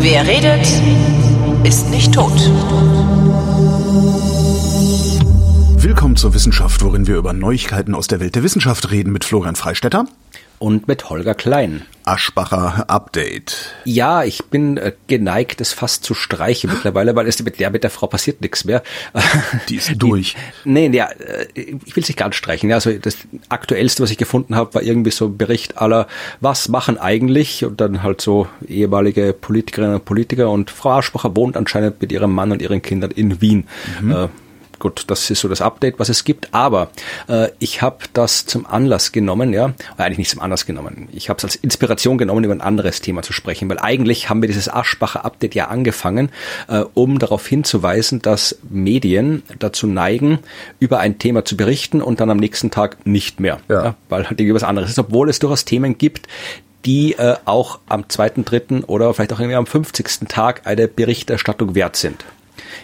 Wer redet, ist nicht tot. Willkommen zur Wissenschaft, worin wir über Neuigkeiten aus der Welt der Wissenschaft reden mit Florian Freistetter und mit Holger Klein. Aschbacher Update. Ja, ich bin äh, geneigt, es fast zu streichen mittlerweile, weil es mit der, mit der Frau passiert nichts mehr. Die ist durch. Die, nee, ja, äh, ich will es nicht ganz streichen. Also das aktuellste, was ich gefunden habe, war irgendwie so ein Bericht aller, was machen eigentlich? Und dann halt so ehemalige Politikerinnen und Politiker und Frau Aschbacher wohnt anscheinend mit ihrem Mann und ihren Kindern in Wien. Mhm. Äh, gut, das ist so das Update, was es gibt. Aber äh, ich habe das zum Anlass genommen, ja, eigentlich nicht zum Anlass genommen. Ich habe es als Inspiration genommen, über ein anderes Thema zu sprechen, weil eigentlich haben wir dieses Aschbacher Update ja angefangen, äh, um darauf hinzuweisen, dass Medien dazu neigen, über ein Thema zu berichten und dann am nächsten Tag nicht mehr, ja. ja weil halt irgendwie was anderes ist, obwohl es durchaus Themen gibt, die äh, auch am zweiten, dritten oder vielleicht auch irgendwie am 50. Tag eine Berichterstattung wert sind.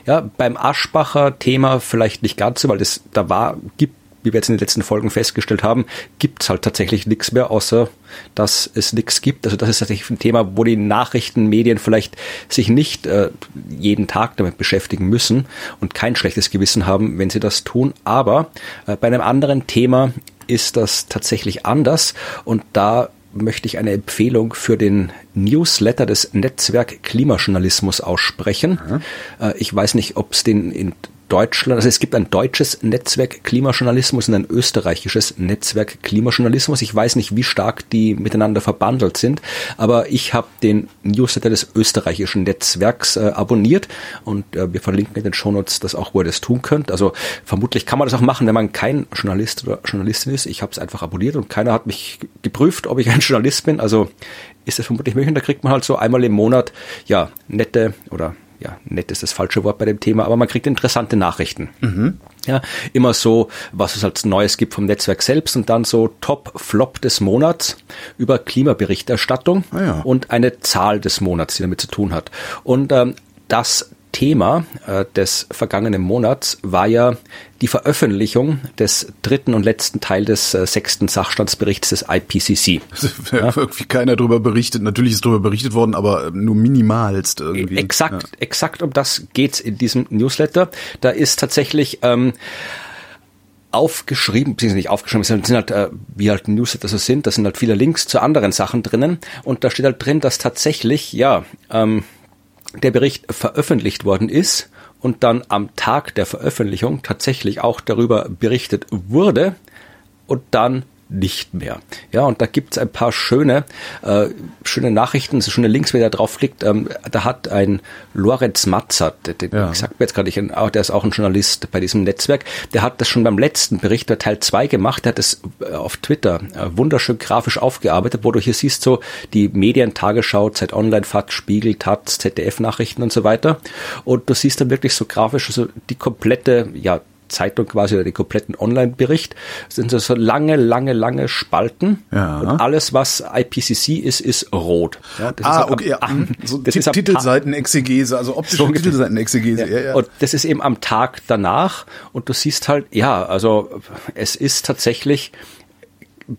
Ja, beim Aschbacher Thema vielleicht nicht ganz so, weil das da war, gibt wie wir jetzt in den letzten Folgen festgestellt haben, gibt's halt tatsächlich nichts mehr, außer dass es nichts gibt. Also das ist tatsächlich ein Thema, wo die Nachrichtenmedien vielleicht sich nicht äh, jeden Tag damit beschäftigen müssen und kein schlechtes Gewissen haben, wenn sie das tun. Aber äh, bei einem anderen Thema ist das tatsächlich anders und da möchte ich eine Empfehlung für den Newsletter des Netzwerk Klimajournalismus aussprechen. Mhm. Ich weiß nicht, ob es den in Deutschland, also es gibt ein deutsches Netzwerk Klimajournalismus und ein österreichisches Netzwerk Klimajournalismus. Ich weiß nicht, wie stark die miteinander verbandelt sind, aber ich habe den Newsletter des österreichischen Netzwerks äh, abonniert und äh, wir verlinken in den Shownotes das auch, wo ihr das tun könnt. Also vermutlich kann man das auch machen, wenn man kein Journalist oder Journalistin ist. Ich habe es einfach abonniert und keiner hat mich geprüft, ob ich ein Journalist bin. Also ist das vermutlich möglich. Und da kriegt man halt so einmal im Monat ja nette oder ja, nett ist das falsche Wort bei dem Thema, aber man kriegt interessante Nachrichten. Mhm. Ja, immer so, was es als Neues gibt vom Netzwerk selbst und dann so Top-Flop des Monats über Klimaberichterstattung ah, ja. und eine Zahl des Monats, die damit zu tun hat. Und ähm, das Thema äh, des vergangenen Monats war ja die Veröffentlichung des dritten und letzten Teil des äh, sechsten Sachstandsberichts des IPCC. ja. Irgendwie keiner darüber berichtet. Natürlich ist darüber berichtet worden, aber nur minimalst irgendwie. Exakt, ja. exakt um das geht's in diesem Newsletter. Da ist tatsächlich ähm, aufgeschrieben, beziehungsweise nicht aufgeschrieben, es sind halt, äh, wie halt Newsletter so sind, da sind halt viele Links zu anderen Sachen drinnen und da steht halt drin, dass tatsächlich, ja, ähm, der Bericht veröffentlicht worden ist und dann am Tag der Veröffentlichung tatsächlich auch darüber berichtet wurde und dann nicht mehr. Ja, und da gibt's ein paar schöne, äh, schöne Nachrichten, so schöne Links, ihr da draufklickt. Ähm, da hat ein Lorenz Matzert, den, ja. ich sag mir jetzt gerade nicht, der ist auch ein Journalist bei diesem Netzwerk, der hat das schon beim letzten Bericht, der Teil 2 gemacht, der hat das äh, auf Twitter äh, wunderschön grafisch aufgearbeitet, wo du hier siehst, so die Medien, Tagesschau, Zeit Online, FAT, Spiegel, Taz, ZDF-Nachrichten und so weiter. Und du siehst dann wirklich so grafisch also die komplette, ja, Zeitung quasi oder den kompletten Online-Bericht, sind das so lange, lange, lange Spalten. Ja. Und alles, was IPCC ist, ist rot. Ja, ah, okay. ja. Am, so das ist Titelseiten-Exegese, also optische so Titelseiten-Exegese. Ja. Ja. Und das ist eben am Tag danach und du siehst halt, ja, also es ist tatsächlich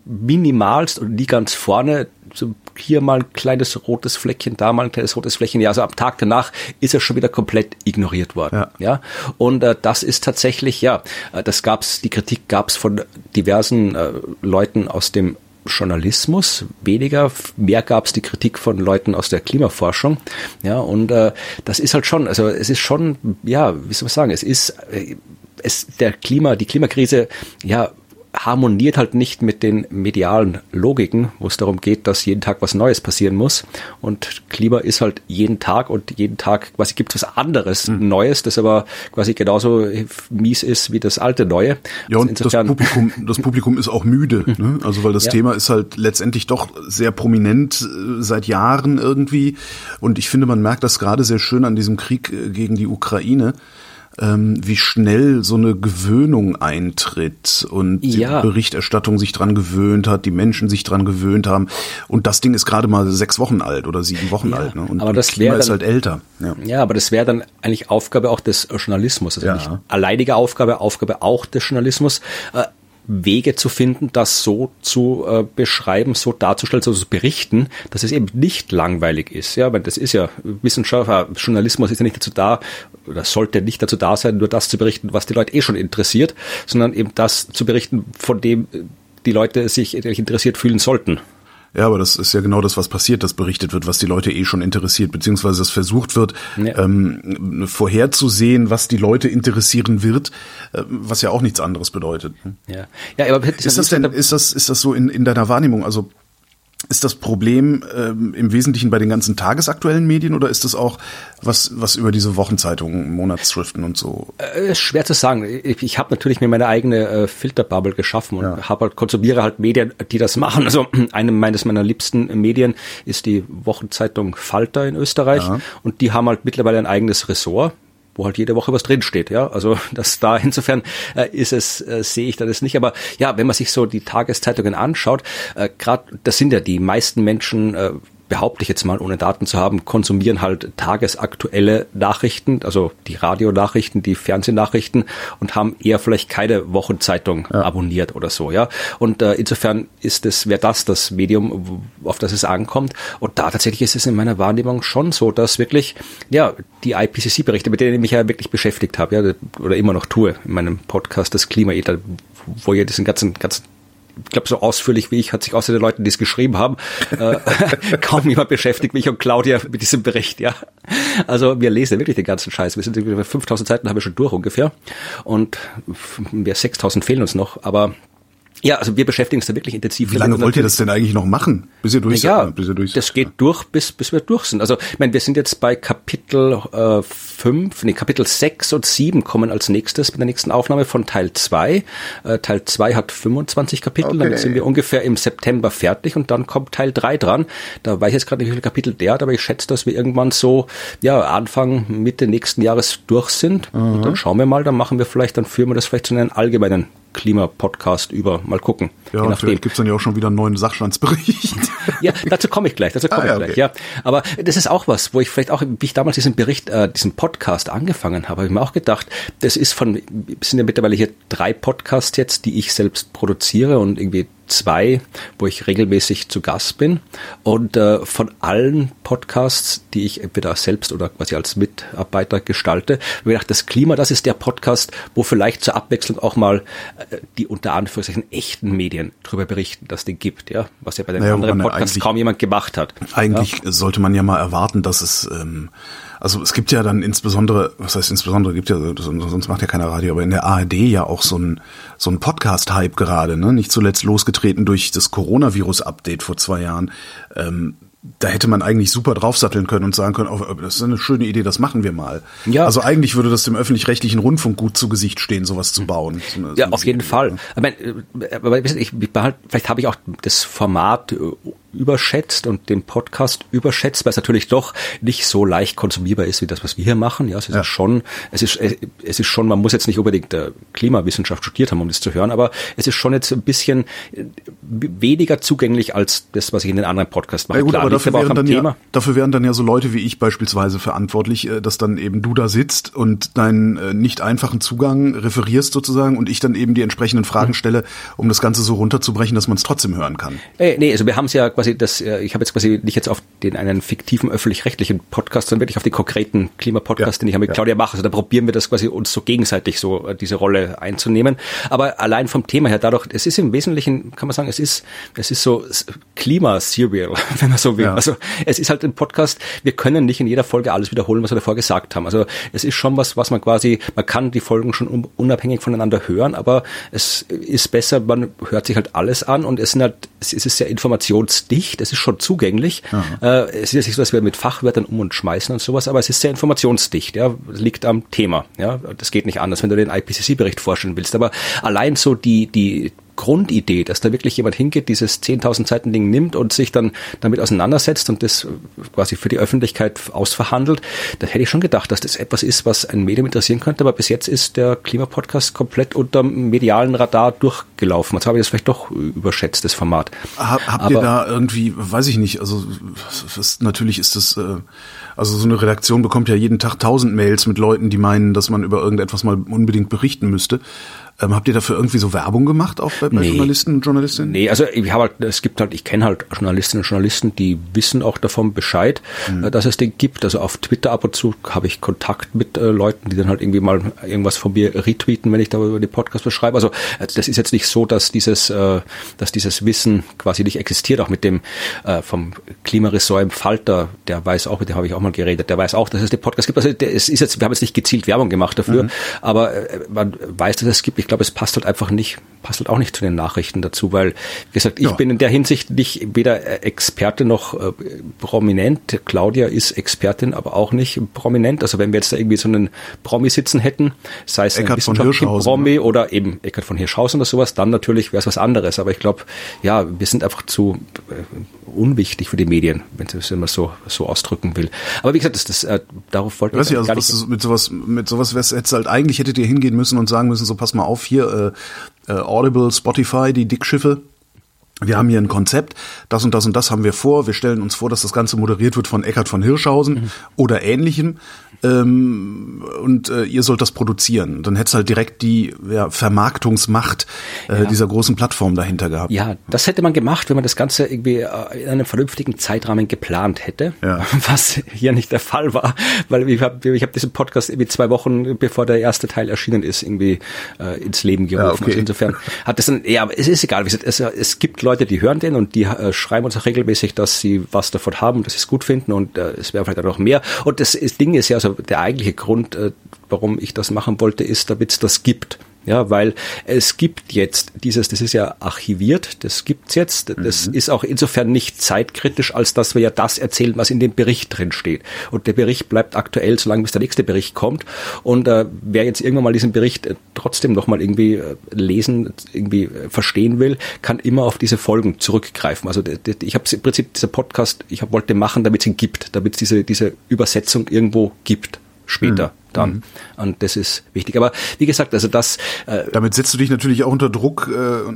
minimalst und nie ganz vorne so hier mal ein kleines rotes Fleckchen, da mal ein kleines rotes Fleckchen. Ja, also am Tag danach ist er schon wieder komplett ignoriert worden. Ja, ja? und äh, das ist tatsächlich ja, äh, das gab's, die Kritik gab's von diversen äh, Leuten aus dem Journalismus, weniger, mehr gab es die Kritik von Leuten aus der Klimaforschung. Ja, und äh, das ist halt schon, also es ist schon, ja, wie soll man sagen, es ist äh, es der Klima, die Klimakrise, ja, harmoniert halt nicht mit den medialen Logiken, wo es darum geht, dass jeden Tag was Neues passieren muss. Und Klima ist halt jeden Tag und jeden Tag quasi gibt es was anderes mhm. Neues, das aber quasi genauso mies ist wie das alte Neue. Ja, und also das Publikum, das Publikum ist auch müde. Ne? Also weil das ja. Thema ist halt letztendlich doch sehr prominent äh, seit Jahren irgendwie. Und ich finde, man merkt das gerade sehr schön an diesem Krieg äh, gegen die Ukraine ähm, wie schnell so eine Gewöhnung eintritt und ja. die Berichterstattung sich dran gewöhnt hat, die Menschen sich dran gewöhnt haben. Und das Ding ist gerade mal sechs Wochen alt oder sieben Wochen ja, alt. Ne? Und aber das Klima ist halt älter. Ja, ja aber das wäre dann eigentlich Aufgabe auch des Journalismus. Also nicht alleinige Aufgabe, Aufgabe auch des Journalismus. Äh, Wege zu finden, das so zu äh, beschreiben, so darzustellen, so zu berichten, dass es eben nicht langweilig ist. Ja, weil das ist ja Wissenschaft, äh, Journalismus ist ja nicht dazu da, oder sollte nicht dazu da sein, nur das zu berichten, was die Leute eh schon interessiert, sondern eben das zu berichten, von dem die Leute sich interessiert fühlen sollten. Ja, aber das ist ja genau das, was passiert, dass berichtet wird, was die Leute eh schon interessiert, beziehungsweise es versucht wird, ja. ähm, vorherzusehen, was die Leute interessieren wird, äh, was ja auch nichts anderes bedeutet. Ja, ja aber ist das denn, ist das, ist das so in, in deiner Wahrnehmung? Also ist das Problem ähm, im Wesentlichen bei den ganzen tagesaktuellen Medien oder ist das auch was, was über diese Wochenzeitungen, Monatsschriften und so? Äh, schwer zu sagen. Ich, ich habe natürlich mir meine eigene äh, Filterbubble geschaffen und ja. habe halt, konsumiere halt Medien, die das machen. Also eine meines meiner liebsten Medien ist die Wochenzeitung Falter in Österreich ja. und die haben halt mittlerweile ein eigenes Ressort wo halt jede Woche was drinsteht. Ja, also das da insofern äh, ist es äh, sehe ich das nicht. Aber ja, wenn man sich so die Tageszeitungen anschaut, äh, gerade das sind ja die meisten Menschen äh, behaupte ich jetzt mal, ohne Daten zu haben, konsumieren halt tagesaktuelle Nachrichten, also die Radionachrichten, die Fernsehnachrichten und haben eher vielleicht keine Wochenzeitung ja. abonniert oder so, ja. Und äh, insofern ist es, wäre das das Medium, auf das es ankommt. Und da tatsächlich ist es in meiner Wahrnehmung schon so, dass wirklich, ja, die IPCC-Berichte, mit denen ich mich ja wirklich beschäftigt habe, ja, oder immer noch tue in meinem Podcast, das Klima, wo ihr diesen ganzen, ganzen ich glaube, so ausführlich wie ich hat sich außer den Leuten, die es geschrieben haben, äh, kaum jemand beschäftigt, mich und Claudia mit diesem Bericht, ja. Also wir lesen wirklich den ganzen Scheiß. Wir sind über 5000 Seiten haben wir schon durch ungefähr und wir 6000 fehlen uns noch, aber ja, also wir beschäftigen uns da wirklich intensiv. Wie lange wollt ihr das denn eigentlich noch machen, bis ihr durch ja, seid? Bis ihr durch das geht durch, bis, bis wir durch sind. Also ich meine, wir sind jetzt bei Kapitel äh, 5, nee, Kapitel 6 und 7 kommen als nächstes mit der nächsten Aufnahme von Teil 2. Äh, Teil 2 hat 25 Kapitel, okay. dann sind wir ungefähr im September fertig und dann kommt Teil 3 dran. Da weiß ich jetzt gerade nicht, wie viele Kapitel der hat, aber ich schätze, dass wir irgendwann so, ja, Anfang, Mitte nächsten Jahres durch sind. Mhm. Und dann schauen wir mal, dann machen wir vielleicht, dann führen wir das vielleicht zu einem allgemeinen Klimapodcast über. Mal gucken. Ja, je nachdem. gibt's dann ja auch schon wieder einen neuen Sachstandsbericht. ja, dazu komme ich gleich, dazu komme ah, ich gleich, ja. Aber das ist auch was, wo ich vielleicht auch, wie ich damals diesen Bericht, äh, diesen Podcast angefangen habe, habe ich mir auch gedacht, das ist von, es sind ja mittlerweile hier drei Podcasts jetzt, die ich selbst produziere und irgendwie zwei, wo ich regelmäßig zu Gast bin. Und äh, von allen Podcasts, die ich entweder selbst oder quasi als Mitarbeiter gestalte, habe ich gedacht, das Klima, das ist der Podcast, wo vielleicht zur Abwechslung auch mal äh, die unter Anführungszeichen echten Medien darüber berichten, dass den gibt, ja, was ja bei den naja, anderen Podcasts kaum jemand gemacht hat. Eigentlich ja? sollte man ja mal erwarten, dass es ähm, also es gibt ja dann insbesondere, was heißt insbesondere, gibt ja, sonst macht ja keiner Radio, aber in der ARD ja auch so ein, so ein Podcast-Hype gerade, ne? Nicht zuletzt losgetreten durch das Coronavirus-Update vor zwei Jahren. Ähm, da hätte man eigentlich super draufsatteln können und sagen können, oh, das ist eine schöne Idee, das machen wir mal. Ja. Also eigentlich würde das dem öffentlich-rechtlichen Rundfunk gut zu Gesicht stehen, sowas zu bauen. So eine, ja, so auf jeden Fall. Ich, ich, vielleicht habe ich auch das Format äh, überschätzt und den Podcast überschätzt, weil es natürlich doch nicht so leicht konsumierbar ist wie das, was wir hier machen. Ja, es ist ja. schon, es ist, es ist schon, man muss jetzt nicht unbedingt äh, Klimawissenschaft studiert haben, um das zu hören, aber es ist schon jetzt ein bisschen äh, weniger zugänglich als das, was ich in den anderen Podcasts mache. Ja, gut, Klar, aber dafür, aber wären dann Thema. ja, dafür wären dann ja so Leute wie ich beispielsweise verantwortlich, äh, dass dann eben du da sitzt und deinen nicht einfachen Zugang referierst sozusagen und ich dann eben die entsprechenden Fragen mhm. stelle, um das Ganze so runterzubrechen, dass man es trotzdem hören kann. Äh, nee, also wir haben es ja quasi quasi das, äh, ich habe jetzt quasi nicht jetzt auf den einen fiktiven öffentlich-rechtlichen Podcast, sondern wirklich auf den konkreten Klimapodcast, ja, den ich mit ja. Claudia mache. Also da probieren wir das quasi uns so gegenseitig so äh, diese Rolle einzunehmen. Aber allein vom Thema her dadurch, es ist im Wesentlichen, kann man sagen, es ist, es ist so Klima-Serial, wenn man so will. Ja. Also es ist halt ein Podcast, wir können nicht in jeder Folge alles wiederholen, was wir davor gesagt haben. Also es ist schon was, was man quasi, man kann die Folgen schon unabhängig voneinander hören, aber es ist besser, man hört sich halt alles an und es sind halt, es ist sehr informationsdicht dicht, es ist schon zugänglich. Äh, es ist nicht so, dass wir mit Fachwörtern um und schmeißen und sowas, aber es ist sehr informationsdicht, ja, liegt am Thema, ja, das geht nicht anders, wenn du den IPCC-Bericht vorstellen willst, aber allein so die, die Grundidee, dass da wirklich jemand hingeht, dieses 10.000 Seiten Ding nimmt und sich dann damit auseinandersetzt und das quasi für die Öffentlichkeit ausverhandelt, da hätte ich schon gedacht, dass das etwas ist, was ein Medium interessieren könnte, aber bis jetzt ist der Klimapodcast komplett unterm medialen Radar durchgelaufen. Jetzt habe ich das vielleicht doch überschätzt, das Format. Habt aber, ihr da irgendwie, weiß ich nicht, also was, natürlich ist das, äh, also so eine Redaktion bekommt ja jeden Tag tausend Mails mit Leuten, die meinen, dass man über irgendetwas mal unbedingt berichten müsste. Ähm, habt ihr dafür irgendwie so Werbung gemacht, auch bei, bei nee. Journalisten und Journalistinnen? Nee, also ich habe halt, es gibt halt, ich kenne halt Journalistinnen und Journalisten, die wissen auch davon Bescheid, mhm. äh, dass es den gibt. Also auf Twitter ab und zu habe ich Kontakt mit äh, Leuten, die dann halt irgendwie mal irgendwas von mir retweeten, wenn ich da über die Podcast beschreibe. Also äh, das ist jetzt nicht so, dass dieses, äh, dass dieses Wissen quasi nicht existiert. Auch mit dem äh, vom Klimaressort im Falter, der weiß auch, mit dem habe ich auch mal geredet, der weiß auch, dass es den Podcast gibt. Also der, es ist jetzt, wir haben jetzt nicht gezielt Werbung gemacht dafür, mhm. aber äh, man weiß, dass es gibt. Ich glaube, es passt halt einfach nicht, passt halt auch nicht zu den Nachrichten dazu, weil, wie gesagt, ich ja. bin in der Hinsicht nicht weder Experte noch äh, prominent. Claudia ist Expertin, aber auch nicht prominent. Also wenn wir jetzt da irgendwie so einen Promi sitzen hätten, sei es Eckart ein Promi ne? oder eben Eckart von Hirschhausen oder sowas, dann natürlich wäre es was anderes. Aber ich glaube, ja, wir sind einfach zu äh, unwichtig für die Medien, wenn es so, so ausdrücken will. Aber wie gesagt, das, das, äh, darauf wollte ich also, gar nicht. mit sowas, mit sowas hättest halt, eigentlich hättet ihr hingehen müssen und sagen müssen, so pass mal auf hier, äh, äh, Audible, Spotify, die Dickschiffe, wir haben hier ein Konzept, das und das und das haben wir vor. Wir stellen uns vor, dass das Ganze moderiert wird von Eckhard von Hirschhausen mhm. oder ähnlichem. Ähm, und äh, ihr sollt das produzieren. Dann hätte es halt direkt die ja, Vermarktungsmacht äh, ja. dieser großen Plattform dahinter gehabt. Ja, das hätte man gemacht, wenn man das Ganze irgendwie äh, in einem vernünftigen Zeitrahmen geplant hätte, ja. was hier nicht der Fall war, weil ich habe ich hab diesen Podcast irgendwie zwei Wochen, bevor der erste Teil erschienen ist, irgendwie äh, ins Leben gerufen. Okay. also insofern hat das dann, ja, es ist egal, es, es gibt Leute, die hören den und die äh, schreiben uns auch regelmäßig, dass sie was davon haben, dass sie es gut finden und äh, es wäre vielleicht auch noch mehr. Und das, das Ding ist ja, also der eigentliche Grund, äh, warum ich das machen wollte, ist, damit es das gibt. Ja, weil es gibt jetzt dieses, das ist ja archiviert, das gibt's jetzt. Das mhm. ist auch insofern nicht zeitkritisch, als dass wir ja das erzählen, was in dem Bericht drin steht. Und der Bericht bleibt aktuell, solange bis der nächste Bericht kommt. Und äh, wer jetzt irgendwann mal diesen Bericht äh, trotzdem nochmal irgendwie äh, lesen, irgendwie äh, verstehen will, kann immer auf diese Folgen zurückgreifen. Also ich habe im Prinzip dieser Podcast, ich hab, wollte machen, damit es ihn gibt, damit es diese, diese Übersetzung irgendwo gibt später. Mhm dann. Mhm. Und das ist wichtig. Aber wie gesagt, also das. Äh, Damit setzt du dich natürlich auch unter Druck, äh,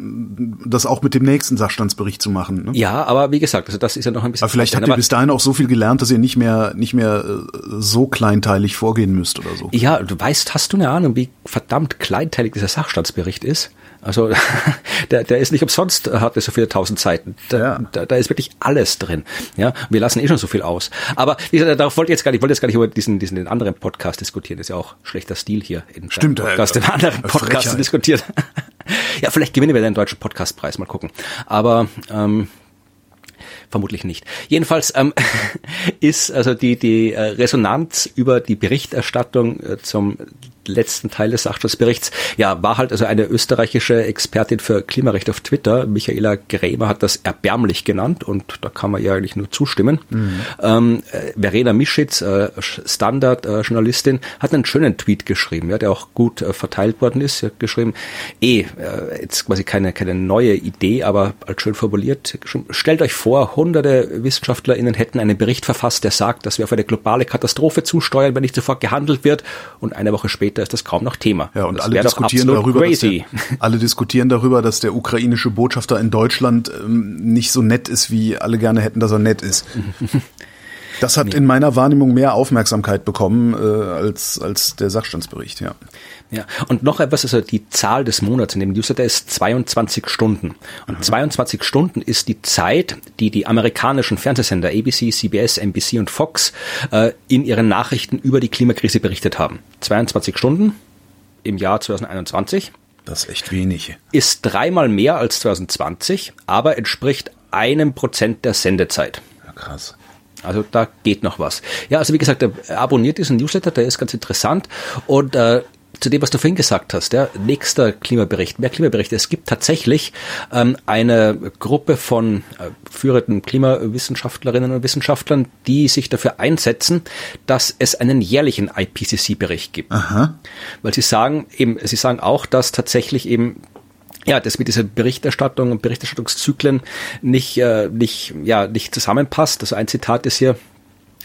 das auch mit dem nächsten Sachstandsbericht zu machen. Ne? Ja, aber wie gesagt, also das ist ja noch ein bisschen. Aber vielleicht habt ihr bis dahin auch so viel gelernt, dass ihr nicht mehr nicht mehr äh, so kleinteilig vorgehen müsst oder so. Ja, du weißt, hast du eine Ahnung, wie verdammt kleinteilig dieser Sachstandsbericht ist? Also der, der ist nicht umsonst, hat er so viele tausend Seiten. Da, ja. da, da ist wirklich alles drin. Ja, wir lassen eh schon so viel aus. Aber darauf wollte ich jetzt gar nicht, ich wollte jetzt gar nicht über diesen, diesen den anderen Podcast diskutieren. Das ist ja auch schlechter Stil hier in Stimmt, Podcast, den anderen Podcast diskutiert. ja, vielleicht gewinnen wir den deutschen Podcastpreis, mal gucken. Aber ähm, vermutlich nicht. Jedenfalls ähm, ist also die die äh, Resonanz über die Berichterstattung äh, zum letzten Teil des Sachstandsberichts, ja, war halt also eine österreichische Expertin für Klimarecht auf Twitter, Michaela Grämer hat das erbärmlich genannt und da kann man ja eigentlich nur zustimmen. Mhm. Ähm, äh, Verena Mischitz, äh, Standard-Journalistin, äh, hat einen schönen Tweet geschrieben, ja, der auch gut äh, verteilt worden ist. Sie hat geschrieben, eh, äh, jetzt quasi keine, keine neue Idee, aber als schön formuliert, stellt euch vor, hunderte WissenschaftlerInnen hätten einen Bericht verfasst, der sagt, dass wir auf eine globale Katastrophe zusteuern, wenn nicht sofort gehandelt wird und eine Woche später später ist das kaum noch Thema. Ja, und das alle diskutieren darüber, dass der, alle diskutieren darüber, dass der ukrainische Botschafter in Deutschland ähm, nicht so nett ist, wie alle gerne hätten, dass er nett ist. Das hat in meiner Wahrnehmung mehr Aufmerksamkeit bekommen äh, als, als der Sachstandsbericht, ja. Ja, und noch etwas, also die Zahl des Monats in dem Newsletter ist 22 Stunden. Und mhm. 22 Stunden ist die Zeit, die die amerikanischen Fernsehsender ABC, CBS, NBC und Fox äh, in ihren Nachrichten über die Klimakrise berichtet haben. 22 Stunden im Jahr 2021. Das ist echt wenig. Ist dreimal mehr als 2020, aber entspricht einem Prozent der Sendezeit. Ja, krass. Also da geht noch was. Ja, also wie gesagt, abonniert diesen Newsletter, der ist ganz interessant. Und äh, zu dem, was du vorhin gesagt hast, ja, nächster Klimabericht, mehr Klimaberichte. Es gibt tatsächlich ähm, eine Gruppe von äh, führenden Klimawissenschaftlerinnen und Wissenschaftlern, die sich dafür einsetzen, dass es einen jährlichen IPCC-Bericht gibt. Aha. Weil sie sagen eben, sie sagen auch, dass tatsächlich eben ja, das mit dieser Berichterstattung und Berichterstattungszyklen nicht, äh, nicht, ja, nicht zusammenpasst. Also ein Zitat ist hier,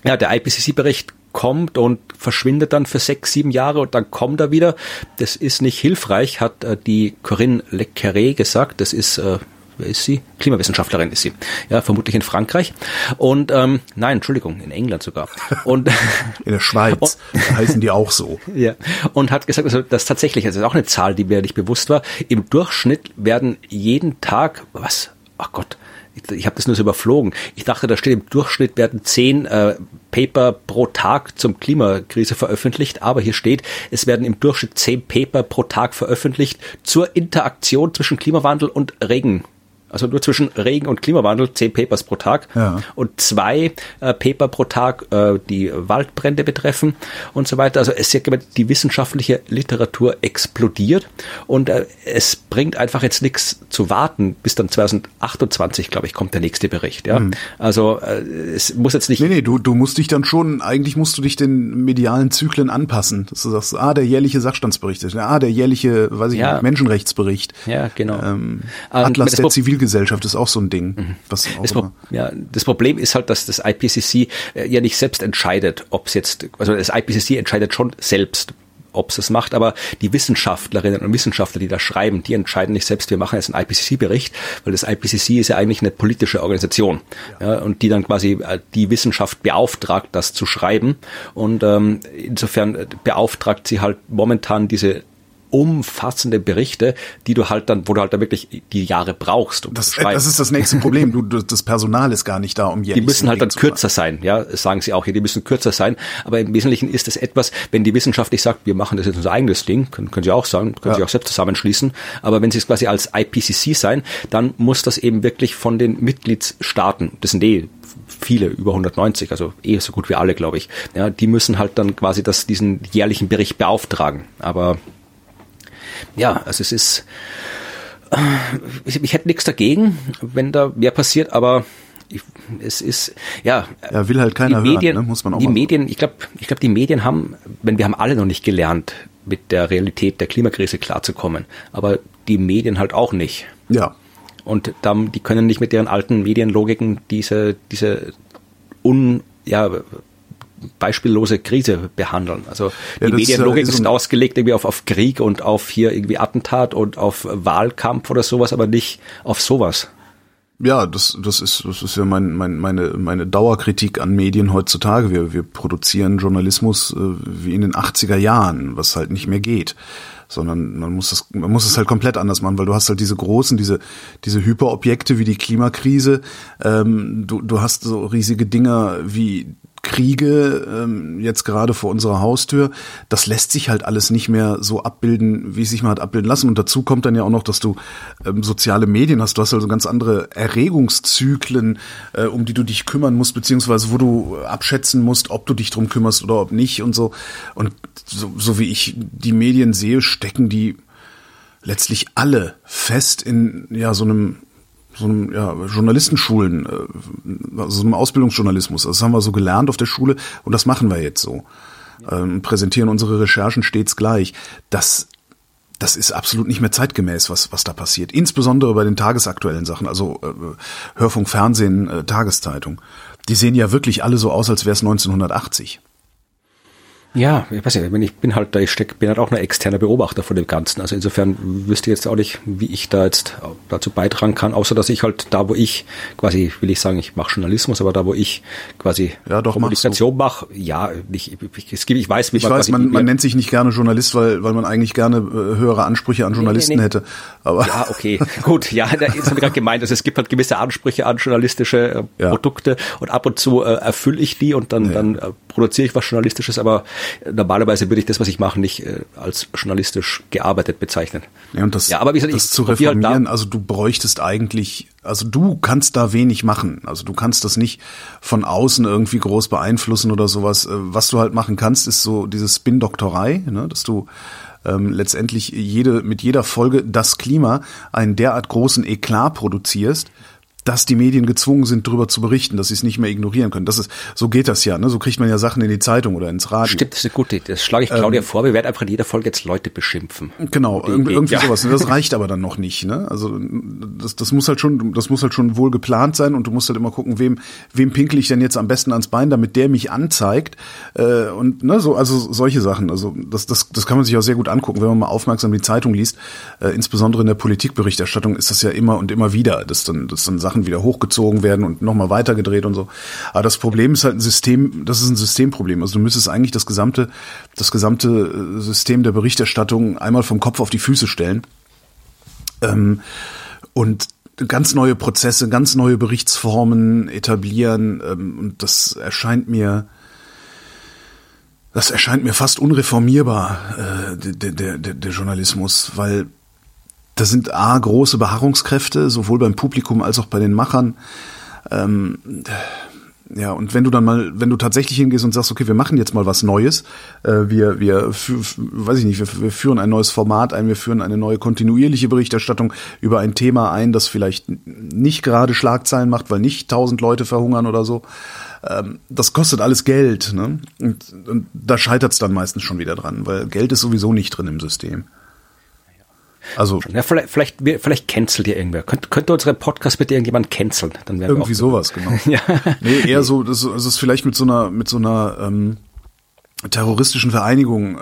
ja, der IPCC-Bericht kommt und verschwindet dann für sechs, sieben Jahre und dann kommt er wieder. Das ist nicht hilfreich, hat äh, die Corinne Le Carré gesagt. Das ist äh, wer ist sie? Klimawissenschaftlerin ist sie. Ja, vermutlich in Frankreich. Und ähm, nein, Entschuldigung, in England sogar. Und in der Schweiz und, heißen die auch so. Ja. Und hat gesagt, also das tatsächlich, also das ist auch eine Zahl, die mir nicht bewusst war. Im Durchschnitt werden jeden Tag, was? Ach Gott, ich, ich habe das nur so überflogen. Ich dachte, da steht im Durchschnitt werden zehn äh, Paper pro Tag zum Klimakrise veröffentlicht, aber hier steht, es werden im Durchschnitt zehn Paper pro Tag veröffentlicht zur Interaktion zwischen Klimawandel und Regen also nur zwischen Regen und Klimawandel, zehn Papers pro Tag ja. und zwei äh, Paper pro Tag, äh, die Waldbrände betreffen und so weiter. Also es ist die wissenschaftliche Literatur explodiert und äh, es bringt einfach jetzt nichts zu warten, bis dann 2028, glaube ich, kommt der nächste Bericht. Ja, mhm. also äh, es muss jetzt nicht. Nee, nee, du, du musst dich dann schon, eigentlich musst du dich den medialen Zyklen anpassen, dass du sagst, ah, der jährliche Sachstandsbericht, ah, der jährliche, weiß ich ja. nicht, Menschenrechtsbericht. Ja, genau. Ähm, Atlas der Zivilgesellschaft Zivilgesellschaft ist auch so ein Ding. Mhm. Was das, Pro ja, das Problem ist halt, dass das IPCC äh, ja nicht selbst entscheidet, ob es jetzt, also das IPCC entscheidet schon selbst, ob es das macht, aber die Wissenschaftlerinnen und Wissenschaftler, die da schreiben, die entscheiden nicht selbst, wir machen jetzt einen IPCC-Bericht, weil das IPCC ist ja eigentlich eine politische Organisation ja. ja. und die dann quasi äh, die Wissenschaft beauftragt, das zu schreiben und ähm, insofern beauftragt sie halt momentan diese umfassende Berichte, die du halt dann, wo du halt dann wirklich die Jahre brauchst. Um das, zu das ist das nächste Problem. Du, das Personal ist gar nicht da, um jährlich Die müssen halt dann kürzer sein, ja, sagen sie auch hier, die müssen kürzer sein. Aber im Wesentlichen ist es etwas, wenn die wissenschaftlich sagt, wir machen das jetzt unser eigenes Ding, können, können sie auch sagen, können ja. sie auch selbst zusammenschließen. Aber wenn sie es quasi als IPCC sein, dann muss das eben wirklich von den Mitgliedsstaaten, das sind eh viele, über 190, also eh so gut wie alle, glaube ich. Ja, die müssen halt dann quasi das, diesen jährlichen Bericht beauftragen. Aber ja, also es ist, äh, ich, ich hätte nichts dagegen, wenn da mehr passiert, aber ich, es ist ja. Ja, will halt keiner die Medien, hören, ne? muss man auch Die Medien, ich glaube, ich glaube, die Medien haben, wenn wir haben alle noch nicht gelernt, mit der Realität der Klimakrise klarzukommen, aber die Medien halt auch nicht. Ja. Und dann, die können nicht mit deren alten Medienlogiken diese diese un ja beispiellose Krise behandeln. Also die ja, Medienlogik ist, ist ausgelegt irgendwie auf, auf Krieg und auf hier irgendwie Attentat und auf Wahlkampf oder sowas, aber nicht auf sowas. Ja, das, das ist, das ist ja mein, mein, meine, meine Dauerkritik an Medien heutzutage. Wir, wir produzieren Journalismus äh, wie in den 80er Jahren, was halt nicht mehr geht. Sondern man muss es, man muss es halt komplett anders machen, weil du hast halt diese großen, diese, diese Hyperobjekte wie die Klimakrise, ähm, du, du hast so riesige Dinger wie Kriege ähm, jetzt gerade vor unserer Haustür, das lässt sich halt alles nicht mehr so abbilden, wie es sich mal hat abbilden lassen. Und dazu kommt dann ja auch noch, dass du ähm, soziale Medien hast. Du hast also ganz andere Erregungszyklen, äh, um die du dich kümmern musst, beziehungsweise wo du abschätzen musst, ob du dich drum kümmerst oder ob nicht und so. Und so, so wie ich die Medien sehe, stecken die letztlich alle fest in ja so einem so einem ja, Journalistenschulen, äh, so einem Ausbildungsjournalismus. Das haben wir so gelernt auf der Schule und das machen wir jetzt so. Ähm, präsentieren unsere Recherchen stets gleich. Das das ist absolut nicht mehr zeitgemäß, was, was da passiert. Insbesondere bei den tagesaktuellen Sachen, also äh, Hörfunk, Fernsehen, äh, Tageszeitung. Die sehen ja wirklich alle so aus, als wäre es 1980. Ja, ich weiß nicht, ich bin halt da, ich steck, bin halt auch ein externer Beobachter von dem Ganzen. Also insofern wüsste ich jetzt auch nicht, wie ich da jetzt dazu beitragen kann, außer dass ich halt da, wo ich quasi, will ich sagen, ich mache Journalismus, aber da, wo ich quasi ja, doch, Kommunikation mache, ja, ich, ich, ich, ich weiß, wie ich man weiß, man, man nennt sich nicht gerne Journalist, weil, weil man eigentlich gerne äh, höhere Ansprüche an Journalisten nee, nee, nee. hätte. Aber ja, okay, gut, ja, da ist gerade gemeint, also es gibt halt gewisse Ansprüche an journalistische äh, ja. Produkte und ab und zu äh, erfülle ich die und dann, ja. dann äh, produziere ich was Journalistisches, aber normalerweise würde ich das, was ich mache, nicht äh, als journalistisch gearbeitet bezeichnen. Ja, und das, ja, aber wie gesagt, das ich, zu reformieren, halt da, also du bräuchtest eigentlich, also du kannst da wenig machen. Also du kannst das nicht von außen irgendwie groß beeinflussen oder sowas. Äh, was du halt machen kannst, ist so diese Spin-Doktorei, ne, dass du ähm, letztendlich jede, mit jeder Folge das Klima einen derart großen Eklat produzierst, dass die Medien gezwungen sind, darüber zu berichten, dass sie es nicht mehr ignorieren können. Das ist, so geht das ja, ne? So kriegt man ja Sachen in die Zeitung oder ins Radio. Stimmt, das ist eine gute Idee. Das schlage ich Claudia ähm, vor. Wir werden einfach in jeder Folge jetzt Leute beschimpfen. Genau, irgendwie, irgendwie ja. sowas. Das reicht aber dann noch nicht, ne? Also, das, das muss halt schon, das muss halt schon wohl geplant sein und du musst halt immer gucken, wem, wem pinkel ich denn jetzt am besten ans Bein, damit der mich anzeigt, äh, und, ne, so, also solche Sachen. Also, das, das, das kann man sich auch sehr gut angucken, wenn man mal aufmerksam die Zeitung liest. Äh, insbesondere in der Politikberichterstattung ist das ja immer und immer wieder, dass dann, dass dann Sachen wieder hochgezogen werden und nochmal weitergedreht und so. Aber das Problem ist halt ein System, das ist ein Systemproblem. Also du müsstest eigentlich das gesamte, das gesamte äh, System der Berichterstattung einmal vom Kopf auf die Füße stellen. Ähm, und ganz neue Prozesse, ganz neue Berichtsformen etablieren. Ähm, und das erscheint mir, das erscheint mir fast unreformierbar, äh, der, der, der, der Journalismus, weil da sind A, große Beharrungskräfte, sowohl beim Publikum als auch bei den Machern. Ähm, ja, und wenn du dann mal, wenn du tatsächlich hingehst und sagst, okay, wir machen jetzt mal was Neues, äh, wir, wir, weiß ich nicht, wir, wir führen ein neues Format ein, wir führen eine neue kontinuierliche Berichterstattung über ein Thema ein, das vielleicht nicht gerade Schlagzeilen macht, weil nicht tausend Leute verhungern oder so. Ähm, das kostet alles Geld, ne? Und, und da scheitert es dann meistens schon wieder dran, weil Geld ist sowieso nicht drin im System. Also ja, vielleicht, vielleicht, vielleicht cancelt ihr irgendwer. Könnt, könnte unsere Podcast bitte irgendjemand canceln? Dann wären irgendwie sowas, genau. ja. Nee, eher so, das, das ist vielleicht mit so einer, mit so einer ähm, terroristischen Vereinigung, äh,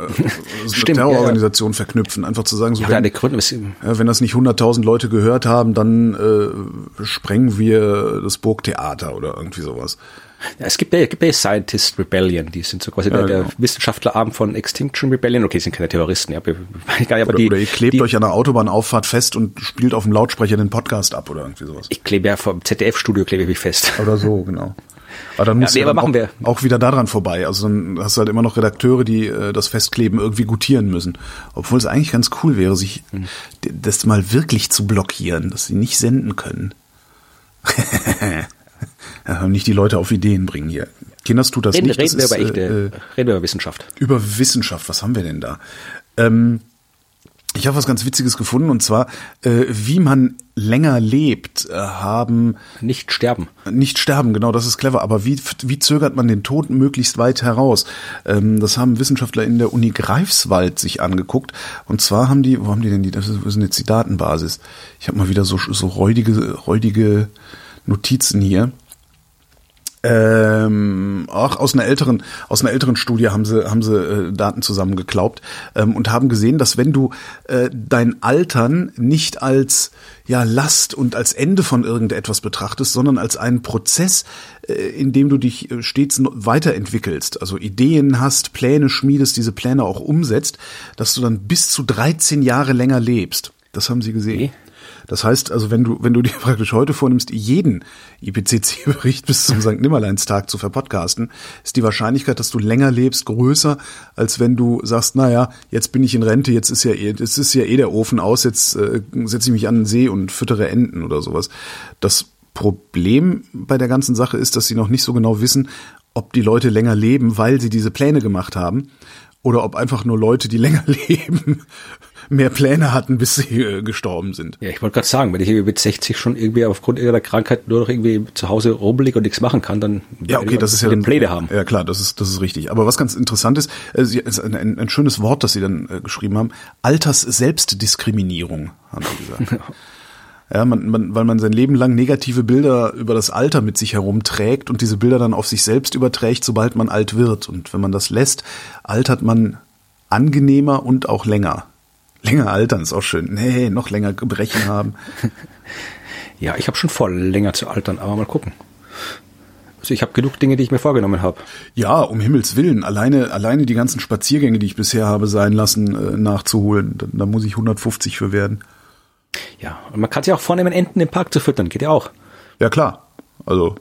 also Stimmt, Terrororganisation ja, ja. verknüpfen, einfach zu sagen, so ja, wenn, Gründe, ja, wenn das nicht 100.000 Leute gehört haben, dann äh, sprengen wir das Burgtheater oder irgendwie sowas. Ja, es gibt ja, gibt ja Scientist Rebellion, die sind so quasi ja, der, der genau. Wissenschaftlerarm von Extinction Rebellion. Okay, sind keine Terroristen, ja. Aber oder, die, oder ihr klebt die, euch an der Autobahnauffahrt fest und spielt auf dem Lautsprecher den Podcast ab oder irgendwie sowas. Ich klebe ja vom ZDF-Studio klebe ich mich fest. Oder so, genau. Aber dann muss ja, nee, auch, auch, wieder daran vorbei. Also dann hast du halt immer noch Redakteure, die äh, das Festkleben irgendwie gutieren müssen. Obwohl es eigentlich ganz cool wäre, sich mhm. das mal wirklich zu blockieren, dass sie nicht senden können. nicht die Leute auf Ideen bringen hier. Kinders tut das reden, nicht. Reden das wir ist, über echte, äh, reden wir über Wissenschaft. Über Wissenschaft, was haben wir denn da? Ähm, ich habe was ganz Witziges gefunden und zwar, äh, wie man länger lebt, äh, haben nicht sterben. Nicht sterben, genau, das ist clever. Aber wie wie zögert man den Tod möglichst weit heraus? Ähm, das haben Wissenschaftler in der Uni Greifswald sich angeguckt. Und zwar haben die, wo haben die denn die? Das ist jetzt die Datenbasis. Ich habe mal wieder so so räudige räudige Notizen hier ähm, auch aus einer älteren aus einer älteren Studie haben sie haben sie äh, Daten zusammengeklaubt ähm, und haben gesehen, dass wenn du äh, dein Altern nicht als ja Last und als Ende von irgendetwas betrachtest, sondern als einen Prozess, äh, in dem du dich äh, stets weiterentwickelst, also Ideen hast, Pläne schmiedest, diese Pläne auch umsetzt, dass du dann bis zu 13 Jahre länger lebst. Das haben sie gesehen. Okay. Das heißt also, wenn du, wenn du dir praktisch heute vornimmst, jeden IPCC-Bericht bis zum St. Nimmerleinstag zu verpodcasten, ist die Wahrscheinlichkeit, dass du länger lebst, größer, als wenn du sagst, naja, jetzt bin ich in Rente, jetzt ist ja eh, jetzt ist ja eh der Ofen aus, jetzt äh, setze ich mich an den See und füttere Enten oder sowas. Das Problem bei der ganzen Sache ist, dass sie noch nicht so genau wissen, ob die Leute länger leben, weil sie diese Pläne gemacht haben, oder ob einfach nur Leute, die länger leben, mehr Pläne hatten, bis sie äh, gestorben sind. Ja, ich wollte gerade sagen, wenn ich mit 60 schon irgendwie aufgrund irgendeiner Krankheit nur noch irgendwie zu Hause rumbelig und nichts machen kann, dann ja, okay, das ist ja dann, Pläne haben. Ja, klar, das ist das ist richtig. Aber was ganz interessant ist, äh, ist ein, ein, ein schönes Wort, das sie dann äh, geschrieben haben: Alters-Selbstdiskriminierung, haben sie gesagt. Ja, man, man, weil man sein Leben lang negative Bilder über das Alter mit sich herumträgt und diese Bilder dann auf sich selbst überträgt, sobald man alt wird. Und wenn man das lässt, altert man angenehmer und auch länger. Länger altern ist auch schön. Nee, noch länger Gebrechen haben. Ja, ich habe schon vor, länger zu altern, aber mal gucken. Also ich habe genug Dinge, die ich mir vorgenommen habe. Ja, um Himmels Willen. Alleine, alleine die ganzen Spaziergänge, die ich bisher habe sein lassen, äh, nachzuholen. Da, da muss ich 150 für werden. Ja, und man kann sich auch vornehmen, Enten im Park zu füttern. Geht ja auch. Ja, klar. Also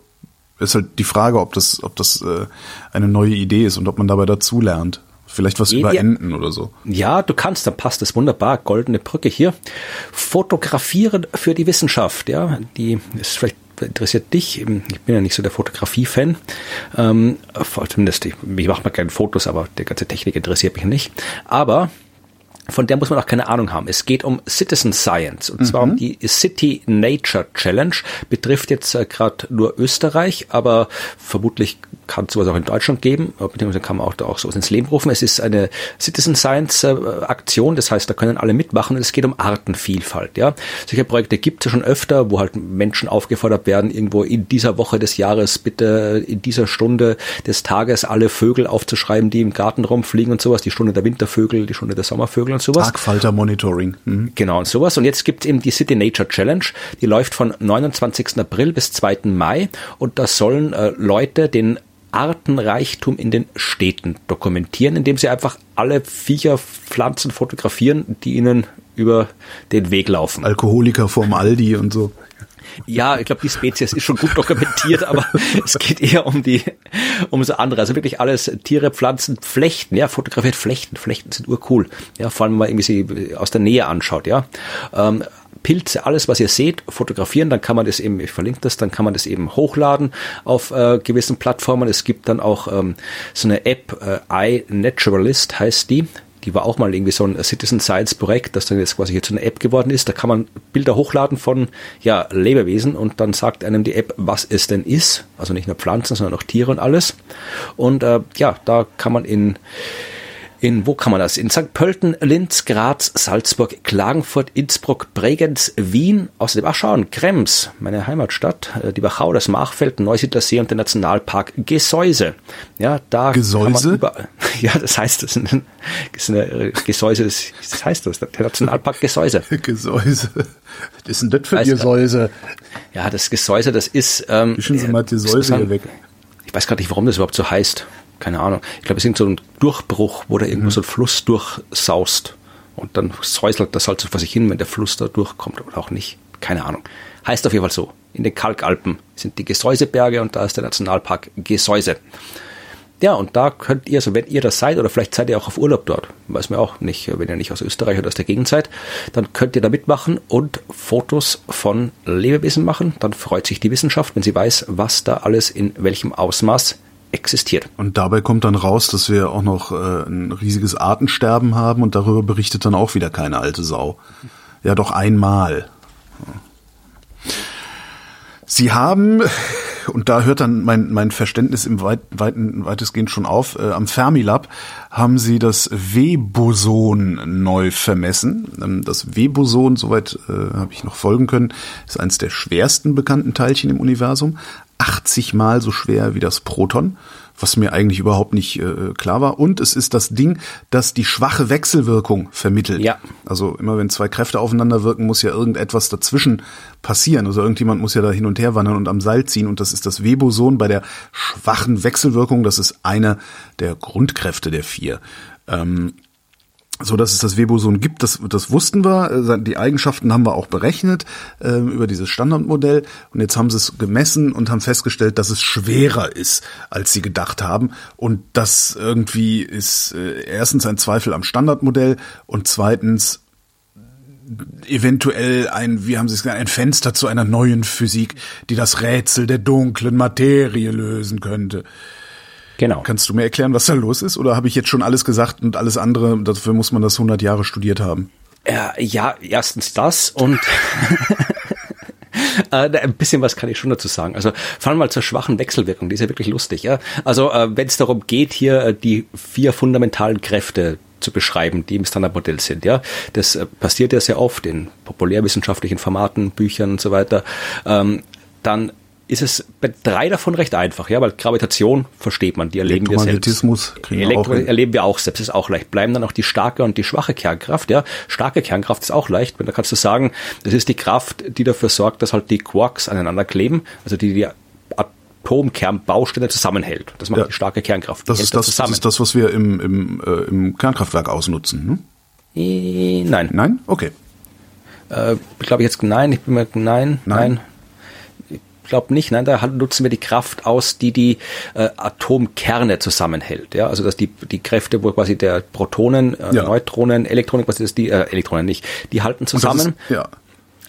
ist halt die Frage, ob das, ob das äh, eine neue Idee ist und ob man dabei dazulernt. Vielleicht was über Enten oder so. Ja, du kannst, dann passt das wunderbar. Goldene Brücke hier. Fotografieren für die Wissenschaft, ja. Die ist vielleicht interessiert dich. Ich bin ja nicht so der Fotografie-Fan. Ähm, zumindest, ich, ich mache mal keine Fotos, aber die ganze Technik interessiert mich nicht. Aber von der muss man auch keine Ahnung haben. Es geht um Citizen Science und zwar um die City Nature Challenge. Betrifft jetzt äh, gerade nur Österreich, aber vermutlich kann es sowas auch in Deutschland geben, beziehungsweise kann man auch da auch sowas ins Leben rufen. Es ist eine Citizen Science äh, Aktion, das heißt, da können alle mitmachen und es geht um Artenvielfalt. Ja, solche Projekte gibt es ja schon öfter, wo halt Menschen aufgefordert werden, irgendwo in dieser Woche des Jahres bitte in dieser Stunde des Tages alle Vögel aufzuschreiben, die im Garten rumfliegen und sowas. Die Stunde der Wintervögel, die Stunde der Sommervögel und sowas. Tagfalter Monitoring. Mhm. Genau, und sowas. Und jetzt gibt es eben die City Nature Challenge, die läuft von 29. April bis 2. Mai und da sollen äh, Leute den Artenreichtum in den Städten dokumentieren, indem sie einfach alle Viecher, Pflanzen fotografieren, die ihnen über den Weg laufen. Alkoholiker vorm Aldi und so. Ja, ich glaube, die Spezies ist schon gut dokumentiert, aber es geht eher um die, um so andere. Also wirklich alles Tiere, Pflanzen, Flechten, ja, fotografiert Flechten. Flechten sind urcool. Ja, vor allem, wenn man irgendwie sie aus der Nähe anschaut, ja. Ähm, Pilze, alles, was ihr seht, fotografieren, dann kann man das eben, ich verlinke das, dann kann man das eben hochladen auf äh, gewissen Plattformen. Es gibt dann auch ähm, so eine App, äh, iNaturalist heißt die die war auch mal irgendwie so ein Citizen Science Projekt, das dann jetzt quasi hier zu einer App geworden ist. Da kann man Bilder hochladen von ja, Lebewesen und dann sagt einem die App, was es denn ist. Also nicht nur Pflanzen, sondern auch Tiere und alles. Und äh, ja, da kann man in in, wo kann man das? In St. Pölten, Linz, Graz, Salzburg, Klagenfurt, Innsbruck, Bregenz, Wien, außerdem, ach schauen, Krems, meine Heimatstadt, äh, die Wachau, das Machfeld, Neusiedlersee und der Nationalpark Gesäuse. Ja, da Gesäuse? Überall, ja, das heißt, das ist, ein, das ist eine äh, Gesäuse, das, das heißt das, der Nationalpark Gesäuse. Gesäuse. Was ist denn das für Gesäuse? Ja, das Gesäuse, das ist... Ähm, Wischen Sie mal die Säuse hier weg. Ich weiß gar nicht, warum das überhaupt so heißt keine Ahnung. Ich glaube, es ist so ein Durchbruch, wo da irgendwo mhm. so ein Fluss durchsaust. Und dann säuselt das halt so vor sich hin, wenn der Fluss da durchkommt oder auch nicht. Keine Ahnung. Heißt auf jeden Fall so. In den Kalkalpen sind die Gesäuseberge und da ist der Nationalpark Gesäuse. Ja, und da könnt ihr, so wenn ihr das seid, oder vielleicht seid ihr auch auf Urlaub dort, weiß man auch nicht, wenn ihr nicht aus Österreich oder aus der Gegend seid, dann könnt ihr da mitmachen und Fotos von Lebewesen machen. Dann freut sich die Wissenschaft, wenn sie weiß, was da alles in welchem Ausmaß existiert. Und dabei kommt dann raus, dass wir auch noch äh, ein riesiges Artensterben haben und darüber berichtet dann auch wieder keine alte Sau. Ja, doch einmal. Sie haben, und da hört dann mein, mein Verständnis im weit, weiten, weitestgehend schon auf, äh, am Fermilab haben sie das W-Boson neu vermessen. Ähm, das W-Boson, soweit äh, habe ich noch folgen können, ist eines der schwersten bekannten Teilchen im Universum. 80 mal so schwer wie das Proton, was mir eigentlich überhaupt nicht äh, klar war. Und es ist das Ding, das die schwache Wechselwirkung vermittelt. Ja. Also immer wenn zwei Kräfte aufeinander wirken, muss ja irgendetwas dazwischen passieren. Also irgendjemand muss ja da hin und her wandern und am Seil ziehen. Und das ist das Weboson bei der schwachen Wechselwirkung. Das ist einer der Grundkräfte der vier. Ähm, so dass es das Weboson gibt, das, das wussten wir. Äh, die Eigenschaften haben wir auch berechnet äh, über dieses Standardmodell. Und jetzt haben sie es gemessen und haben festgestellt, dass es schwerer ist, als sie gedacht haben. Und das irgendwie ist äh, erstens ein Zweifel am Standardmodell und zweitens eventuell ein, wie haben Sie es gesagt, ein Fenster zu einer neuen Physik, die das Rätsel der dunklen Materie lösen könnte. Genau. Kannst du mir erklären, was da los ist? Oder habe ich jetzt schon alles gesagt und alles andere, dafür muss man das 100 Jahre studiert haben? Ja, ja erstens das und Äh, ein bisschen was kann ich schon dazu sagen. Also vor allem mal zur schwachen Wechselwirkung, die ist ja wirklich lustig. Ja? Also äh, wenn es darum geht, hier äh, die vier fundamentalen Kräfte zu beschreiben, die im Standardmodell sind. Ja, das äh, passiert ja sehr oft in populärwissenschaftlichen Formaten, Büchern und so weiter. Ähm, dann ist es bei drei davon recht einfach, ja, weil Gravitation versteht man, die erleben wir selbst. Elektro erleben wir auch selbst, ist auch leicht. Bleiben dann auch die starke und die schwache Kernkraft, ja. Starke Kernkraft ist auch leicht, wenn da kannst du sagen, das ist die Kraft, die dafür sorgt, dass halt die Quarks aneinander kleben, also die die Atomkernbausteine zusammenhält. Das macht ja, die starke Kernkraft. Das ist das, das, ist das, was wir im, im, äh, im Kernkraftwerk ausnutzen, ne? Nein. Nein? Okay. Äh, glaube ich jetzt nein, ich bin mir nein, nein, nein glaube nicht. Nein, da nutzen wir die Kraft aus, die die äh, Atomkerne zusammenhält. Ja, also dass die die Kräfte, wo quasi der Protonen, äh, ja. Neutronen, Elektronen, was ist die äh, Elektronen nicht, die halten zusammen. Ist, ja.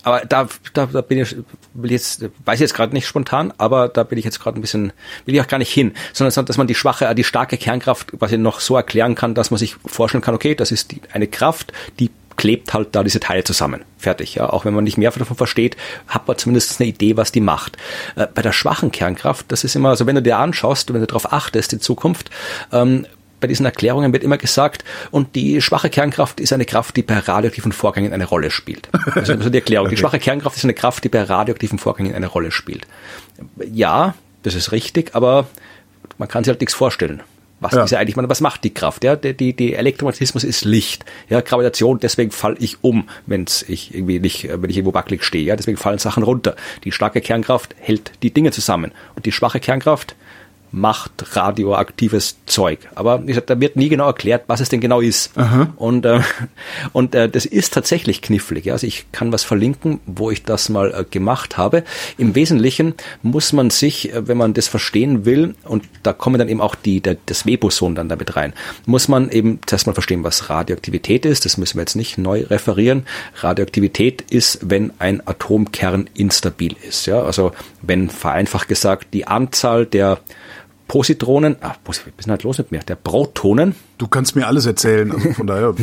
aber da, da, da bin ich, will jetzt, weiß ich jetzt gerade nicht spontan, aber da bin ich jetzt gerade ein bisschen, will ich auch gar nicht hin, sondern dass man die schwache, die starke Kernkraft quasi noch so erklären kann, dass man sich vorstellen kann, okay, das ist die, eine Kraft, die klebt halt da diese Teile zusammen. Fertig. Ja. Auch wenn man nicht mehr davon versteht, hat man zumindest eine Idee, was die macht. Äh, bei der schwachen Kernkraft, das ist immer, also wenn du dir anschaust, wenn du darauf achtest in Zukunft, ähm, bei diesen Erklärungen wird immer gesagt, und die schwache Kernkraft ist eine Kraft, die bei radioaktiven Vorgängen eine Rolle spielt. Das also die Erklärung. Okay. Die schwache Kernkraft ist eine Kraft, die bei radioaktiven Vorgängen eine Rolle spielt. Ja, das ist richtig, aber man kann sich halt nichts vorstellen. Was ja. ist ja eigentlich, was macht die Kraft? Ja, die, die, die Elektromagnetismus ist Licht. Ja, Gravitation, deswegen falle ich um, wenn ich irgendwie nicht, wenn ich irgendwo wackelig stehe. Ja, deswegen fallen Sachen runter. Die starke Kernkraft hält die Dinge zusammen. Und die schwache Kernkraft macht radioaktives Zeug. Aber wie gesagt, da wird nie genau erklärt, was es denn genau ist. Aha. Und, äh, und äh, das ist tatsächlich knifflig. Also ich kann was verlinken, wo ich das mal äh, gemacht habe. Im Wesentlichen muss man sich, äh, wenn man das verstehen will, und da kommen dann eben auch die, der, das Weboson dann damit rein, muss man eben zuerst mal verstehen, was Radioaktivität ist. Das müssen wir jetzt nicht neu referieren. Radioaktivität ist, wenn ein Atomkern instabil ist. Ja? Also wenn vereinfacht gesagt die Anzahl der Positronen, ah, was ist denn halt los mit mir? Der Protonen. Du kannst mir alles erzählen, also von daher.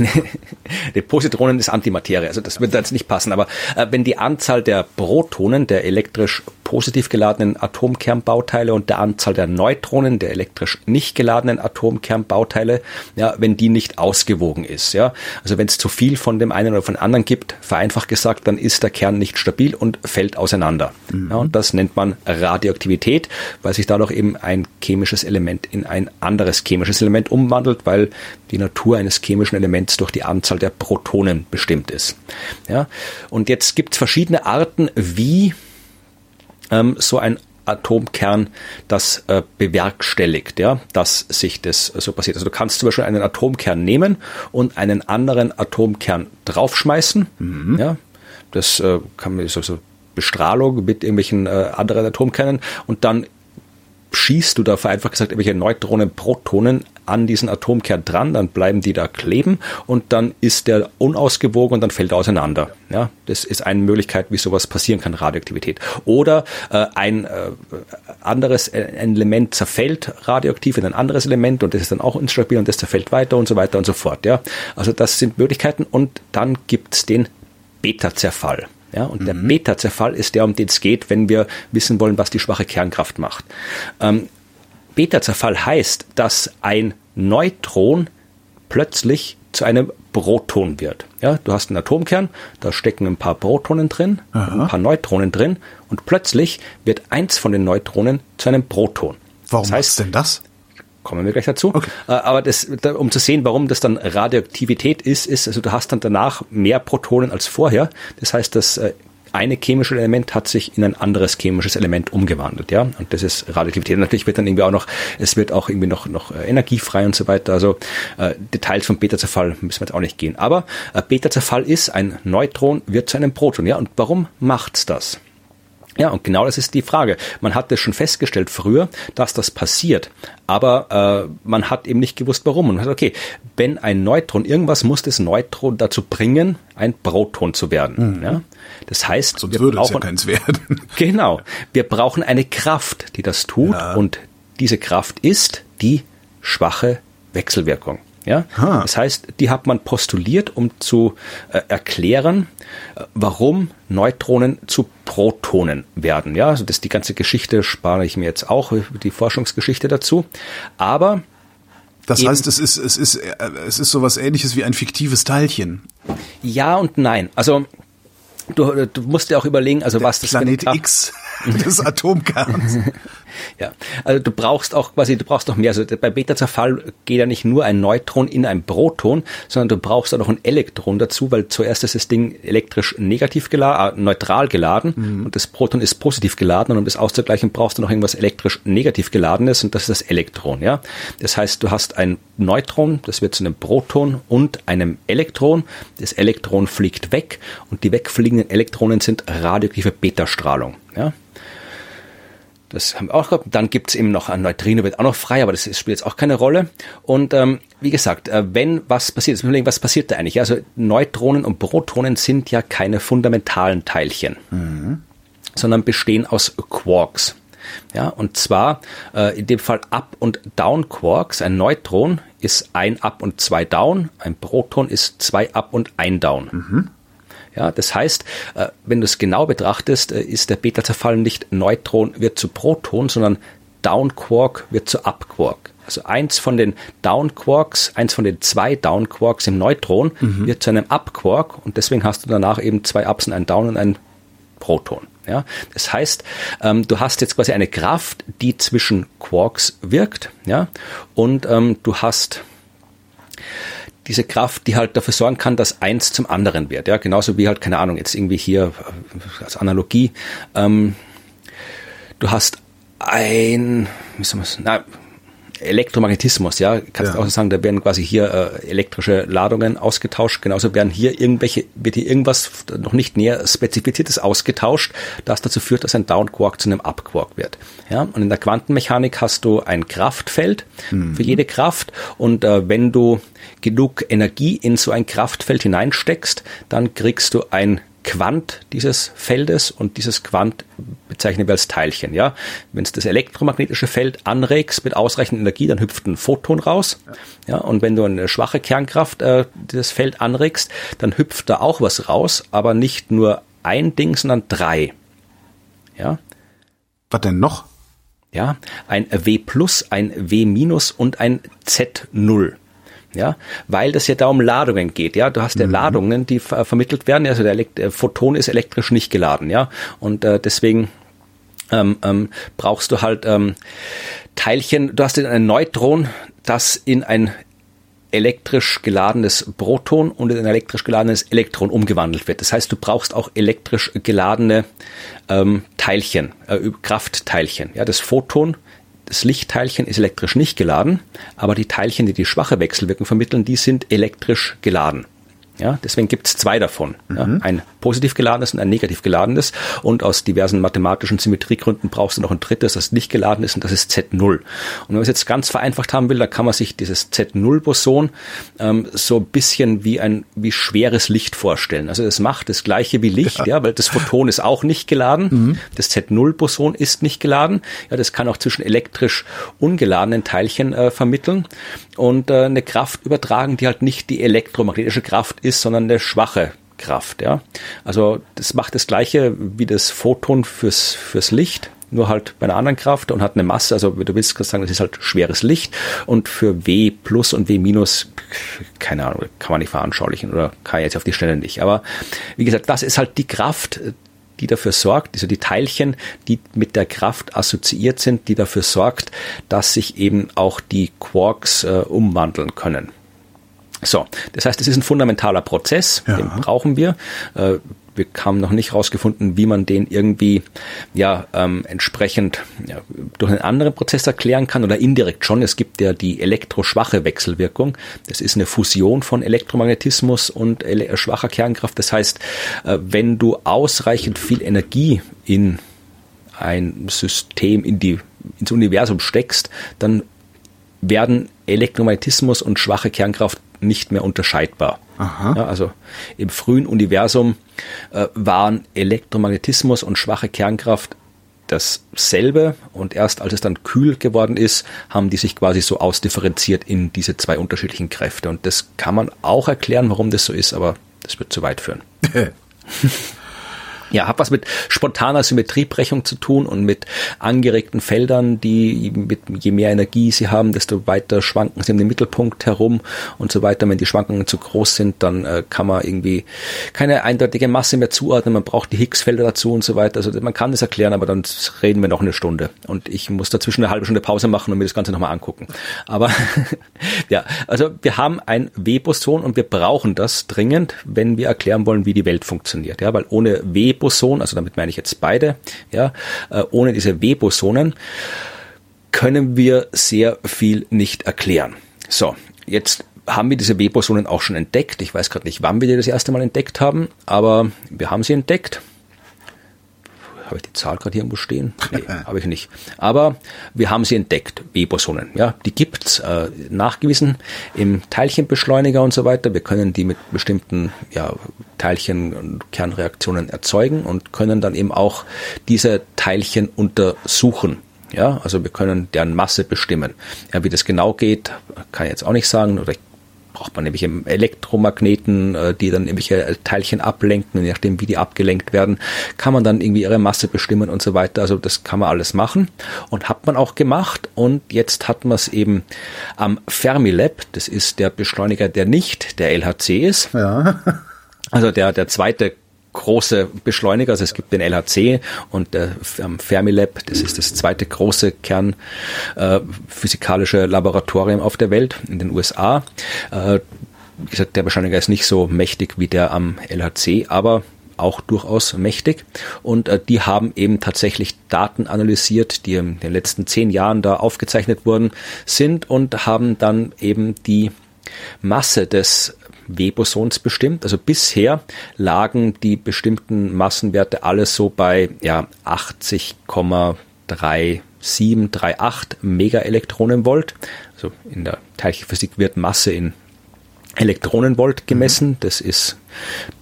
die Positronen ist Antimaterie, also das wird jetzt nicht passen, aber äh, wenn die Anzahl der Protonen, der elektrisch positiv geladenen Atomkernbauteile und der Anzahl der Neutronen, der elektrisch nicht geladenen Atomkernbauteile, ja, wenn die nicht ausgewogen ist, ja. Also wenn es zu viel von dem einen oder von anderen gibt, vereinfacht gesagt, dann ist der Kern nicht stabil und fällt auseinander. Mhm. Ja, und das nennt man Radioaktivität, weil sich dadurch eben ein chemisches Element in ein anderes chemisches Element umwandelt, weil die Natur eines chemischen Elements durch die Anzahl der Protonen bestimmt ist. Ja? Und jetzt gibt es verschiedene Arten, wie ähm, so ein Atomkern das äh, bewerkstelligt, ja, dass sich das so passiert. Also du kannst zum Beispiel einen Atomkern nehmen und einen anderen Atomkern draufschmeißen, mhm. ja, das äh, kann man so, so Bestrahlung mit irgendwelchen äh, anderen Atomkernen und dann schießt du da vereinfacht gesagt irgendwelche Neutronen, Protonen an diesen Atomkern dran, dann bleiben die da kleben und dann ist der unausgewogen und dann fällt er auseinander. Ja, das ist eine Möglichkeit, wie sowas passieren kann, Radioaktivität. Oder äh, ein äh, anderes Element zerfällt radioaktiv in ein anderes Element und das ist dann auch instabil und das zerfällt weiter und so weiter und so fort. Ja, also das sind Möglichkeiten und dann gibt's den Beta-Zerfall. Ja, und mhm. der Beta-Zerfall ist der, um den es geht, wenn wir wissen wollen, was die schwache Kernkraft macht. Ähm, Beta-Zerfall heißt, dass ein Neutron plötzlich zu einem Proton wird. Ja, du hast einen Atomkern, da stecken ein paar Protonen drin, Aha. ein paar Neutronen drin und plötzlich wird eins von den Neutronen zu einem Proton. Warum das heißt denn das? Kommen wir gleich dazu. Okay. Äh, aber das, um zu sehen, warum das dann Radioaktivität ist, ist, also du hast dann danach mehr Protonen als vorher. Das heißt, das äh, eine chemische Element hat sich in ein anderes chemisches Element umgewandelt, ja. Und das ist Radioaktivität. Natürlich wird dann irgendwie auch noch, es wird auch irgendwie noch, noch äh, energiefrei und so weiter. Also äh, Details vom Beta-Zerfall müssen wir jetzt auch nicht gehen. Aber äh, Beta-Zerfall ist, ein Neutron wird zu einem Proton, ja. Und warum macht's das? Ja, und genau das ist die Frage. Man hat das schon festgestellt früher, dass das passiert, aber äh, man hat eben nicht gewusst, warum. Und man hat, okay, wenn ein Neutron, irgendwas muss das Neutron dazu bringen, ein Proton zu werden. Mhm. Ja? Das heißt, Sonst wir würde brauchen, es ja keins werden. Genau. Wir brauchen eine Kraft, die das tut, ja. und diese Kraft ist die schwache Wechselwirkung. Ja? Ha. Das heißt, die hat man postuliert, um zu äh, erklären, äh, warum Neutronen zu Protonen werden. Ja, also das die ganze Geschichte spare ich mir jetzt auch, die Forschungsgeschichte dazu. Aber das heißt, es ist, es ist, äh, es ist sowas ähnliches wie ein fiktives Teilchen. Ja und nein. Also, du, du musst dir auch überlegen, also Der was das Planet X des Atomkerns. Ja, also du brauchst auch quasi, du brauchst noch mehr. Also bei Beta-Zerfall geht ja nicht nur ein Neutron in ein Proton, sondern du brauchst auch noch ein Elektron dazu, weil zuerst ist das Ding elektrisch negativ geladen, äh, neutral geladen mhm. und das Proton ist positiv geladen und um das auszugleichen brauchst du noch irgendwas elektrisch negativ geladenes und das ist das Elektron, ja. Das heißt, du hast ein Neutron, das wird zu einem Proton und einem Elektron. Das Elektron fliegt weg und die wegfliegenden Elektronen sind radioaktive Beta-Strahlung, ja. Das haben wir auch gehabt. Dann gibt's eben noch ein Neutrino, wird auch noch frei, aber das spielt jetzt auch keine Rolle. Und ähm, wie gesagt, äh, wenn was passiert, was passiert da eigentlich? Also Neutronen und Protonen sind ja keine fundamentalen Teilchen, mhm. sondern bestehen aus Quarks. Ja, und zwar äh, in dem Fall Up- und Down-Quarks. Ein Neutron ist ein Up und zwei Down, ein Proton ist zwei Up und ein Down. Mhm. Ja, das heißt, äh, wenn du es genau betrachtest, äh, ist der Beta-Zerfall nicht Neutron wird zu Proton, sondern Down-Quark wird zu Up-Quark. Also eins von den Down-Quarks, eins von den zwei Down-Quarks im Neutron mhm. wird zu einem Up-Quark und deswegen hast du danach eben zwei Ups und ein Down und ein Proton. Ja, das heißt, ähm, du hast jetzt quasi eine Kraft, die zwischen Quarks wirkt, ja, und ähm, du hast diese Kraft, die halt dafür sorgen kann, dass eins zum anderen wird. Ja, genauso wie halt, keine Ahnung, jetzt irgendwie hier äh, als Analogie, ähm, du hast ein, wie soll man es, Elektromagnetismus, ja, kannst ja. auch sagen, da werden quasi hier äh, elektrische Ladungen ausgetauscht, genauso werden hier irgendwelche, wird hier irgendwas noch nicht näher spezifiziertes ausgetauscht, das dazu führt, dass ein Downquark zu einem Upquark wird. Ja, und in der Quantenmechanik hast du ein Kraftfeld mhm. für jede Kraft und äh, wenn du genug Energie in so ein Kraftfeld hineinsteckst, dann kriegst du ein Quant dieses Feldes und dieses Quant bezeichnen wir als Teilchen. Ja, wenn es das elektromagnetische Feld anregst mit ausreichend Energie, dann hüpft ein Photon raus. Ja, und wenn du eine schwache Kernkraft äh, dieses Feld anregst, dann hüpft da auch was raus, aber nicht nur ein Ding, sondern drei. Ja. Was denn noch? Ja, ein W plus, ein W minus und ein Z null ja, weil das ja da um Ladungen geht, ja, du hast ja mhm. Ladungen, die ver vermittelt werden, also der, Elekt der Photon ist elektrisch nicht geladen, ja, und äh, deswegen ähm, ähm, brauchst du halt ähm, Teilchen, du hast ein Neutron, das in ein elektrisch geladenes Proton und in ein elektrisch geladenes Elektron umgewandelt wird. Das heißt, du brauchst auch elektrisch geladene ähm, Teilchen, äh, Kraftteilchen. Ja, das Photon das Lichtteilchen ist elektrisch nicht geladen, aber die Teilchen, die die schwache Wechselwirkung vermitteln, die sind elektrisch geladen. Ja, deswegen gibt es zwei davon. Mhm. Ja, ein positiv geladenes und ein negativ geladenes. Und aus diversen mathematischen Symmetriegründen brauchst du noch ein drittes, das nicht geladen ist, und das ist Z0. Und wenn man es jetzt ganz vereinfacht haben will, dann kann man sich dieses Z0-Boson ähm, so ein bisschen wie ein wie schweres Licht vorstellen. Also das macht das gleiche wie Licht, ja, ja weil das Photon ist auch nicht geladen. Mhm. Das Z0-Boson ist nicht geladen. Ja, das kann auch zwischen elektrisch ungeladenen Teilchen äh, vermitteln und äh, eine Kraft übertragen, die halt nicht die elektromagnetische Kraft ist, sondern eine schwache Kraft. Ja? Also das macht das gleiche wie das Photon fürs, fürs Licht nur halt bei einer anderen Kraft und hat eine Masse, also du willst sagen, das ist halt schweres Licht und für W plus und W minus, keine Ahnung, kann man nicht veranschaulichen oder kann jetzt auf die Stelle nicht. Aber wie gesagt, das ist halt die Kraft, die dafür sorgt, also die Teilchen, die mit der Kraft assoziiert sind, die dafür sorgt, dass sich eben auch die Quarks äh, umwandeln können. So, das heißt, es ist ein fundamentaler Prozess, ja. den brauchen wir. Äh, wir haben noch nicht herausgefunden, wie man den irgendwie ja ähm, entsprechend ja, durch einen anderen Prozess erklären kann oder indirekt schon. Es gibt ja die elektroschwache Wechselwirkung. Das ist eine Fusion von Elektromagnetismus und ele schwacher Kernkraft. Das heißt, äh, wenn du ausreichend viel Energie in ein System, in die, ins Universum steckst, dann werden Elektromagnetismus und schwache Kernkraft nicht mehr unterscheidbar. Ja, also im frühen Universum äh, waren Elektromagnetismus und schwache Kernkraft dasselbe und erst als es dann kühl geworden ist, haben die sich quasi so ausdifferenziert in diese zwei unterschiedlichen Kräfte. Und das kann man auch erklären, warum das so ist, aber das wird zu weit führen. Ja, hat was mit spontaner Symmetriebrechung zu tun und mit angeregten Feldern, die mit je mehr Energie sie haben, desto weiter schwanken sie um den Mittelpunkt herum und so weiter. Wenn die Schwankungen zu groß sind, dann äh, kann man irgendwie keine eindeutige Masse mehr zuordnen. Man braucht die Higgs-Felder dazu und so weiter. Also man kann das erklären, aber dann reden wir noch eine Stunde und ich muss dazwischen eine halbe Stunde Pause machen und mir das Ganze nochmal angucken. Aber ja, also wir haben ein W-Boson und wir brauchen das dringend, wenn wir erklären wollen, wie die Welt funktioniert. Ja, weil ohne W W-Boson, also damit meine ich jetzt beide, ja, äh, ohne diese W-Bosonen können wir sehr viel nicht erklären. So, jetzt haben wir diese W-Bosonen auch schon entdeckt. Ich weiß gerade nicht, wann wir die das erste Mal entdeckt haben, aber wir haben sie entdeckt. Habe ich die Zahl gerade hier irgendwo stehen? Nee, habe ich nicht. Aber wir haben sie entdeckt, W-Bosonen. Ja, die gibt's äh, nachgewiesen im Teilchenbeschleuniger und so weiter. Wir können die mit bestimmten ja, Teilchen- und Kernreaktionen erzeugen und können dann eben auch diese Teilchen untersuchen. Ja, also wir können deren Masse bestimmen. Ja, wie das genau geht, kann ich jetzt auch nicht sagen. Oder ich braucht man nämlich Elektromagneten, äh, die dann irgendwelche Teilchen ablenken, je nachdem wie die abgelenkt werden, kann man dann irgendwie ihre Masse bestimmen und so weiter. Also das kann man alles machen und hat man auch gemacht und jetzt hat man es eben am Fermilab, das ist der Beschleuniger, der nicht der LHC ist. Ja. Also der, der zweite große Beschleuniger. Also es gibt den LHC und der Fermilab, das ist das zweite große kernphysikalische äh, Laboratorium auf der Welt in den USA. Äh, wie gesagt, der Beschleuniger ist nicht so mächtig wie der am LHC, aber auch durchaus mächtig. Und äh, die haben eben tatsächlich Daten analysiert, die in den letzten zehn Jahren da aufgezeichnet worden sind und haben dann eben die Masse des W-Bosons bestimmt. Also bisher lagen die bestimmten Massenwerte alles so bei ja, 80,3738 Megaelektronenvolt. Also in der Teilchenphysik wird Masse in Elektronenvolt gemessen. Mhm. Das ist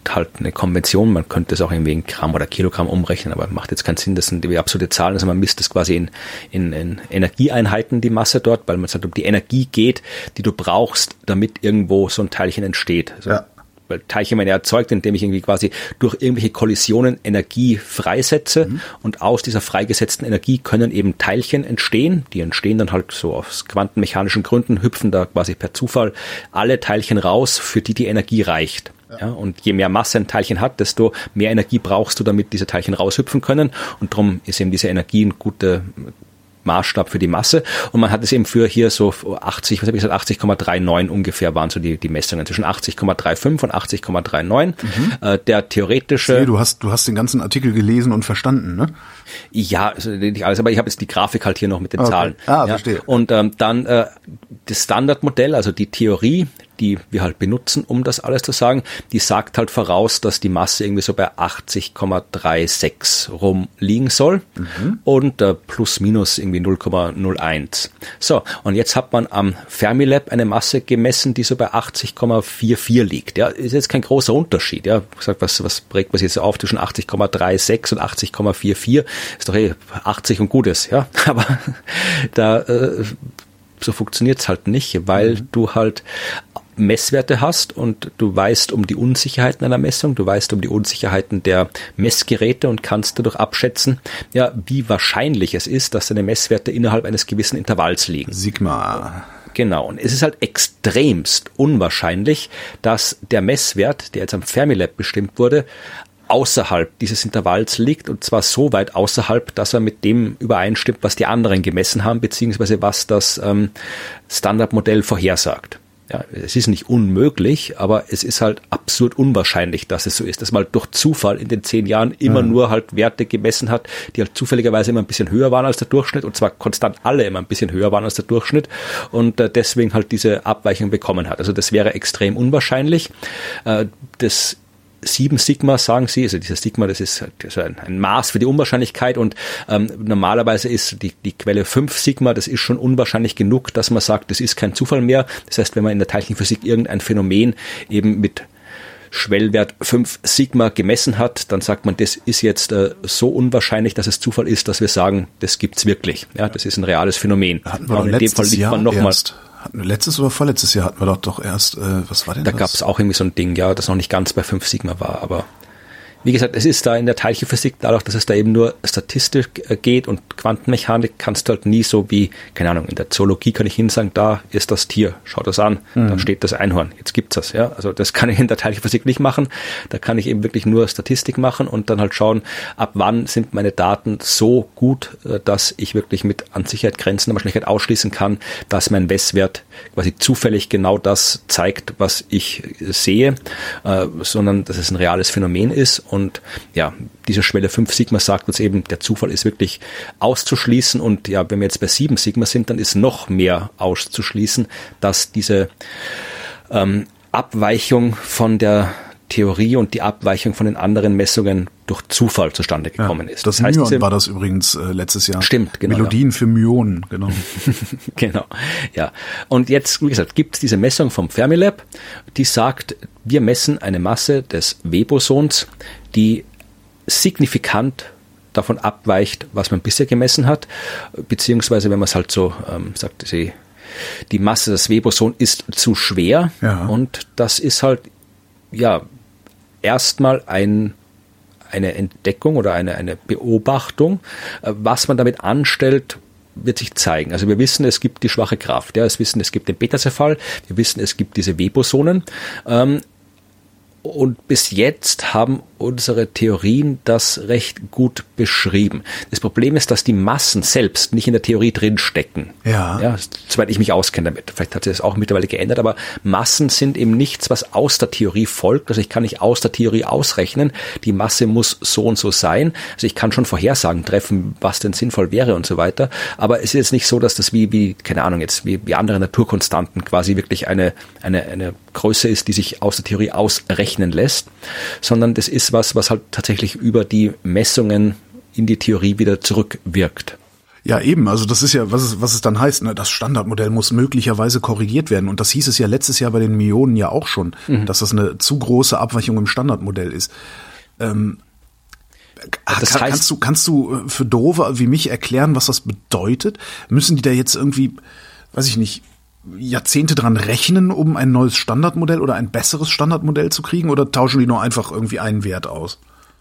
halt eine Konvention. Man könnte es auch irgendwie in Gramm oder Kilogramm umrechnen, aber macht jetzt keinen Sinn. Das sind die absolute Zahlen. Also man misst das quasi in, in, in Energieeinheiten, die Masse dort, weil man sagt, um die Energie geht, die du brauchst, damit irgendwo so ein Teilchen entsteht. Also ja weil Teilchen werden erzeugt, indem ich irgendwie quasi durch irgendwelche Kollisionen Energie freisetze mhm. und aus dieser freigesetzten Energie können eben Teilchen entstehen. Die entstehen dann halt so aus quantenmechanischen Gründen, hüpfen da quasi per Zufall alle Teilchen raus, für die die Energie reicht. Ja. ja. und je mehr Masse ein Teilchen hat, desto mehr Energie brauchst du, damit diese Teilchen raushüpfen können. Und darum ist eben diese Energie ein guter Maßstab für die Masse. Und man hat es eben für hier so 80, was habe ich gesagt, 80,39 ungefähr waren so die, die Messungen zwischen 80,35 und 80,39. Mhm. Äh, der theoretische. Sehe, du hast, du hast den ganzen Artikel gelesen und verstanden, ne? Ja, also nicht alles, aber ich habe jetzt die Grafik halt hier noch mit den okay. Zahlen. Ah, ja. verstehe. Und ähm, dann äh, das Standardmodell, also die Theorie, die wir halt benutzen, um das alles zu sagen, die sagt halt voraus, dass die Masse irgendwie so bei 80,36 rum liegen soll mhm. und äh, plus minus irgendwie 0,01. So, und jetzt hat man am Fermilab eine Masse gemessen, die so bei 80,44 liegt. Ja, ist jetzt kein großer Unterschied. Ja, gesagt, was, was prägt man jetzt auf zwischen 80,36 und 80,44? Ist doch eh 80 und Gutes, ja. Aber da äh, so funktioniert's halt nicht, weil mhm. du halt Messwerte hast und du weißt um die Unsicherheiten einer Messung, du weißt um die Unsicherheiten der Messgeräte und kannst dadurch abschätzen, ja, wie wahrscheinlich es ist, dass deine Messwerte innerhalb eines gewissen Intervalls liegen. Sigma. Genau. Und es ist halt extremst unwahrscheinlich, dass der Messwert, der jetzt am Fermilab bestimmt wurde, außerhalb dieses Intervalls liegt und zwar so weit außerhalb, dass er mit dem übereinstimmt, was die anderen gemessen haben, beziehungsweise was das ähm, Standardmodell vorhersagt. Ja, es ist nicht unmöglich, aber es ist halt absurd unwahrscheinlich, dass es so ist, dass man halt durch Zufall in den zehn Jahren immer mhm. nur halt Werte gemessen hat, die halt zufälligerweise immer ein bisschen höher waren als der Durchschnitt und zwar konstant alle immer ein bisschen höher waren als der Durchschnitt und äh, deswegen halt diese Abweichung bekommen hat. Also das wäre extrem unwahrscheinlich. Äh, das sieben Sigma, sagen sie. Also dieses Sigma, das ist, ist ein, Maß für die Unwahrscheinlichkeit und ähm, normalerweise ist die, die Quelle fünf Sigma, das ist schon unwahrscheinlich genug, dass man sagt, das ist kein Zufall mehr. Das heißt, wenn man in der Teilchenphysik irgendein Phänomen eben mit Schwellwert 5 Sigma gemessen hat, dann sagt man, das ist jetzt äh, so unwahrscheinlich, dass es Zufall ist, dass wir sagen, das gibt's wirklich. Ja, das ist ein reales Phänomen. Hatten wir in dem Fall liegt man nochmal letztes oder vorletztes Jahr hatten wir doch doch erst, äh, was war denn da das? Da gab es auch irgendwie so ein Ding, ja, das noch nicht ganz bei 5 Sigma war, aber wie gesagt, es ist da in der Teilchenphysik, dadurch, dass es da eben nur statistisch äh, geht und Quantenmechanik, kannst du halt nie so wie, keine Ahnung, in der Zoologie kann ich hin sagen, da ist das Tier, schau das an, mhm. da steht das Einhorn, jetzt gibt's das, ja. Also das kann ich in der Teilchenphysik nicht machen. Da kann ich eben wirklich nur Statistik machen und dann halt schauen, ab wann sind meine Daten so gut, äh, dass ich wirklich mit an Sicherheit Grenzen der Wahrscheinlichkeit ausschließen kann, dass mein Messwert quasi zufällig genau das zeigt, was ich sehe, äh, sondern dass es ein reales Phänomen ist und ja, diese Schwelle 5 Sigma sagt uns eben, der Zufall ist wirklich auszuschließen. Und ja, wenn wir jetzt bei 7 Sigma sind, dann ist noch mehr auszuschließen, dass diese ähm, Abweichung von der Theorie und die Abweichung von den anderen Messungen durch Zufall zustande gekommen ja, ist. Das, das heißt, Myon war das übrigens äh, letztes Jahr. Stimmt, genau. Melodien ja. für Myonen, genau. genau, ja. Und jetzt, wie gesagt, gibt es diese Messung vom Fermilab, die sagt, wir messen eine Masse des Webosons, die signifikant davon abweicht, was man bisher gemessen hat, beziehungsweise wenn man es halt so ähm, sagt, sie, die Masse des Weboson ist zu schwer ja. und das ist halt ja erstmal ein eine Entdeckung oder eine, eine Beobachtung. Äh, was man damit anstellt, wird sich zeigen. Also wir wissen, es gibt die schwache Kraft. Ja, wir wissen, es gibt den Beta-Cephal. Wir wissen, es gibt diese Webosonen. Ähm, und bis jetzt haben unsere Theorien das recht gut beschrieben. Das Problem ist, dass die Massen selbst nicht in der Theorie drin stecken. Ja. ja soweit ich mich auskenne damit. Vielleicht hat sich das auch mittlerweile geändert, aber Massen sind eben nichts, was aus der Theorie folgt. Also ich kann nicht aus der Theorie ausrechnen. Die Masse muss so und so sein. Also ich kann schon Vorhersagen treffen, was denn sinnvoll wäre und so weiter. Aber es ist jetzt nicht so, dass das wie, wie keine Ahnung jetzt, wie, wie andere Naturkonstanten quasi wirklich eine, eine, eine Größe ist, die sich aus der Theorie ausrechnen lässt, sondern das ist was, was halt tatsächlich über die Messungen in die Theorie wieder zurückwirkt. Ja, eben. Also das ist ja, was es, was es dann heißt, ne? das Standardmodell muss möglicherweise korrigiert werden. Und das hieß es ja letztes Jahr bei den Myonen ja auch schon, mhm. dass das eine zu große Abweichung im Standardmodell ist. Ähm, das kann, heißt, kannst du, kannst du äh, für Dove wie mich erklären, was das bedeutet? Müssen die da jetzt irgendwie, weiß ich nicht, Jahrzehnte dran rechnen, um ein neues Standardmodell oder ein besseres Standardmodell zu kriegen oder tauschen die nur einfach irgendwie einen Wert aus?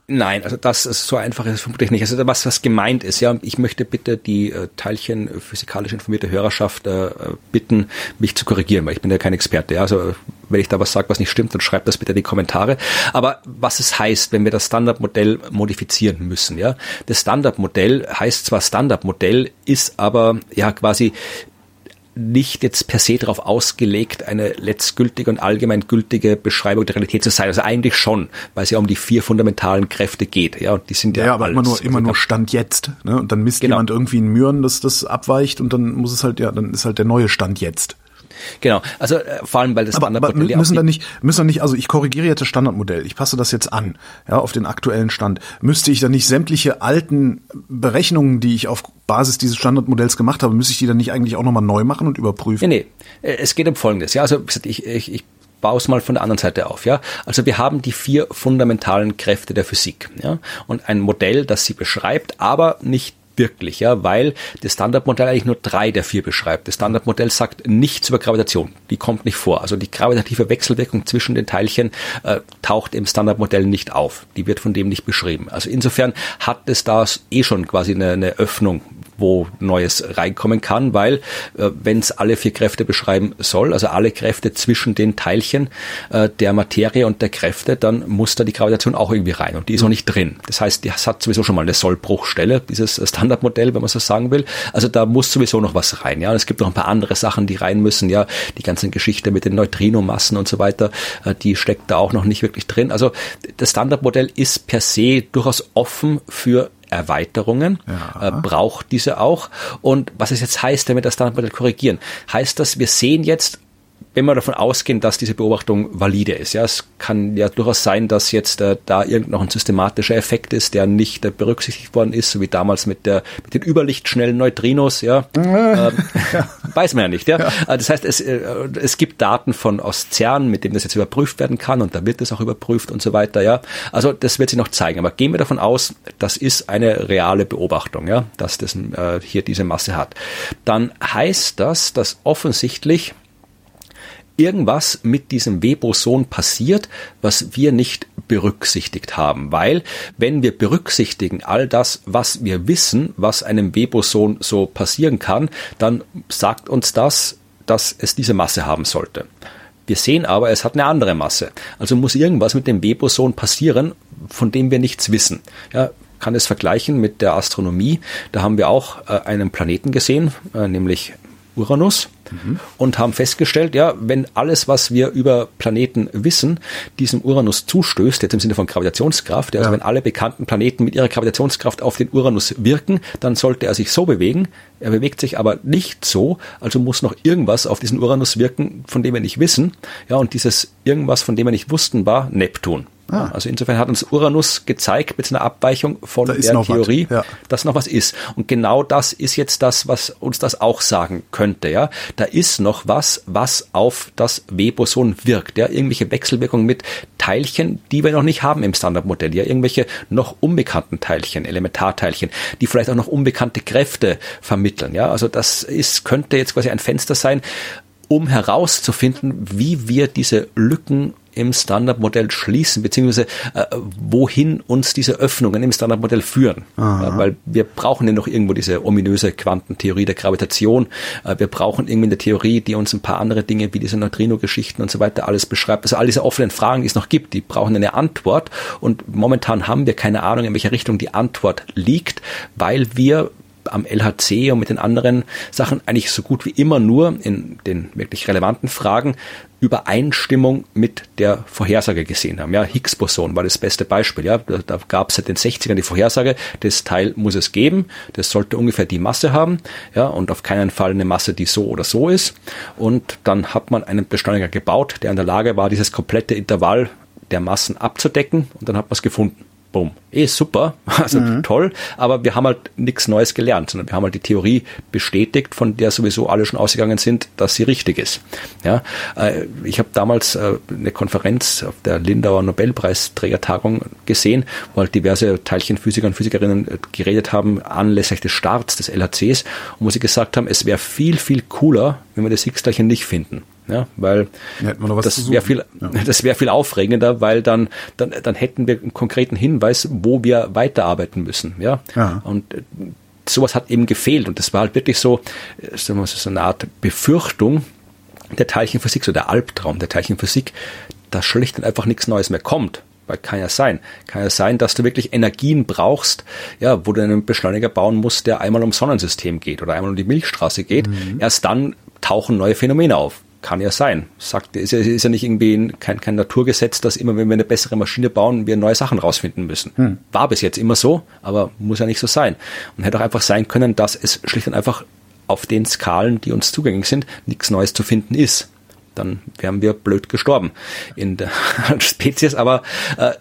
Nein, also das ist so einfach ist vermutlich nicht. Also was was gemeint ist, ja, ich möchte bitte die äh, Teilchen physikalisch informierte Hörerschaft äh, bitten, mich zu korrigieren, weil ich bin ja kein Experte. Ja, also wenn ich da was sage, was nicht stimmt, dann schreibt das bitte in die Kommentare. Aber was es heißt, wenn wir das Standardmodell modifizieren müssen, ja, das Standardmodell heißt zwar Standardmodell, ist aber ja quasi nicht jetzt per se darauf ausgelegt, eine letztgültige und allgemeingültige Beschreibung der Realität zu sein. Also eigentlich schon, weil es ja um die vier fundamentalen Kräfte geht. Ja, und die sind ja, ja aber alles. immer nur immer nur Stand jetzt. Ne? Und dann misst genau. jemand irgendwie ein Mühren, dass das abweicht und dann muss es halt ja, dann ist halt der neue Stand jetzt. Genau, also äh, vor allem, weil das aber, aber müssen dann nicht, müssen dann nicht, also ich korrigiere jetzt das Standardmodell, ich passe das jetzt an, ja, auf den aktuellen Stand. Müsste ich dann nicht sämtliche alten Berechnungen, die ich auf Basis dieses Standardmodells gemacht habe, müsste ich die dann nicht eigentlich auch nochmal neu machen und überprüfen? Nee, nee, äh, es geht um Folgendes, ja, also ich, ich, ich baue es mal von der anderen Seite auf, ja. Also wir haben die vier fundamentalen Kräfte der Physik, ja, und ein Modell, das sie beschreibt, aber nicht wirklich, ja, weil das Standardmodell eigentlich nur drei der vier beschreibt. Das Standardmodell sagt nichts über Gravitation, die kommt nicht vor. Also die gravitative Wechselwirkung zwischen den Teilchen äh, taucht im Standardmodell nicht auf. Die wird von dem nicht beschrieben. Also insofern hat es da eh schon quasi eine, eine Öffnung, wo Neues reinkommen kann, weil äh, wenn es alle vier Kräfte beschreiben soll, also alle Kräfte zwischen den Teilchen äh, der Materie und der Kräfte, dann muss da die Gravitation auch irgendwie rein und die ist noch nicht drin. Das heißt, das hat sowieso schon mal eine Sollbruchstelle, dieses Standardmodell, wenn man so sagen will. Also da muss sowieso noch was rein. Ja, und es gibt noch ein paar andere Sachen, die rein müssen. Ja, die ganze Geschichte mit den Neutrinomassen und so weiter, äh, die steckt da auch noch nicht wirklich drin. Also das Standardmodell ist per se durchaus offen für Erweiterungen, ja. äh, braucht diese auch. Und was es jetzt heißt, wenn wir das Standardmodell korrigieren, heißt das, wir sehen jetzt wenn wir davon ausgehen, dass diese Beobachtung valide ist. Ja, es kann ja durchaus sein, dass jetzt äh, da irgend noch ein systematischer Effekt ist, der nicht äh, berücksichtigt worden ist, so wie damals mit der mit den überlichtschnellen Neutrinos. Ja, ähm, weiß man ja nicht. Ja, ja. Also das heißt, es äh, es gibt Daten von aus CERN, mit denen das jetzt überprüft werden kann, und da wird es auch überprüft und so weiter. Ja, also das wird sich noch zeigen. Aber gehen wir davon aus, das ist eine reale Beobachtung, ja, dass das äh, hier diese Masse hat. Dann heißt das, dass offensichtlich irgendwas mit diesem Weboson passiert, was wir nicht berücksichtigt haben. Weil, wenn wir berücksichtigen all das, was wir wissen, was einem Weboson so passieren kann, dann sagt uns das, dass es diese Masse haben sollte. Wir sehen aber, es hat eine andere Masse. Also muss irgendwas mit dem Weboson passieren, von dem wir nichts wissen. Ja, kann es vergleichen mit der Astronomie. Da haben wir auch äh, einen Planeten gesehen, äh, nämlich Uranus mhm. und haben festgestellt, ja, wenn alles, was wir über Planeten wissen, diesem Uranus zustößt, jetzt im Sinne von Gravitationskraft, also ja. wenn alle bekannten Planeten mit ihrer Gravitationskraft auf den Uranus wirken, dann sollte er sich so bewegen. Er bewegt sich aber nicht so, also muss noch irgendwas auf diesen Uranus wirken, von dem wir nicht wissen. Ja, und dieses irgendwas, von dem wir nicht wussten, war Neptun. Ah. Also insofern hat uns Uranus gezeigt mit seiner Abweichung von der Theorie, ja. dass noch was ist. Und genau das ist jetzt das, was uns das auch sagen könnte. Ja, da ist noch was, was auf das W-Boson wirkt. Ja, irgendwelche Wechselwirkungen mit Teilchen, die wir noch nicht haben im Standardmodell. Ja, irgendwelche noch unbekannten Teilchen, Elementarteilchen, die vielleicht auch noch unbekannte Kräfte vermitteln. Ja, also das ist könnte jetzt quasi ein Fenster sein, um herauszufinden, wie wir diese Lücken im Standardmodell schließen, beziehungsweise äh, wohin uns diese Öffnungen im Standardmodell führen. Aha. weil wir brauchen ja noch irgendwo diese ominöse Quantentheorie der Gravitation. Äh, wir brauchen irgendwie eine Theorie, die uns ein paar andere Dinge wie diese Neutrino-Geschichten und so weiter alles beschreibt. Also all diese offenen Fragen, die es noch gibt, die brauchen eine Antwort. Und momentan haben wir keine Ahnung, in welcher Richtung die Antwort liegt, weil wir am LHC und mit den anderen Sachen eigentlich so gut wie immer nur in den wirklich relevanten Fragen Übereinstimmung mit der Vorhersage gesehen haben. Ja, Higgs-Boson war das beste Beispiel. Ja, da, da gab es seit den 60ern die Vorhersage, das Teil muss es geben, das sollte ungefähr die Masse haben, ja, und auf keinen Fall eine Masse, die so oder so ist. Und dann hat man einen Beschleuniger gebaut, der in der Lage war, dieses komplette Intervall der Massen abzudecken, und dann hat man es gefunden. Boom. Eh super, also mhm. toll, aber wir haben halt nichts Neues gelernt, sondern wir haben halt die Theorie bestätigt, von der sowieso alle schon ausgegangen sind, dass sie richtig ist. Ja, äh, ich habe damals äh, eine Konferenz auf der Lindauer Nobelpreisträgertagung gesehen, wo halt diverse Teilchenphysiker und Physikerinnen äh, geredet haben anlässlich des Starts des LHCs und wo sie gesagt haben, es wäre viel, viel cooler, wenn wir das Higgs-Teilchen nicht finden. Ja, weil das wäre viel, ja. das wäre viel aufregender, weil dann, dann, dann hätten wir einen konkreten Hinweis, wo wir weiterarbeiten müssen. Ja, ja. und äh, sowas hat eben gefehlt und das war halt wirklich so, äh, wir so eine Art Befürchtung der Teilchenphysik, so der Albtraum der Teilchenphysik, dass schlicht und einfach nichts Neues mehr kommt. Weil kann ja sein. Kann ja sein, dass du wirklich Energien brauchst, ja, wo du einen Beschleuniger bauen musst, der einmal ums Sonnensystem geht oder einmal um die Milchstraße geht. Mhm. Erst dann tauchen neue Phänomene auf. Kann ja sein. Sagt, ist ja, ist ja nicht irgendwie kein, kein Naturgesetz, dass immer, wenn wir eine bessere Maschine bauen, wir neue Sachen rausfinden müssen. Hm. War bis jetzt immer so, aber muss ja nicht so sein. Und hätte auch einfach sein können, dass es schlicht und einfach auf den Skalen, die uns zugänglich sind, nichts Neues zu finden ist. Dann wären wir blöd gestorben in der Spezies. Aber äh,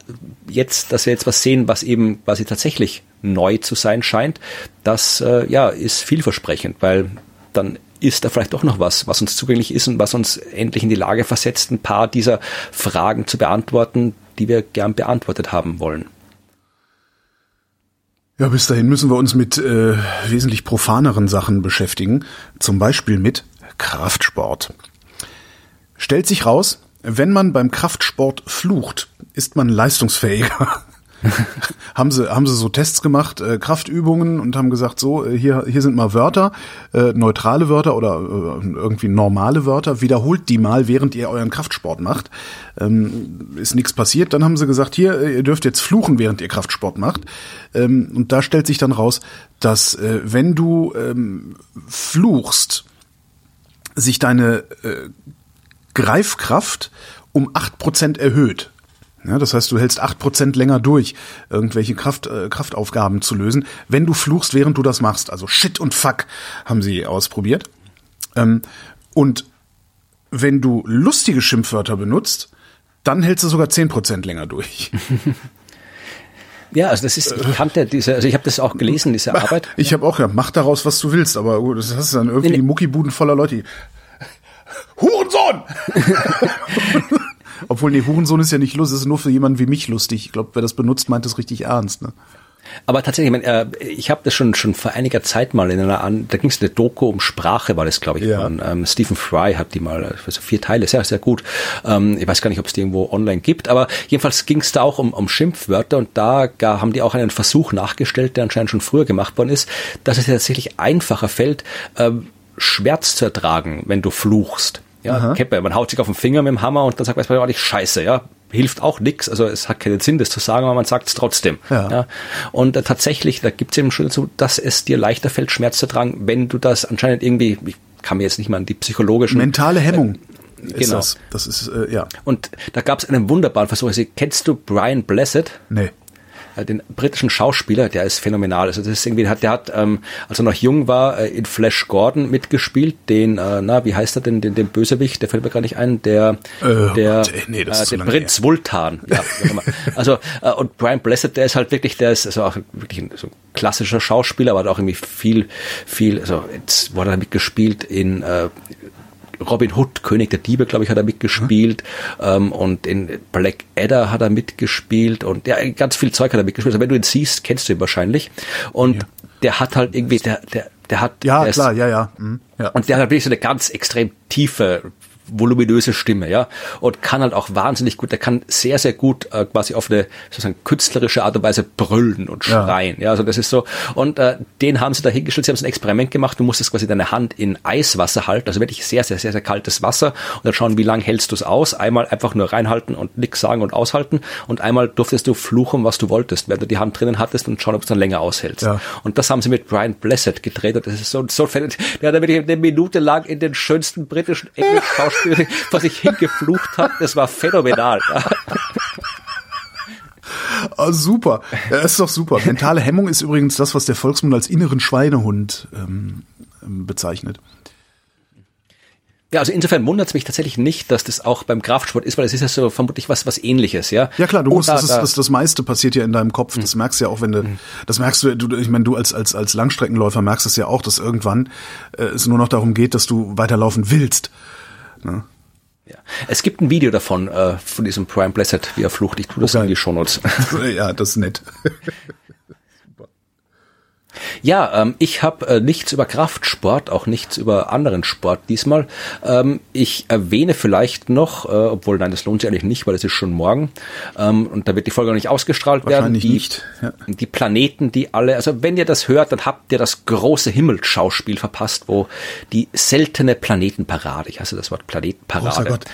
jetzt, dass wir jetzt was sehen, was eben quasi tatsächlich neu zu sein scheint, das äh, ja ist vielversprechend, weil dann ist da vielleicht doch noch was, was uns zugänglich ist und was uns endlich in die Lage versetzt, ein paar dieser Fragen zu beantworten, die wir gern beantwortet haben wollen. Ja, bis dahin müssen wir uns mit äh, wesentlich profaneren Sachen beschäftigen, zum Beispiel mit Kraftsport. Stellt sich raus, wenn man beim Kraftsport flucht, ist man leistungsfähiger. haben sie haben sie so Tests gemacht, äh, Kraftübungen und haben gesagt, so äh, hier hier sind mal Wörter, äh, neutrale Wörter oder äh, irgendwie normale Wörter, wiederholt die mal, während ihr euren Kraftsport macht. Ähm, ist nichts passiert. Dann haben sie gesagt, hier äh, ihr dürft jetzt fluchen, während ihr Kraftsport macht. Ähm, und da stellt sich dann raus, dass äh, wenn du ähm, fluchst, sich deine äh, Greifkraft um acht Prozent erhöht. Ja, das heißt, du hältst acht Prozent länger durch, irgendwelche Kraft, äh, Kraftaufgaben zu lösen, wenn du fluchst, während du das machst. Also Shit und Fuck haben sie ausprobiert. Ähm, und wenn du lustige Schimpfwörter benutzt, dann hältst du sogar zehn Prozent länger durch. Ja, also das ist, ich kannte diese, also ich habe das auch gelesen, diese Arbeit. Ich habe auch ja, mach daraus, was du willst, aber gut, das hast du dann irgendwie nee, nee. Muckibuden voller Leute. Hurensohn! Obwohl, nee, Hurensohn ist ja nicht lustig, ist nur für jemanden wie mich lustig. Ich glaube, wer das benutzt, meint es richtig ernst. Ne? Aber tatsächlich, ich, mein, äh, ich habe das schon schon vor einiger Zeit mal in einer an, da ging es eine Doku um Sprache, war das, glaube ich, ja. ähm, Stephen Fry hat die mal, also vier Teile, sehr, sehr gut. Ähm, ich weiß gar nicht, ob es die irgendwo online gibt, aber jedenfalls ging es da auch um, um Schimpfwörter und da gar, haben die auch einen Versuch nachgestellt, der anscheinend schon früher gemacht worden ist, dass es tatsächlich einfacher fällt, ähm, Schmerz zu ertragen, wenn du fluchst. Ja, kennt man, man haut sich auf den Finger mit dem Hammer und dann sagt man, es scheiße, ja. Hilft auch nichts, also es hat keinen Sinn, das zu sagen, aber man sagt es trotzdem. Ja. ja. Und äh, tatsächlich, da gibt es eben schon dazu, dass es dir leichter fällt, Schmerz zu tragen, wenn du das anscheinend irgendwie, ich kann mir jetzt nicht mal an die psychologischen mentale Hemmung. Äh, genau. Das, das ist äh, ja. Und da gab es einen wunderbaren Versuch. Also, kennst du Brian Blessed? Nee. Äh, den britischen Schauspieler, der ist phänomenal. Also das ist irgendwie, der hat, ähm, als er noch jung war, äh, in Flash Gordon mitgespielt, den, äh, na, wie heißt er denn, den, den Bösewicht, der fällt mir gar nicht ein, der, Äh, der, Gott, nee, das äh, der lange Prinz Vultan. Ja, also, äh, und Brian Blessed, der ist halt wirklich, der ist also auch wirklich ein, so ein klassischer Schauspieler, aber hat auch irgendwie viel, viel, also jetzt wurde er mitgespielt in, äh, Robin Hood, König der Diebe, glaube ich, hat er mitgespielt. Ähm, und in Black Adder hat er mitgespielt. Und ja, ganz viel Zeug hat er mitgespielt. Also wenn du ihn siehst, kennst du ihn wahrscheinlich. Und Ja. der hat halt irgendwie, der, der, der hat. Ja, der ist- klar, ja, ja. Mhm, ja. Und der hat wirklich so eine ganz extrem tiefe, voluminöse Stimme, ja, und kann halt auch wahnsinnig gut, der kann sehr, sehr gut äh, quasi auf eine sozusagen künstlerische Art und Weise brüllen und Ja. schreien, ja, also das ist so, und äh, den haben sie da hingestellt, sie haben so ein Experiment gemacht, du musstest quasi deine Hand in Eiswasser halten, also wirklich sehr, sehr, sehr, sehr kaltes Wasser und dann schauen, wie lange hältst du es aus, einmal einfach nur reinhalten und nix sagen und aushalten und einmal durftest du fluchen, was du wolltest, wenn du die Hand drinnen hattest und schauen, ob es dann länger aushältst. Ja. Und das haben sie mit Brian Blessed gedreht. Und das ist so, so fett. Der hat wirklich eine Minute lang in den schönsten britischen Was ich hingeflucht hat. Das war phänomenal. Ah, super. Ja, ist doch super. Mentale Hemmung ist übrigens das, was der Volksmund als inneren Schweinehund ähm, ähm, bezeichnet. ja, also insofern wundert es mich tatsächlich nicht, dass das auch beim Kraftsport ist, weil es ist ja so vermutlich was, was ähnliches, ja. Ja klar, du Und musst, da- das, ist, da- das, das meiste passiert ja in deinem Kopf. Das merkst du ja auch, wenn du, das merkst du, du ich meine, du als, als, als Langstreckenläufer merkst es ja auch, dass irgendwann äh, es nur noch darum geht, dass du weiterlaufen willst. Ja. Es gibt ein Video davon, äh, von diesem Brian Blessed, wie er flucht. Ich tue das Okay. in die Shownotes. ja, das ist nett. Ja, ähm, ich habe äh, nichts über Kraftsport, auch nichts über anderen Sport diesmal. Ähm, ich erwähne vielleicht noch, äh, obwohl nein, das lohnt sich eigentlich nicht, weil es ist schon morgen ähm, und da wird die Folge noch nicht ausgestrahlt werden. Wahrscheinlich Die, nicht, ja. die Planeten, die alle, also wenn ihr das hört, dann habt ihr das große Himmelsschauspiel verpasst, wo die seltene Planetenparade, ich hasse das Wort Planetenparade. Gott.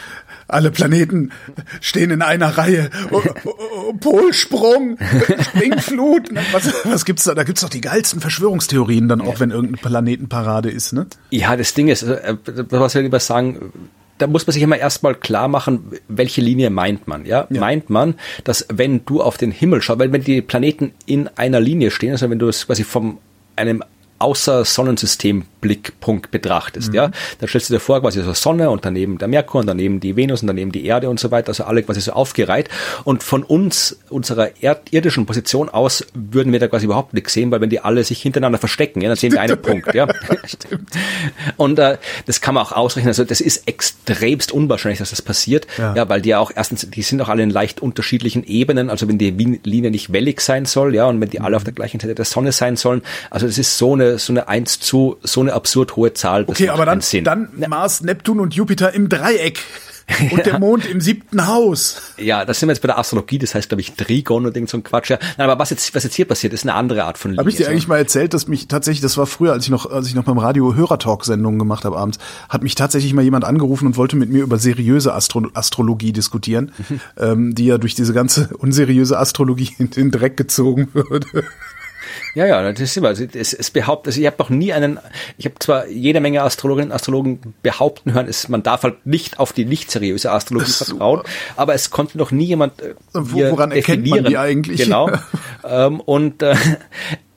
Alle Planeten stehen in einer Reihe. Oh, oh, oh, Polsprung, Springflut. Was, was gibt's da? Da gibt's doch die geilsten Verschwörungstheorien dann auch, wenn irgendeine Planetenparade ist, ne? Ja, das Ding ist, äh, was wir lieber sagen, da muss man sich immer erstmal klar machen, welche Linie meint man, ja? Meint man, dass wenn du auf den Himmel schaust, wenn, wenn die Planeten in einer Linie stehen, also wenn du es quasi vom einem außer Sonnensystemblickpunkt betrachtest, ja, dann stellst du dir vor, quasi so Sonne und daneben der Merkur und daneben die Venus und daneben die Erde und so weiter, also alle quasi so aufgereiht und von uns, unserer irdischen Position aus, würden wir da quasi überhaupt nichts sehen, weil wenn die alle sich hintereinander verstecken, ja, dann sehen wir einen Punkt, ja. Und äh, das kann man auch ausrechnen. Also das ist extremst unwahrscheinlich, dass das passiert. Ja. Ja, weil die ja auch erstens, die sind auch alle in leicht unterschiedlichen Ebenen. Also wenn die Linie nicht wellig sein soll, ja, und wenn die alle auf der gleichen Seite der Sonne sein sollen, also das ist so eine so eine eins zu so eine absurd hohe Zahl. Das Okay, aber dann, Sinn. dann Mars, Neptun und Jupiter im Dreieck. Und der Mond im siebten Haus. Ja, das sind wir jetzt bei der Astrologie, das heißt, glaube ich, Trigon und irgend so ein Quatsch. Ja. Nein, aber was jetzt, was jetzt hier passiert, ist eine andere Art von Linie. Habe ich dir eigentlich mal erzählt, dass mich tatsächlich, das war früher, als ich noch, als ich noch beim Radio Hörertalk-Sendungen gemacht habe abends, hat mich tatsächlich mal jemand angerufen und wollte mit mir über seriöse Astro Astrologie diskutieren, ähm, die ja durch diese ganze unseriöse Astrologie in den Dreck gezogen würde. Ja, ja, das ist immer. Also es, es behauptet, also ich habe noch nie einen, ich habe zwar jede Menge Astrologinnen und Astrologen behaupten hören, es, man darf halt nicht auf die nicht seriöse Astrologie vertrauen, aber es konnte noch nie jemand äh, Wo- woran erkennt man definieren. die eigentlich? Genau. ähm, und äh,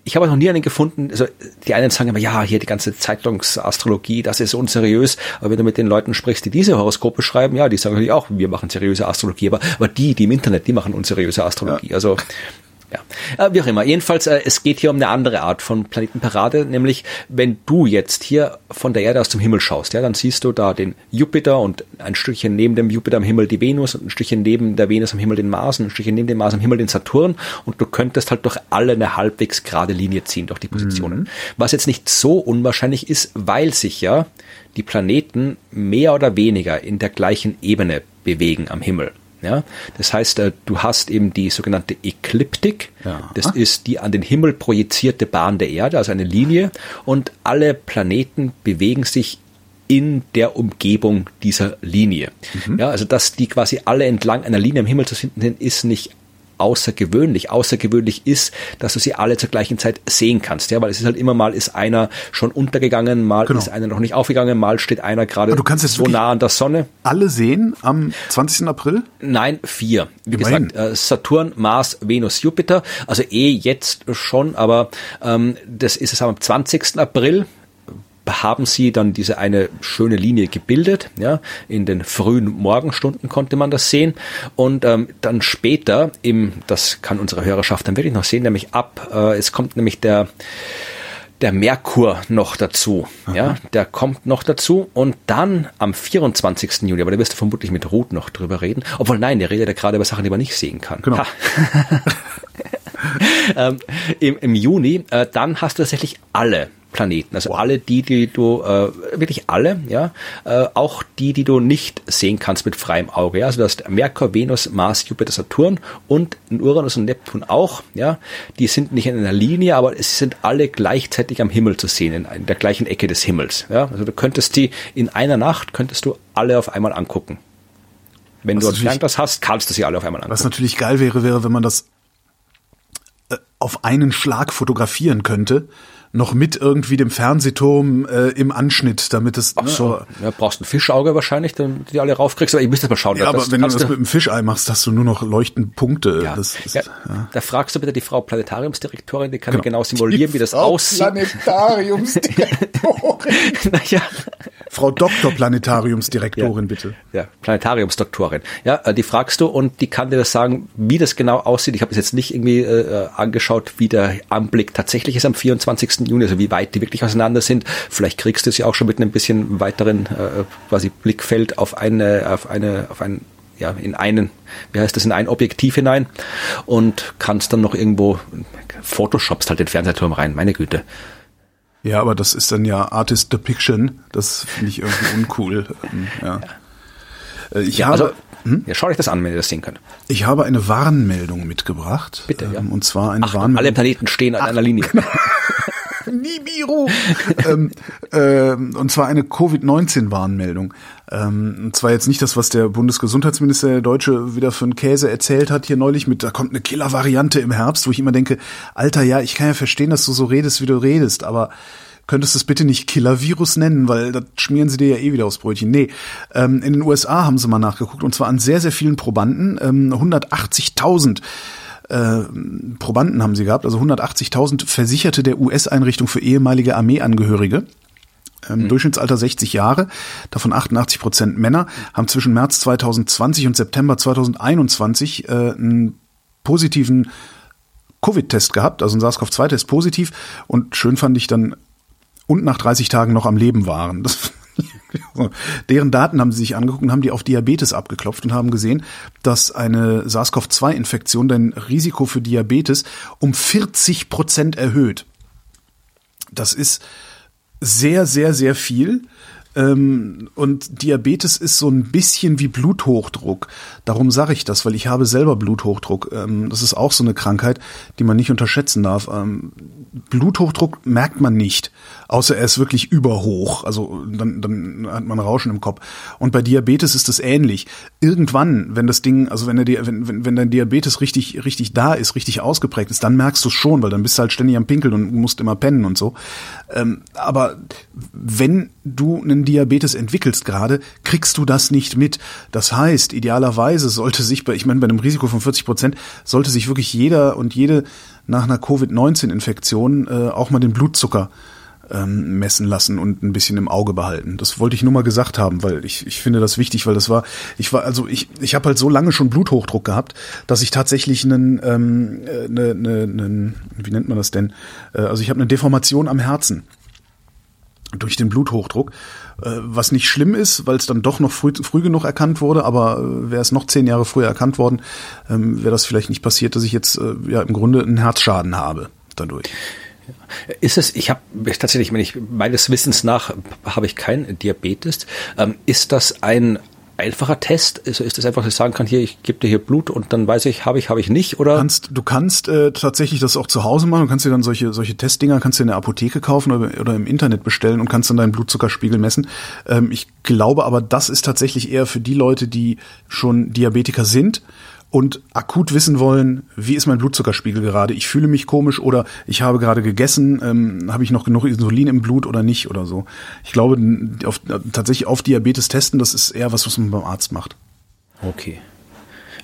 ich habe noch nie einen gefunden, also die einen sagen immer, ja, hier die ganze Zeitungsastrologie, das ist unseriös, aber wenn du mit den Leuten sprichst, die diese Horoskope schreiben, ja, die sagen natürlich auch, wir machen seriöse Astrologie, aber, aber die, die im Internet, die machen unseriöse Astrologie. Also ja, äh, wie auch immer. Jedenfalls, äh, es geht hier um eine andere Art von Planetenparade, nämlich wenn du jetzt hier von der Erde aus zum Himmel schaust, ja, dann siehst du da den Jupiter und ein Stückchen neben dem Jupiter am Himmel die Venus und ein Stückchen neben der Venus am Himmel den Mars und ein Stückchen neben dem Mars am Himmel den Saturn und du könntest halt durch alle eine halbwegs gerade Linie ziehen, durch die Positionen. Was jetzt nicht so unwahrscheinlich ist, weil sich ja die Planeten mehr oder weniger in der gleichen Ebene bewegen am Himmel. Ja, das heißt, äh, du hast eben die sogenannte Ekliptik. Ja. Das ist die an den Himmel projizierte Bahn der Erde, also eine Linie. Und alle Planeten bewegen sich in der Umgebung dieser Linie. Ja, also dass die quasi alle entlang einer Linie am Himmel zu finden sind, ist nicht außergewöhnlich. Außergewöhnlich ist, dass du sie alle zur gleichen Zeit sehen kannst, ja, weil es ist halt immer mal ist einer schon untergegangen, mal genau. ist einer noch nicht aufgegangen, mal steht einer gerade so nah an der Sonne. Alle sehen am 20. April? Nein, vier. Wie Immerhin. gesagt, äh, Saturn, Mars, Venus, Jupiter. Also eh jetzt schon, aber ähm, das ist es am 20. April haben sie dann diese eine schöne Linie gebildet. Ja, in den frühen Morgenstunden konnte man das sehen und ähm, dann später im, das kann unsere Hörerschaft dann wirklich noch sehen, nämlich ab. Äh, es kommt nämlich der der Merkur noch dazu. Aha. Ja, der kommt noch dazu und dann am 24. Juli, aber da wirst du vermutlich mit Ruth noch drüber reden. Obwohl nein, der redet ja gerade über Sachen, die man nicht sehen kann. Genau. ähm, im, Im Juni, äh, dann hast du tatsächlich alle Planeten. Also wow. alle die, die du, äh, wirklich alle, ja, äh, auch die, die du nicht sehen kannst mit freiem Auge. Ja? Also du hast Merkur, Venus, Mars, Jupiter, Saturn und Uranus und Neptun auch, ja. Die sind nicht in einer Linie, aber es sind alle gleichzeitig am Himmel zu sehen, in, in der gleichen Ecke des Himmels. Ja? Also du könntest die in einer Nacht, könntest du alle auf einmal angucken. Wenn was du ein Fernglas hast, kannst du sie alle auf einmal angucken. Was natürlich geil wäre, wäre, wenn man das äh, auf einen Schlag fotografieren könnte noch mit irgendwie dem Fernsehturm äh, im Anschnitt, damit es. Ach ne, so, ne, ja, brauchst ein Fischauge wahrscheinlich, damit du die alle raufkriegst. Aber ich müsste mal schauen. Ja, aber wenn du das mit einem Fischei machst, hast du nur noch leuchtend Punkte. Ja. Das ist, ja. ja. Da fragst du bitte die Frau Planetariumsdirektorin, die kann genau, genau simulieren, wie das aussieht. Planetariumsdirektorin. naja. Frau Doktor Planetariumsdirektorin, ja. bitte. Ja, Planetariumsdoktorin. Ja, äh, die fragst du und die kann dir das sagen, wie das genau aussieht. Ich habe es jetzt nicht irgendwie äh, angeschaut, wie der Anblick tatsächlich ist am 24. Juni, also wie weit die wirklich auseinander sind. Vielleicht kriegst du es ja auch schon mit einem bisschen weiteren äh, quasi Blickfeld auf eine, auf eine, auf ein ja, in einen, wie heißt das, in ein Objektiv hinein und kannst dann noch irgendwo Photoshopst halt den Fernsehturm rein, meine Güte. Ja, aber das ist dann ja Artist Depiction. Das finde ich irgendwie uncool. Ähm, ja. Äh, ich ja, habe, also, hm? ja, schau euch das an, wenn ihr das sehen könnt. Ich habe eine Warnmeldung mitgebracht. Bitte, ja. Ähm, und zwar eine Ach, Warnmeldung. Alle Planeten stehen an Ach, einer Linie. Genau. Nibiru. ähm, äh, und zwar eine Covid-19-Warnmeldung. Ähm, und zwar jetzt nicht das, was der Bundesgesundheitsminister der Deutsche wieder für einen Käse erzählt hat hier neulich mit, da kommt eine Killer-Variante im Herbst, wo ich immer denke, Alter, ja, ich kann ja verstehen, dass du so redest, wie du redest, aber könntest du es bitte nicht Killer-Virus nennen, weil das schmieren sie dir ja eh wieder aufs Brötchen. Nee, ähm, in den USA haben sie mal nachgeguckt und zwar an sehr, sehr vielen Probanden, ähm, 180.000 äh, Probanden haben sie gehabt, also 180.000 Versicherte der US-Einrichtung für ehemalige Armeeangehörige. Ähm, mhm. Durchschnittsalter 60 Jahre, davon 88 Prozent Männer, haben zwischen März 2020 und September 2021 äh, einen positiven Covid-Test gehabt, also ein SARS-CoV-2-Test positiv und schön fand ich dann und nach 30 Tagen noch am Leben waren. Das Deren Daten haben sie sich angeguckt und haben die auf Diabetes abgeklopft und haben gesehen, dass eine SARS-CoV-2-Infektion dein Risiko für Diabetes um 40 Prozent erhöht. Das ist sehr, sehr, sehr viel. Ähm, und Diabetes ist so ein bisschen wie Bluthochdruck. Darum sage ich das, weil ich habe selber Bluthochdruck. Ähm, das ist auch so eine Krankheit, die man nicht unterschätzen darf. Ähm, Bluthochdruck merkt man nicht, außer er ist wirklich überhoch. Also dann, dann hat man Rauschen im Kopf. Und bei Diabetes ist das ähnlich. Irgendwann, wenn das Ding, also wenn, der, wenn, wenn, wenn dein Diabetes richtig, richtig da ist, richtig ausgeprägt ist, dann merkst du es schon, weil dann bist du halt ständig am Pinkeln und musst immer pennen und so. Ähm, aber wenn du einen Diabetes entwickelst gerade, kriegst du das nicht mit. Das heißt, idealerweise sollte sich bei, ich meine, bei einem Risiko von 40 Prozent, sollte sich wirklich jeder und jede nach einer Covid-19-Infektion äh, auch mal den Blutzucker ähm, messen lassen und ein bisschen im Auge behalten. Das wollte ich nur mal gesagt haben, weil ich, ich finde das wichtig, weil das war, ich war, also ich, ich habe halt so lange schon Bluthochdruck gehabt, dass ich tatsächlich einen, ähm, eine, eine, einen, wie nennt man das denn? Äh, also ich habe eine Deformation am Herzen durch den Bluthochdruck, äh, was nicht schlimm ist, weil es dann doch noch früh, früh genug erkannt wurde, aber äh, wäre es noch zehn Jahre früher erkannt worden, ähm, wäre das vielleicht nicht passiert, dass ich jetzt äh, ja im Grunde einen Herzschaden habe dadurch. Ist es, ich habe tatsächlich, wenn ich meines Wissens nach habe ich kein Diabetes. Ähm, ist das ein einfacher Test? Also ist das einfach, dass ich sagen kann, hier, ich gebe dir hier Blut und dann weiß ich, habe ich, habe ich nicht, oder? Du kannst, du kannst äh, tatsächlich das auch zu Hause machen. Du kannst dir dann solche, solche Testdinger, kannst du in der Apotheke kaufen oder, oder im Internet bestellen und kannst dann deinen Blutzuckerspiegel messen. Ähm, ich glaube aber, das ist tatsächlich eher für die Leute, die schon Diabetiker sind und akut wissen wollen, wie ist mein Blutzuckerspiegel gerade? Ich fühle mich komisch oder ich habe gerade gegessen, ähm, habe ich noch genug Insulin im Blut oder nicht oder so. Ich glaube, auf, tatsächlich auf Diabetes testen, das ist eher was, was man beim Arzt macht. Okay.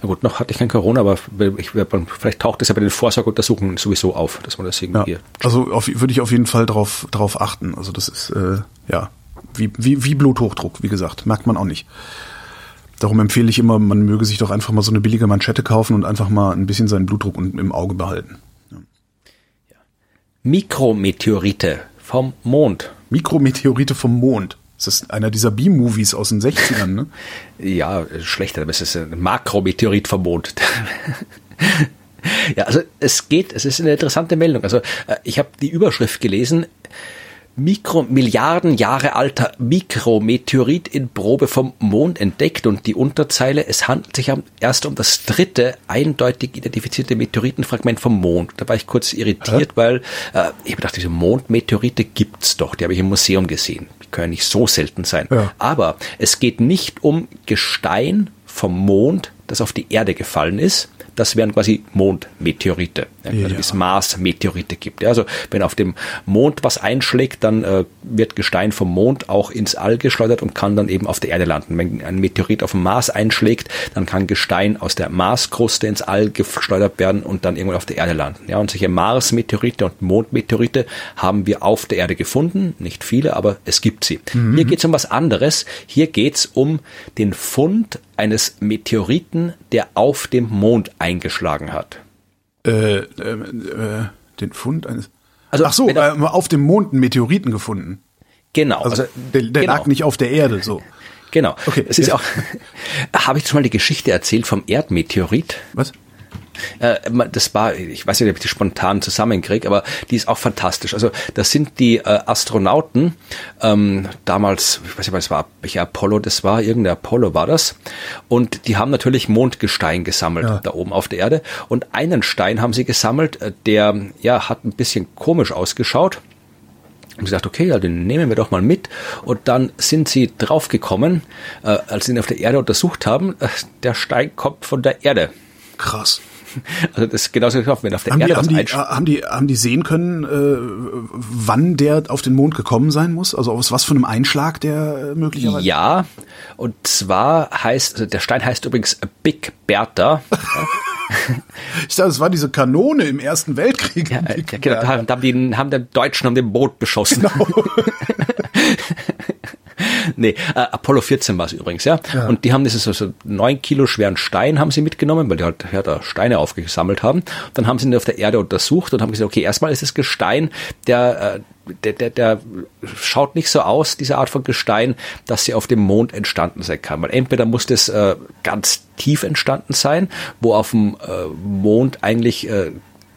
Na gut, noch hatte ich kein Corona, aber ich, vielleicht taucht es ja bei den Vorsorgeuntersuchungen sowieso auf, dass man das irgendwie. Ja, also auf, würde ich auf jeden Fall drauf, drauf achten. Also das ist äh, ja wie, wie, wie Bluthochdruck, wie gesagt, merkt man auch nicht. Darum empfehle ich immer, man möge sich doch einfach mal so eine billige Manschette kaufen und einfach mal ein bisschen seinen Blutdruck im Auge behalten. Ja. Mikrometeorite vom Mond. Mikrometeorite vom Mond. Das ist einer dieser B-Movies aus den 60ern, ne? ja, schlechter, aber es ist ein Makrometeorit vom Mond. ja, also es geht, es ist eine interessante Meldung. Also äh, ich habe die Überschrift gelesen, Mikro Milliarden Jahre alter Mikrometeorit in Probe vom Mond entdeckt und die Unterzeile, es handelt sich erst um das dritte eindeutig identifizierte Meteoritenfragment vom Mond. Da war ich kurz irritiert, Hä? weil äh, ich dachte, diese Mondmeteorite gibt's doch, die habe ich im Museum gesehen. Die können nicht so selten sein. Ja. Aber es geht nicht um Gestein vom Mond, das auf die Erde gefallen ist, das wären quasi Mondmeteorite, ja, also ja. wie es Mars-Meteorite gibt. Ja, also wenn auf dem Mond was einschlägt, dann äh, wird Gestein vom Mond auch ins All geschleudert und kann dann eben auf der Erde landen. Wenn ein Meteorit auf dem Mars einschlägt, dann kann Gestein aus der Marskruste ins All geschleudert werden und dann irgendwann auf der Erde landen. Ja, und solche Mars-Meteorite und Mondmeteorite haben wir auf der Erde gefunden, nicht viele, aber es gibt sie. Mhm. Hier geht es um was anderes. Hier geht es um den Fund eines Meteoriten, der auf dem Mond eingeschlagen hat. Äh, äh, äh, den Fund eines. Also, Ach so, er, äh, auf dem Mond einen Meteoriten gefunden. Genau. Also, also der, der genau. lag nicht auf der Erde so. Genau. Okay. Es ist ja. auch. Habe ich schon mal die Geschichte erzählt vom Erdmeteorit? Was? Äh, das war, ich weiß nicht, ob ich die spontan zusammenkriege, aber die ist auch fantastisch. Also das sind die äh, Astronauten, ähm, damals, ich weiß nicht, was war, welcher Apollo das war, irgendein Apollo war das. Und die haben natürlich Mondgestein gesammelt ja. da oben auf der Erde. Und einen Stein haben sie gesammelt, äh, der ja hat ein bisschen komisch ausgeschaut. Und gesagt, okay, ja, den nehmen wir doch mal mit. Und dann sind sie draufgekommen, äh, als sie ihn auf der Erde untersucht haben, äh, der Stein kommt von der Erde. Krass. Also das ist genauso gelaufen, wenn auf der haben Erde die, haben die, äh, haben die, haben die sehen können, äh, wann der auf den Mond gekommen sein muss? Also aus was für einem Einschlag der äh, möglicherweise? Ja, und zwar heißt, also der Stein heißt übrigens Big Bertha. ich dachte, es war diese Kanone im Ersten Weltkrieg. Ja, ja genau, da haben, die, haben den Deutschen um den Boot beschossen. Genau. nee, äh, Apollo 14 war es übrigens, ja? ja. Und die haben dieses also neun Kilo schweren Stein haben sie mitgenommen, weil die halt ja, da Steine aufgesammelt haben. Dann haben sie ihn auf der Erde untersucht und haben gesagt, okay, erstmal ist es Gestein, der, äh, der, der, der schaut nicht so aus, diese Art von Gestein, dass sie auf dem Mond entstanden sein kann. Weil entweder muss das äh, ganz tief entstanden sein, wo auf dem äh, Mond eigentlich äh,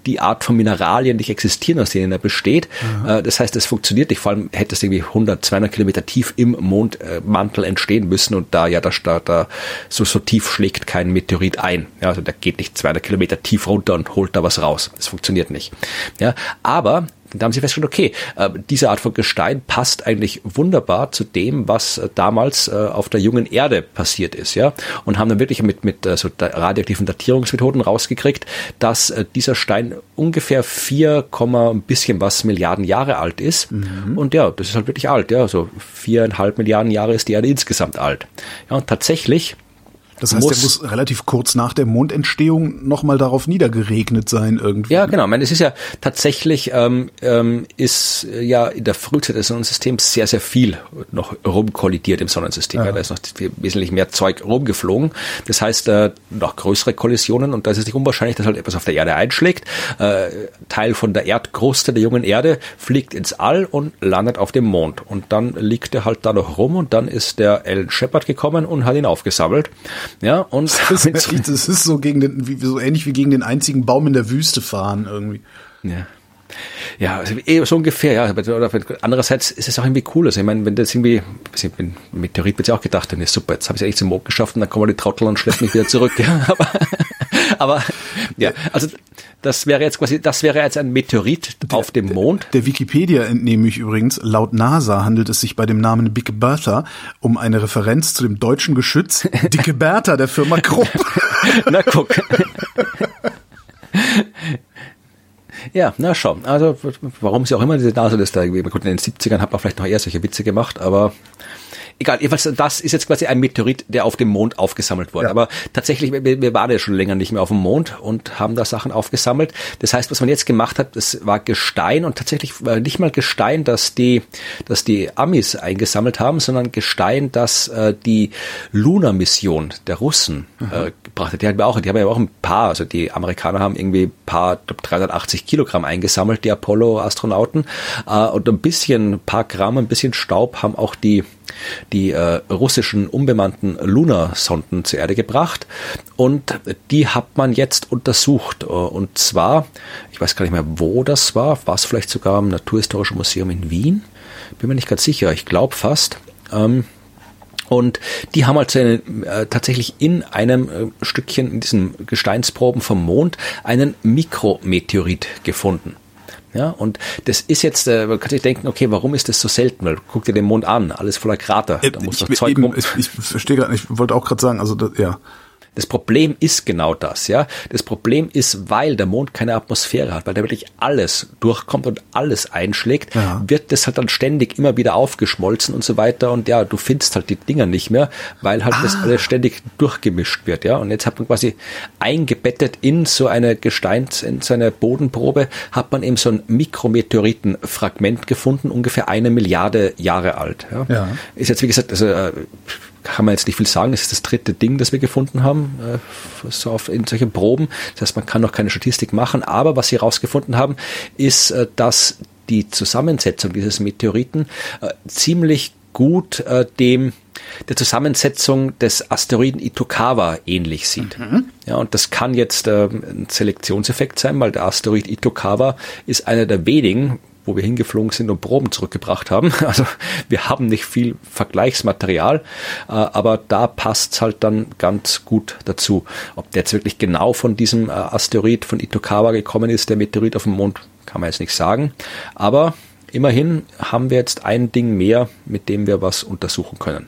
die Art von Mineralien nicht existieren, aus denen er besteht. Mhm. Das heißt, es funktioniert nicht. Vor allem hätte es irgendwie 100, 200 Kilometer tief im Mondmantel entstehen müssen und da ja da, da, da so, so tief schlägt kein Meteorit ein. Ja, also der geht nicht 200 Kilometer tief runter und holt da was raus. Das funktioniert nicht. Ja, aber da haben sie festgestellt, okay, äh, diese Art von Gestein passt eigentlich wunderbar zu dem, was äh, damals äh, auf der jungen Erde passiert ist, ja, und haben dann wirklich mit mit so radioaktiven Datierungsmethoden rausgekriegt, dass dieser Stein ungefähr vier, ein bisschen was Milliarden Jahre alt ist. Mhm. Und ja, das ist halt wirklich alt, ja, so viereinhalb Milliarden Jahre ist die Erde insgesamt alt. Ja, und tatsächlich das heißt, muss, er muss relativ kurz nach der Mondentstehung nochmal darauf niedergeregnet sein irgendwie. Ja, genau. Ich meine, es ist ja tatsächlich, ähm, ähm, ist ja in der Frühzeit des Sonnensystems sehr, sehr viel noch rumkollidiert im Sonnensystem. Ja. Ja, da ist noch wesentlich mehr Zeug rumgeflogen. Das heißt, äh, noch größere Kollisionen und da ist es nicht unwahrscheinlich, dass halt etwas auf der Erde einschlägt. Äh, Teil von der Erdkruste der jungen Erde fliegt ins All und landet auf dem Mond. Und dann liegt er halt da noch rum und dann ist der Alan Shepard gekommen und hat ihn aufgesammelt. Ja, und das ist, das ist so gegen den, wie, so ähnlich wie gegen den einzigen Baum in der Wüste fahren irgendwie. Ja. Ja, also eh, so ungefähr, ja. Oder andererseits ist es auch irgendwie cool. Also ich meine, wenn das irgendwie, bin Meteorit wird ja auch gedacht, dann ist super, jetzt habe ich es eigentlich zum Mond geschafft und dann kommen die Trottel und schleppen mich wieder zurück. Ja, aber, aber Ja, also das wäre jetzt quasi, das wäre jetzt ein Meteorit der, auf dem Mond. Der, der Wikipedia entnehme ich übrigens, laut NASA handelt es sich bei dem Namen Big Bertha um eine Referenz zu dem deutschen Geschütz Dicke Bertha der Firma Krupp. Na guck. Ja, na schon. Also warum sie auch immer diese Nase das da irgendwie, gut, in den 70ern hat man vielleicht noch eher solche Witze gemacht, aber egal, jedenfalls, das ist jetzt quasi ein Meteorit, der auf dem Mond aufgesammelt wurde. Ja. Aber tatsächlich, wir, wir waren ja schon länger nicht mehr auf dem Mond und haben da Sachen aufgesammelt. Das heißt, was man jetzt gemacht hat, das war Gestein und tatsächlich war nicht mal Gestein, dass die, dass die Amis eingesammelt haben, sondern Gestein, das äh, die Luna-Mission der Russen mhm. äh, gebracht hat. Die haben ja auch, die haben ja auch ein paar, also die Amerikaner haben irgendwie ein paar, 380 Kilogramm eingesammelt, die Apollo-Astronauten, äh, und ein bisschen, ein paar Gramm, ein bisschen Staub haben auch die die äh, russischen unbemannten Luna-Sonden zur Erde gebracht und die hat man jetzt untersucht. Und zwar, ich weiß gar nicht mehr, wo das war, war es vielleicht sogar im Naturhistorischen Museum in Wien? Bin mir nicht ganz sicher, ich glaube fast. Ähm, und die haben also eine, äh, tatsächlich in einem äh, Stückchen, in diesen Gesteinsproben vom Mond, einen Mikrometeorit gefunden. Ja, und das ist jetzt, äh, man kann sich denken, okay, warum ist das so selten? Weil guck dir den Mond an, alles voller Krater. Da muss ich, Zeug eben, ich, ich verstehe gerade, ich wollte auch gerade sagen, also das, ja. Das Problem ist genau das, ja. Das Problem ist, weil der Mond keine Atmosphäre hat, weil da wirklich alles durchkommt und alles einschlägt, ja. wird das halt dann ständig immer wieder aufgeschmolzen und so weiter und ja, du findest halt die Dinger nicht mehr, weil halt ah. das alles ständig durchgemischt wird, ja. Und jetzt hat man quasi eingebettet in so eine Gesteins, in so eine Bodenprobe, hat man eben so ein Mikrometeoritenfragment gefunden, ungefähr eine Milliarde Jahre alt, ja. ja. Ist jetzt, wie gesagt, also, äh, kann man jetzt nicht viel sagen. Es ist das dritte Ding, das wir gefunden haben, äh, so auf, in solchen Proben. Das heißt, man kann noch keine Statistik machen. Aber was sie herausgefunden haben, ist, äh, dass die Zusammensetzung dieses Meteoriten äh, ziemlich gut äh, dem der Zusammensetzung des Asteroiden Itokawa ähnlich sieht. Mhm. Ja, und das kann jetzt äh, ein Selektionseffekt sein, weil der Asteroid Itokawa ist einer der wenigen, wo wir hingeflogen sind und Proben zurückgebracht haben. Also wir haben nicht viel Vergleichsmaterial, äh, aber da passt's halt dann ganz gut dazu. Ob der jetzt wirklich genau von diesem äh, Asteroid von Itokawa gekommen ist, der Meteorit auf dem Mond, kann man jetzt nicht sagen. Aber immerhin haben wir jetzt ein Ding mehr, mit dem wir was untersuchen können.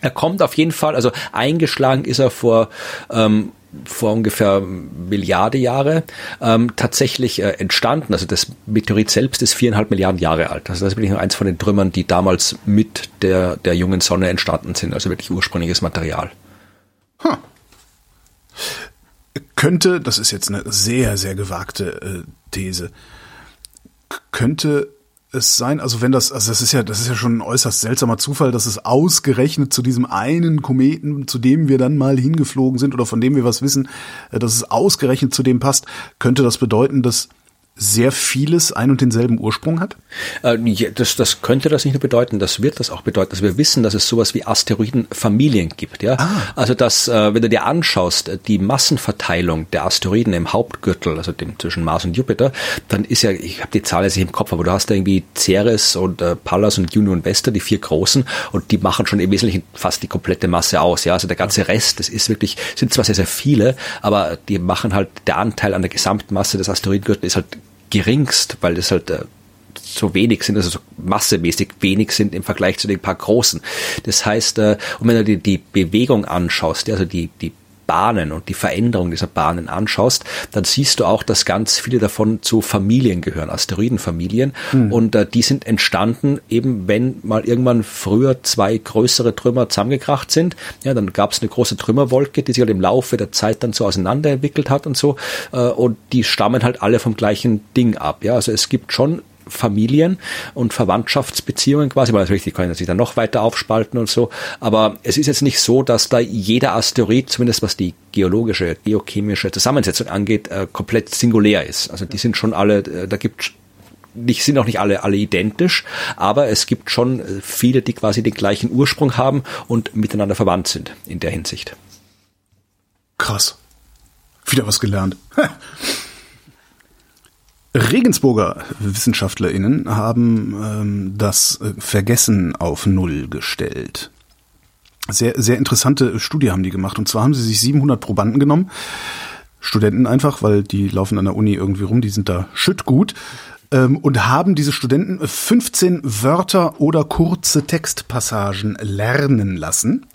Er kommt auf jeden Fall, also eingeschlagen ist er vor ähm, vor ungefähr Milliarde Jahre ähm, tatsächlich äh, entstanden. Also das Meteorit selbst ist viereinhalb Milliarden Jahre alt. Also das ist wirklich nur eins von den Trümmern, die damals mit der, der jungen Sonne entstanden sind. Also wirklich ursprüngliches Material. Huh. Könnte, das ist jetzt eine sehr, sehr gewagte äh, These, könnte es sein, also wenn das, also das ist ja, das ist ja schon ein äußerst seltsamer Zufall, dass es ausgerechnet zu diesem einen Kometen, zu dem wir dann mal hingeflogen sind oder von dem wir was wissen, äh, dass es ausgerechnet zu dem passt, könnte das bedeuten, dass sehr vieles ein und denselben Ursprung hat? Äh, das, das könnte das nicht nur bedeuten, das wird das auch bedeuten, dass wir wissen, dass es sowas wie Asteroidenfamilien gibt. Ja? Ah. Also dass, äh, wenn du dir anschaust, die Massenverteilung der Asteroiden im Hauptgürtel, also dem zwischen Mars und Jupiter, dann ist ja, ich habe die Zahl jetzt nicht im Kopf, aber du hast da irgendwie Ceres und äh, Pallas und Juno und Vesta, die vier großen, und die machen schon im Wesentlichen fast die komplette Masse aus. Ja, also der ganze Rest, das ist wirklich, sind zwar sehr, sehr viele, aber die machen halt, der Anteil an der Gesamtmasse des Asteroidengürtels ist halt geringst, weil das halt äh, so wenig sind, also so massemäßig wenig sind im Vergleich zu den paar großen. Das heißt, äh, und wenn du dir die Bewegung anschaust, also die, die Bahnen und die Veränderung dieser Bahnen anschaust, dann siehst du auch, dass ganz viele davon zu Familien gehören, Asteroidenfamilien. Mhm. Und äh, die sind entstanden, eben wenn mal irgendwann früher zwei größere Trümmer zusammengekracht sind. Ja, dann gab es eine große Trümmerwolke, die sich halt im Laufe der Zeit dann so auseinanderentwickelt hat und so. Äh, und die stammen halt alle vom gleichen Ding ab. Ja, also es gibt schon Familien und Verwandtschaftsbeziehungen quasi, weil natürlich, die können sich dann noch weiter aufspalten und so. Aber es ist jetzt nicht so, dass da jeder Asteroid, zumindest was die geologische, geochemische Zusammensetzung angeht, äh, komplett singulär ist. Also die sind schon alle, äh, da gibt nicht, sind auch nicht alle, alle identisch, aber es gibt schon äh, viele, die quasi den gleichen Ursprung haben und miteinander verwandt sind in der Hinsicht. Krass. Wieder was gelernt. Regensburger WissenschaftlerInnen haben ähm, das äh, Vergessen auf Null gestellt. Sehr, sehr interessante Studie haben die gemacht. Und zwar haben sie sich 700 Probanden genommen, Studenten einfach, weil die laufen an der Uni irgendwie rum, die sind da schüttgut ähm, und haben diese Studenten 15 Wörter oder kurze Textpassagen lernen lassen.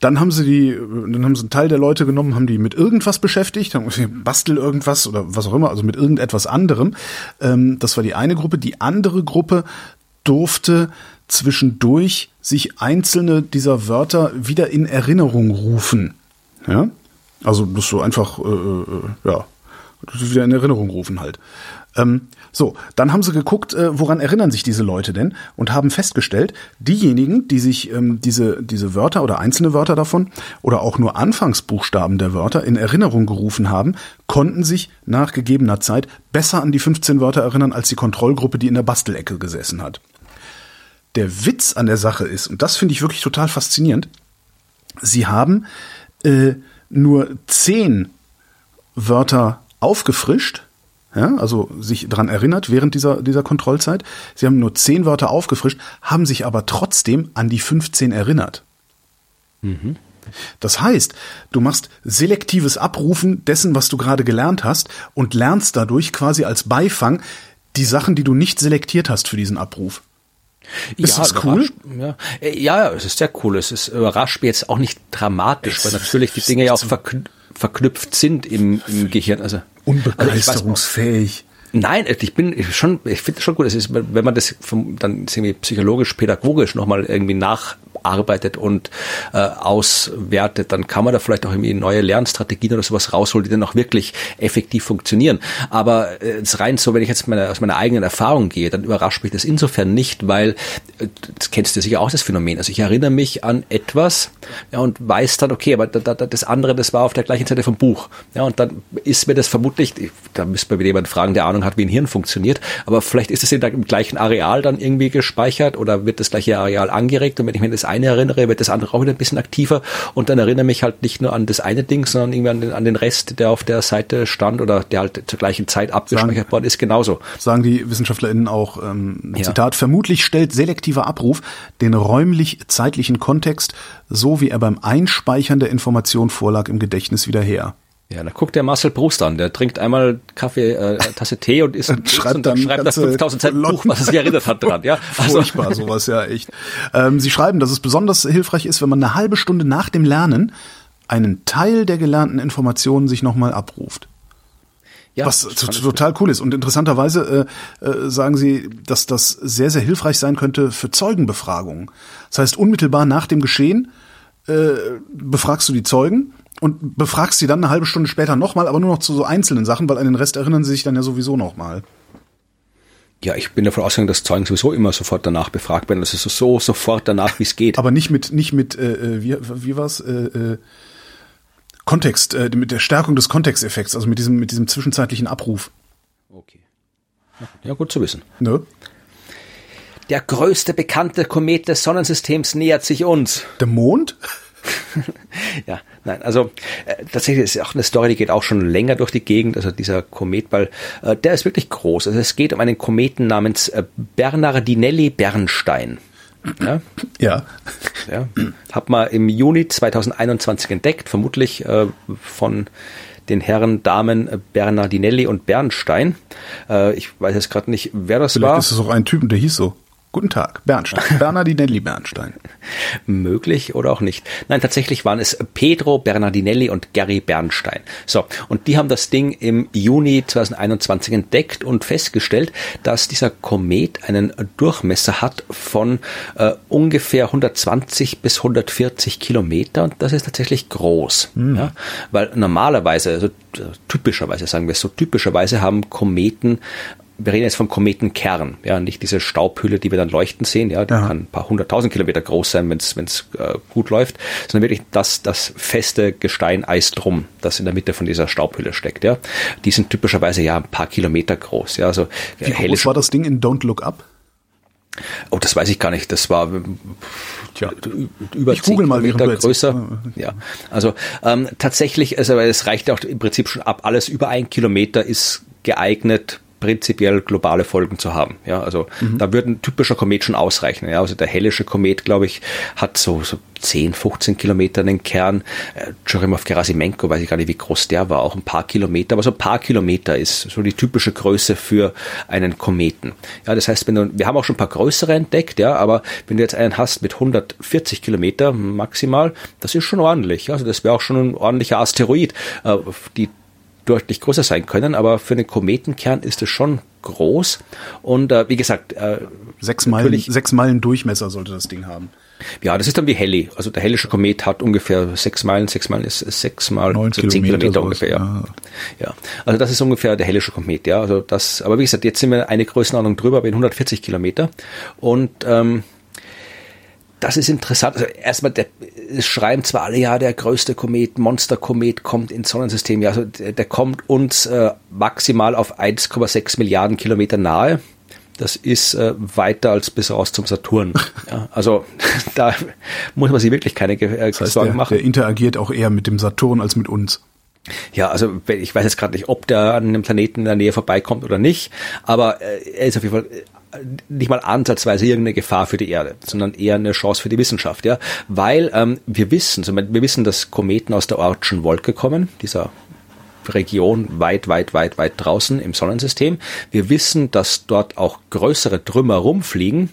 Dann haben sie die, dann haben sie einen Teil der Leute genommen, haben die mit irgendwas beschäftigt, haben bastel irgendwas oder was auch immer, also mit irgendetwas anderem. Ähm, das war die eine Gruppe. Die andere Gruppe durfte zwischendurch sich einzelne dieser Wörter wieder in Erinnerung rufen. Ja, also das so einfach, äh, äh, ja, wieder in Erinnerung rufen halt. Ähm, so, dann haben sie geguckt, äh, woran erinnern sich diese Leute denn und haben festgestellt, diejenigen, die sich ähm, diese, diese Wörter oder einzelne Wörter davon oder auch nur Anfangsbuchstaben der Wörter in Erinnerung gerufen haben, konnten sich nach gegebener Zeit besser an die 15 Wörter erinnern als die Kontrollgruppe, die in der Bastelecke gesessen hat. Der Witz an der Sache ist, und das finde ich wirklich total faszinierend, sie haben äh, nur zehn Wörter aufgefrischt ja, also sich dran erinnert während dieser, dieser Kontrollzeit. Sie haben nur zehn Wörter aufgefrischt, haben sich aber trotzdem an die 15 erinnert. Mhm. Das heißt, du machst selektives Abrufen dessen, was du gerade gelernt hast und lernst dadurch quasi als Beifang die Sachen, die du nicht selektiert hast für diesen Abruf. Ist ja, das cool? Ja. ja, es ist sehr cool. Es ist überrascht mich jetzt auch nicht dramatisch, es weil natürlich die Dinge ja auch verkn verknüpft sind im, im Gehirn. Also unbegeisterungsfähig. Nein, ich bin schon, ich finde es schon gut. Es ist, wenn man das vom, dann irgendwie psychologisch, pädagogisch nochmal irgendwie nach arbeitet und äh, auswertet, dann kann man da vielleicht auch irgendwie neue Lernstrategien oder sowas rausholen, die dann auch wirklich effektiv funktionieren. Aber äh, rein so, wenn ich jetzt meine, aus meiner eigenen Erfahrung gehe, dann überrascht mich das insofern nicht, weil äh, das kennst du sicher auch das Phänomen. Also ich erinnere mich an etwas ja, und weiß dann, okay, aber da, da, das andere, das war auf der gleichen Seite vom Buch. Ja, und dann ist mir das vermutlich, da müsste man wieder jemanden fragen, der Ahnung hat, wie ein Hirn funktioniert, aber vielleicht ist es im gleichen Areal dann irgendwie gespeichert oder wird das gleiche Areal angeregt und wenn ich mir das eine erinnere, wird das andere auch wieder ein bisschen aktiver und dann erinnere mich halt nicht nur an das eine Ding, sondern irgendwie an den, an den Rest, der auf der Seite stand oder der halt zur gleichen Zeit abgespeichert worden ist, genauso. Sagen die WissenschaftlerInnen auch, ähm, ja. Zitat, vermutlich stellt selektiver Abruf den räumlich-zeitlichen Kontext, so wie er beim Einspeichern der Information vorlag, im Gedächtnis wieder her. Ja, dann guckt der Marcel Brust an, der trinkt einmal Kaffee, äh, Tasse Tee und isst und schreibt, und dann schreibt das 5000 Seiten Buch, was es sich erinnert hat dran, ja. Also. Furchtbar, sowas, ja, echt. Ähm, Sie schreiben, dass es besonders hilfreich ist, wenn man eine halbe Stunde nach dem Lernen einen Teil der gelernten Informationen sich nochmal abruft. Ja, was total cool ist. Und interessanterweise äh, äh, sagen Sie, dass das sehr, sehr hilfreich sein könnte für Zeugenbefragungen. Das heißt, unmittelbar nach dem Geschehen äh, befragst du die Zeugen und befragst sie dann eine halbe Stunde später nochmal, aber nur noch zu so einzelnen Sachen, weil an den Rest erinnern sie sich dann ja sowieso nochmal. Ja, ich bin davon ausgegangen, dass Zeugen sowieso immer sofort danach befragt werden. Das ist so sofort danach, wie es geht. Aber nicht mit, nicht mit, äh, äh wie, wie war's? Äh, äh, Kontext, äh, mit der Stärkung des Kontexteffekts, also mit diesem, mit diesem zwischenzeitlichen Abruf. Okay. Ja, gut zu wissen. Ne? Der größte bekannte Komet des Sonnensystems nähert sich uns. Der Mond? ja, nein, also äh, tatsächlich ist auch eine Story, die geht auch schon länger durch die Gegend. Also dieser Kometball, äh, der ist wirklich groß. Also es geht um einen Kometen namens äh, Bernardinelli Bernstein. Ja. ja. ja. Hat man im Juni 2021 entdeckt, vermutlich äh, von den Herren, Damen äh, Bernardinelli und Bernstein. Äh, ich weiß jetzt gerade nicht, wer das Vielleicht war. ist es auch ein Typen, der hieß so. Guten Tag, Bernstein. Bernardinelli Bernstein. Möglich oder auch nicht. Nein, tatsächlich waren es Pedro Bernardinelli und Gary Bernstein. So, und die haben das Ding im Juni 2021 entdeckt und festgestellt, dass dieser Komet einen Durchmesser hat von äh, ungefähr 120 bis 140 Kilometer und das ist tatsächlich groß. Mhm. Ja? Weil normalerweise, also typischerweise sagen wir es so, typischerweise haben Kometen wir reden jetzt vom Kometenkern, ja, nicht diese Staubhülle, die wir dann leuchten sehen, ja, die ja. kann ein paar hunderttausend Kilometer groß sein, wenn es äh, gut läuft, sondern wirklich das, das feste Gestein Eis drum, das in der Mitte von dieser Staubhülle steckt, ja. Die sind typischerweise ja ein paar Kilometer groß, ja, also Wie groß war das Ding in Don't Look Up? Oh, das weiß ich gar nicht. Das war Tja, über ich google mal Kilometer größer. Ja, also ähm, tatsächlich, also es reicht auch im Prinzip schon ab. Alles über ein Kilometer ist geeignet prinzipiell globale Folgen zu haben. Ja, also mhm. da würde ein typischer Komet schon ausreichen. Ja, also der hellische Komet, glaube ich, hat so, so 10, 15 Kilometer einen Kern. Äh, Churyumov-Gerasimenko, weiß ich gar nicht, wie groß der war, auch ein paar Kilometer, aber so ein paar Kilometer ist so die typische Größe für einen Kometen. Ja, das heißt, wenn du, wir haben auch schon ein paar größere entdeckt, ja, aber wenn du jetzt einen hast mit 140 Kilometer maximal, das ist schon ordentlich. Also das wäre auch schon ein ordentlicher Asteroid. Äh, die deutlich größer sein können, aber für einen Kometenkern ist es schon groß. Und äh, wie gesagt, äh, sechs, Meilen, sechs Meilen Durchmesser sollte das Ding haben. Ja, das ist dann wie Heli. Also der hellische Komet hat ungefähr sechs Meilen, sechs Meilen ist sechs mal Neun so Kilometer, Kilometer ungefähr. Ja. Ah. ja, also das ist ungefähr der hellische Komet. Ja, also das. Aber wie gesagt, jetzt sind wir eine Größenordnung drüber, bei 140 Kilometer und ähm, das ist interessant. Also erstmal, der, es schreiben zwar alle, ja, der größte Komet, Monsterkomet kommt ins Sonnensystem. Ja, also der, der kommt uns äh, maximal auf 1,6 Milliarden Kilometer nahe. Das ist äh, weiter als bis raus zum Saturn. Ja, also da muss man sich wirklich keine äh, das heißt, Sorgen der, machen. Der interagiert auch eher mit dem Saturn als mit uns. Ja, also ich weiß jetzt gerade nicht, ob der an einem Planeten in der Nähe vorbeikommt oder nicht, aber äh, er ist auf jeden Fall nicht mal ansatzweise irgendeine Gefahr für die Erde, sondern eher eine Chance für die Wissenschaft, ja, weil ähm, wir wissen, wir wissen, dass Kometen aus der Ortschen Wolke kommen, dieser Region weit, weit, weit, weit draußen im Sonnensystem. Wir wissen, dass dort auch größere Trümmer rumfliegen,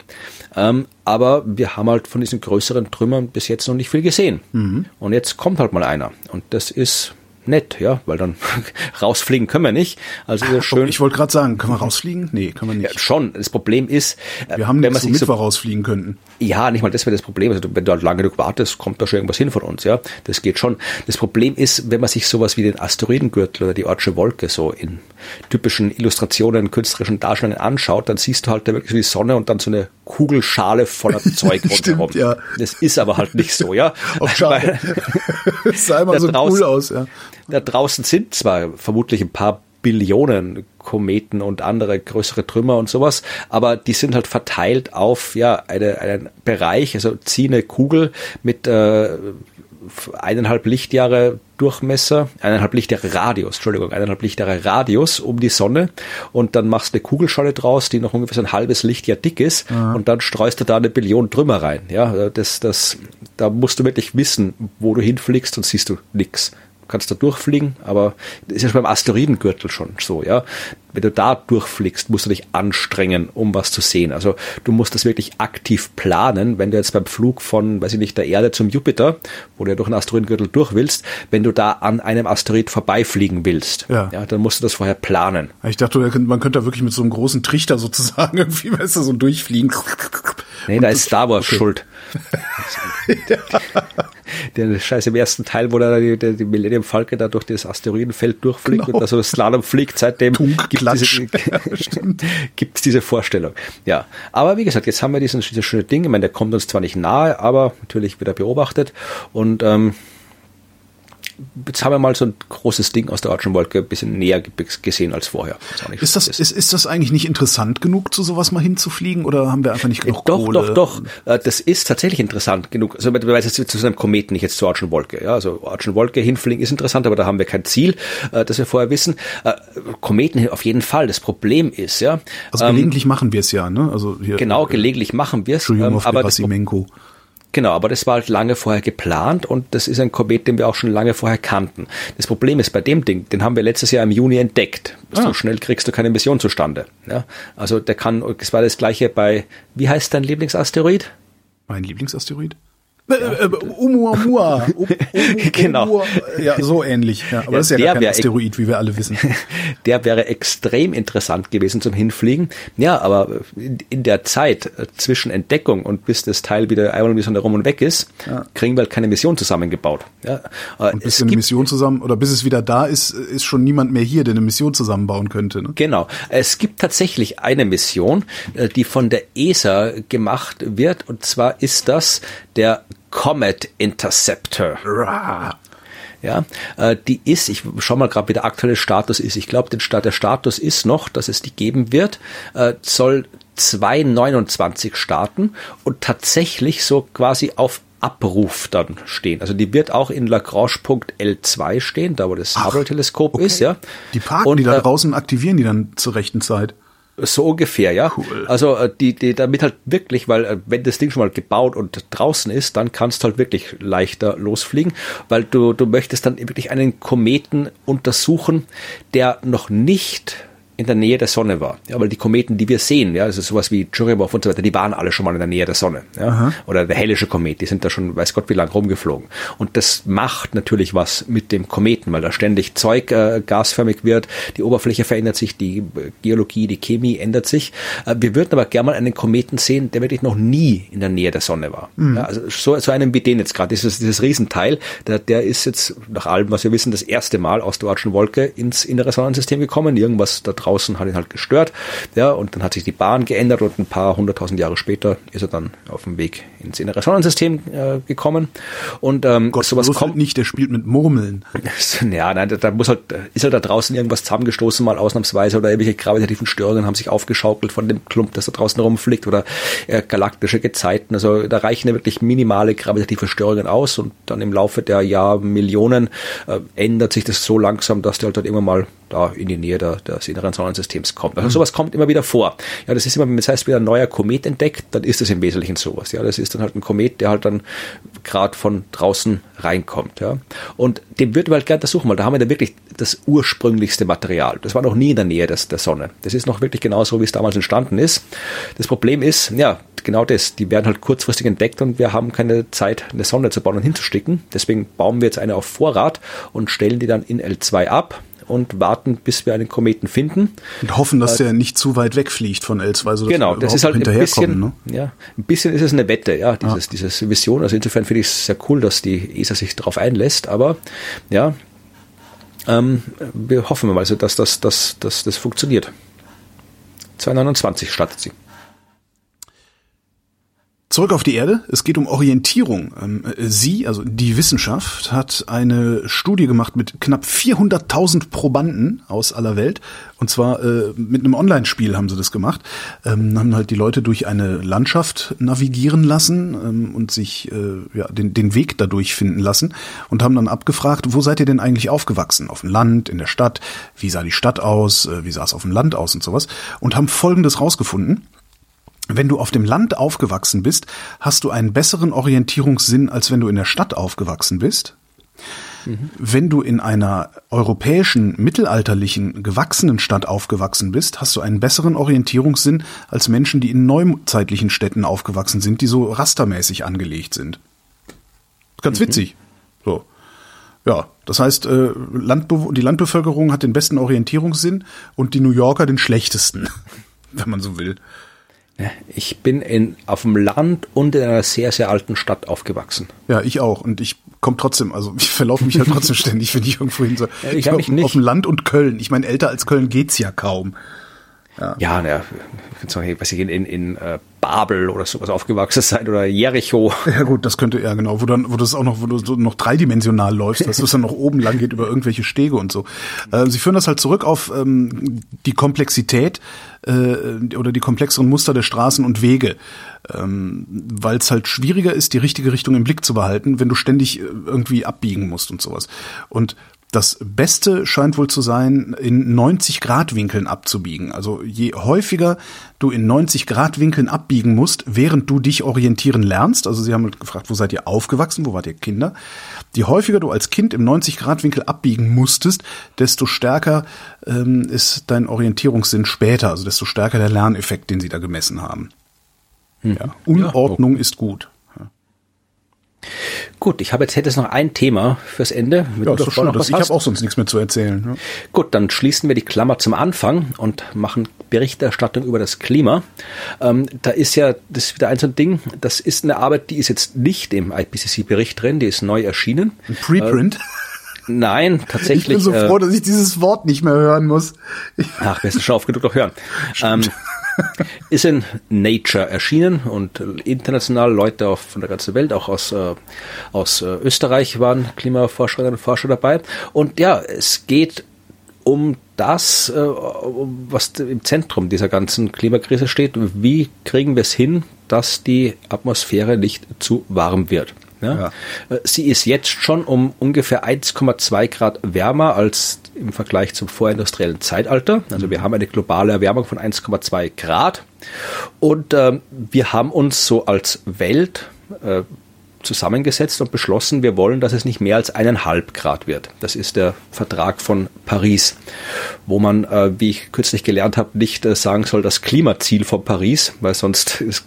ähm, aber wir haben halt von diesen größeren Trümmern bis jetzt noch nicht viel gesehen. Mhm. Und jetzt kommt halt mal einer und das ist nett, ja, weil dann rausfliegen können wir nicht. Also ist schön. Ich wollte gerade sagen, können wir rausfliegen? Nee, können wir nicht. Ja, schon. Das Problem ist, äh, wir haben wenn nichts, womit so, wir rausfliegen könnten. Ja, nicht mal das wäre das Problem. Also wenn du halt lange genug wartest, kommt da schon irgendwas hin von uns, ja. Das geht schon. Das Problem ist, wenn man sich sowas wie den Asteroidengürtel oder die Ortsche Wolke so in typischen Illustrationen, künstlerischen Darstellungen anschaut, dann siehst du halt da wirklich so die Sonne und dann so eine Kugelschale voller Zeug rundherum. ja. Das ist aber halt nicht so, ja. Auch schade. das sah immer so cool aus, ja. Da draußen sind zwar vermutlich ein paar Billionen Kometen und andere größere Trümmer und sowas, aber die sind halt verteilt auf ja eine, einen Bereich, also zieh eine Kugel mit äh, eineinhalb Lichtjahre Durchmesser, eineinhalb Lichtjahre Radius, Entschuldigung, eineinhalb Lichtjahre Radius um die Sonne und dann machst du eine Kugelschale draus, die noch ungefähr so ein halbes Lichtjahr dick ist Aha. und dann streust du da eine Billion Trümmer rein. Ja, das, das, da musst du wirklich wissen, wo du hinfliegst und siehst du nix kannst da durchfliegen, aber das ist ja schon beim Asteroidengürtel schon so, ja. Wenn du da durchfliegst, musst du dich anstrengen, um was zu sehen. Also du musst das wirklich aktiv planen, wenn du jetzt beim Flug von, weiß ich nicht, der Erde zum Jupiter, wo du ja durch einen Asteroidengürtel durch willst, wenn du da an einem Asteroid vorbeifliegen willst, ja. ja dann musst du das vorher planen. Ich dachte, man könnte da wirklich mit so einem großen Trichter sozusagen irgendwie, weißt du, so durchfliegen. Nee, da ist Star Wars okay. schuld. ja. der Scheiß im ersten Teil, wo da die, die Millennium Falke da durch das Asteroidenfeld durchfliegt genau. und da so Slalom fliegt, seitdem gibt es diese, gibt's diese Vorstellung. Ja, aber wie gesagt, jetzt haben wir diesen, dieses schöne Ding, ich meine, der kommt uns zwar nicht nahe, aber natürlich wird er beobachtet und ähm, jetzt haben wir mal so ein großes Ding aus der Ortschen Wolke ein bisschen näher gesehen als vorher. Ist das, ist, ist das eigentlich nicht interessant genug, zu sowas mal hinzufliegen oder haben wir einfach nicht genug doch, Kohle? Doch, doch, doch. Äh, das ist tatsächlich interessant genug. Also, weil jetzt zu einem Kometen, nicht jetzt zur Ortschen Wolke. Ja, also Ortschen Wolke hinfliegen ist interessant, aber da haben wir kein Ziel, äh, das wir vorher wissen. Äh, Kometen auf jeden Fall. Das Problem ist, ja. Also gelegentlich ähm, machen wir es ja, ne? Also hier, genau, gelegentlich machen wir es. Ähm, aber das, Genau, aber das war halt lange vorher geplant und das ist ein Komet, den wir auch schon lange vorher kannten. Das Problem ist bei dem Ding, den haben wir letztes Jahr im Juni entdeckt. Ah. So schnell kriegst du keine Mission zustande. Ja? Also der kann, es war das gleiche bei, wie heißt dein Lieblingsasteroid? Mein Lieblingsasteroid? Äh, äh, Umuamua. genau. Ja, so ähnlich. Ja, aber ja, das ist ja gar kein Asteroid, wie wir alle wissen. Der wäre extrem interessant gewesen zum Hinfliegen. Ja, aber in der Zeit äh, zwischen Entdeckung und bis das Teil wieder einmal ein bisschen rum und weg ist, ja. kriegen wir halt keine Mission zusammengebaut. Ja, und bis eine Mission zusammen, oder bis es wieder da ist, ist schon niemand mehr hier, der eine Mission zusammenbauen könnte. Ne? Genau. Es gibt tatsächlich eine Mission, die von der ESA gemacht wird, und zwar ist das der Comet Interceptor. Ja, äh, die ist, ich schau mal gerade, wie der aktuelle Status ist. Ich glaube, der Status ist noch, dass es die geben wird, äh, soll 2,29 starten und tatsächlich so quasi auf Abruf dann stehen. Also die wird auch in Lagrange-Punkt L2 stehen, da wo das Hubble-Teleskop okay. ist, ja. Die parken und, die da äh, draußen aktivieren die dann zur rechten Zeit. So ungefähr, ja. Cool. Also äh, die, die damit halt wirklich, weil äh, wenn das Ding schon mal gebaut und draußen ist, dann kannst du halt wirklich leichter losfliegen, weil du, du möchtest dann wirklich einen Kometen untersuchen, der noch nicht in der Nähe der Sonne war. Ja, weil die Kometen, die wir sehen, ja, also sowas wie Churyumov und so weiter, die waren alle schon mal in der Nähe der Sonne. Ja? Oder der Hellische Komet, die sind da schon, weiß Gott, wie lang rumgeflogen. Und das macht natürlich was mit dem Kometen, weil da ständig Zeug äh, gasförmig wird, die Oberfläche verändert sich, die Geologie, die Chemie ändert sich. Äh, wir würden aber gerne mal einen Kometen sehen, der wirklich noch nie in der Nähe der Sonne war. Mhm. Ja, also so, so einen wie den jetzt gerade, dieses, dieses Riesenteil, der, der ist jetzt nach allem, was wir wissen, das erste Mal aus der Ortschen Wolke ins innere Sonnensystem gekommen. Irgendwas da draußen hat ihn halt gestört. Ja, und dann hat sich die Bahn geändert und ein paar hunderttausend Jahre später ist er dann auf dem Weg ins innere Sonnensystem äh, gekommen. Und ähm, Gott, sowas kommt halt nicht, der spielt mit Murmeln. ja, nein, da, da muss halt, ist halt da draußen irgendwas zusammengestoßen, mal ausnahmsweise, oder irgendwelche gravitativen Störungen haben sich aufgeschaukelt von dem Klump, das da draußen rumfliegt, oder äh, galaktische Gezeiten. Also da reichen ja wirklich minimale gravitative Störungen aus und dann im Laufe der Jahrmillionen äh, ändert sich das so langsam, dass der halt, halt irgendwann mal da in die Nähe der, des inneren Sonnensystems kommt. Also mhm. sowas kommt immer wieder vor. Ja, das ist immer, wenn das heißt, wieder ein neuer Komet entdeckt, dann ist das im Wesentlichen sowas. Ja, das ist dann halt ein Komet, der halt dann gerade von draußen reinkommt. Ja, und den würden wir halt gerne untersuchen, weil da haben wir da wirklich das ursprünglichste Material. Das war noch nie in der Nähe des, der Sonne. Das ist noch wirklich genauso, wie es damals entstanden ist. Das Problem ist, ja, genau das. Die werden halt kurzfristig entdeckt und wir haben keine Zeit, eine Sonne zu bauen und hinzusticken. Deswegen bauen wir jetzt eine auf Vorrat und stellen die dann in L2 ab und warten, bis wir einen Kometen finden. Und hoffen, dass äh, der nicht zu weit wegfliegt von L2, sodass genau, das ist halt ein bisschen, ne? ja, ein bisschen ist es eine Wette, ja, dieses, ah. dieses Vision. Also insofern finde ich es sehr cool, dass die ESA sich darauf einlässt, aber ja, ähm, wir hoffen mal, also, dass das, dass, dass das funktioniert. 229 startet sie. Zurück auf die Erde. Es geht um Orientierung. Ähm, sie, also die Wissenschaft, hat eine Studie gemacht mit knapp 400.000 Probanden aus aller Welt. Und zwar äh, mit einem Online-Spiel haben sie das gemacht. Ähm, haben halt die Leute durch eine Landschaft navigieren lassen ähm, und sich äh, ja, den, den Weg dadurch finden lassen. Und haben dann abgefragt, wo seid ihr denn eigentlich aufgewachsen? Auf dem Land, in der Stadt? Wie sah die Stadt aus? Äh, wie sah es auf dem Land aus und sowas? Und haben Folgendes rausgefunden. Wenn du auf dem Land aufgewachsen bist, hast du einen besseren Orientierungssinn, als wenn du in der Stadt aufgewachsen bist. Mhm. Wenn du in einer europäischen, mittelalterlichen, gewachsenen Stadt aufgewachsen bist, hast du einen besseren Orientierungssinn als Menschen, die in neuzeitlichen Städten aufgewachsen sind, die so rastermäßig angelegt sind. Ganz mhm. witzig. So. Ja, das heißt, äh, Landbe die Landbevölkerung hat den besten Orientierungssinn und die New Yorker den schlechtesten, wenn man so will. Ich bin in, auf dem Land und in einer sehr, sehr alten Stadt aufgewachsen. Ja, ich auch. Und ich komme trotzdem, also ich verlaufe mich halt trotzdem ständig, wenn ich irgendwo hin so. Ja, ich, ich auf, nicht. auf dem Land und Köln. Ich meine, älter als Köln geht's ja kaum. Ja, ja, ja ich weiß ich, in, in, in äh, Babel oder sowas aufgewachsen sein oder Jericho. Ja gut, das könnte ja genau, wo dann, wo das auch noch, wo du so noch dreidimensional läufst, dass es dann noch oben lang geht über irgendwelche Stege und so. Äh, sie führen das halt zurück auf ähm, die Komplexität äh, oder die komplexeren Muster der Straßen und Wege, ähm, weil es halt schwieriger ist, die richtige Richtung im Blick zu behalten, wenn du ständig äh, irgendwie abbiegen musst und sowas. Und das Beste scheint wohl zu sein, in 90 Grad Winkeln abzubiegen. Also je häufiger du in 90 Grad Winkeln abbiegen musst, während du dich orientieren lernst, also sie haben gefragt, wo seid ihr aufgewachsen, wo wart ihr Kinder? Je häufiger du als Kind im 90 Grad Winkel abbiegen musstest, desto stärker ähm, ist dein Orientierungssinn später, also desto stärker der Lerneffekt, den sie da gemessen haben. Hm. Ja. Unordnung ja. ist gut. Gut, ich habe jetzt hätte es noch ein Thema fürs Ende. Ja, ist doch schön, das, ich habe auch sonst nichts mehr zu erzählen. Ja. Gut, dann schließen wir die Klammer zum Anfang und machen Berichterstattung über das Klima. Ähm, da ist ja, das ist wieder ein so ein Ding, das ist eine Arbeit, die ist jetzt nicht im IPCC-Bericht drin, die ist neu erschienen. Ein Preprint? Äh, Nein, tatsächlich. Ich bin so froh, äh, dass ich dieses Wort nicht mehr hören muss. Ach, wir sind schon oft genug noch hören. Ähm, ist in Nature erschienen und international Leute auch von der ganzen Welt, auch aus, äh, aus äh, Österreich waren Klimaforscherinnen und Forscher dabei. Und ja, es geht um das, äh, was im Zentrum dieser ganzen Klimakrise steht. Wie kriegen wir es hin, dass die Atmosphäre nicht zu warm wird? Ja? ja. Äh, sie ist jetzt schon um ungefähr 1,2 Grad wärmer als im Vergleich zum vorindustriellen Zeitalter. Also wir haben eine globale Erwärmung von 1,2 Grad und äh, wir haben uns so als Welt äh, zusammengesetzt und beschlossen, wir wollen, dass es nicht mehr als eineinhalb Grad wird. Das ist der Vertrag von Paris, wo man, äh, wie ich kürzlich gelernt habe, nicht äh, sagen soll, das Klimaziel von Paris, weil sonst ist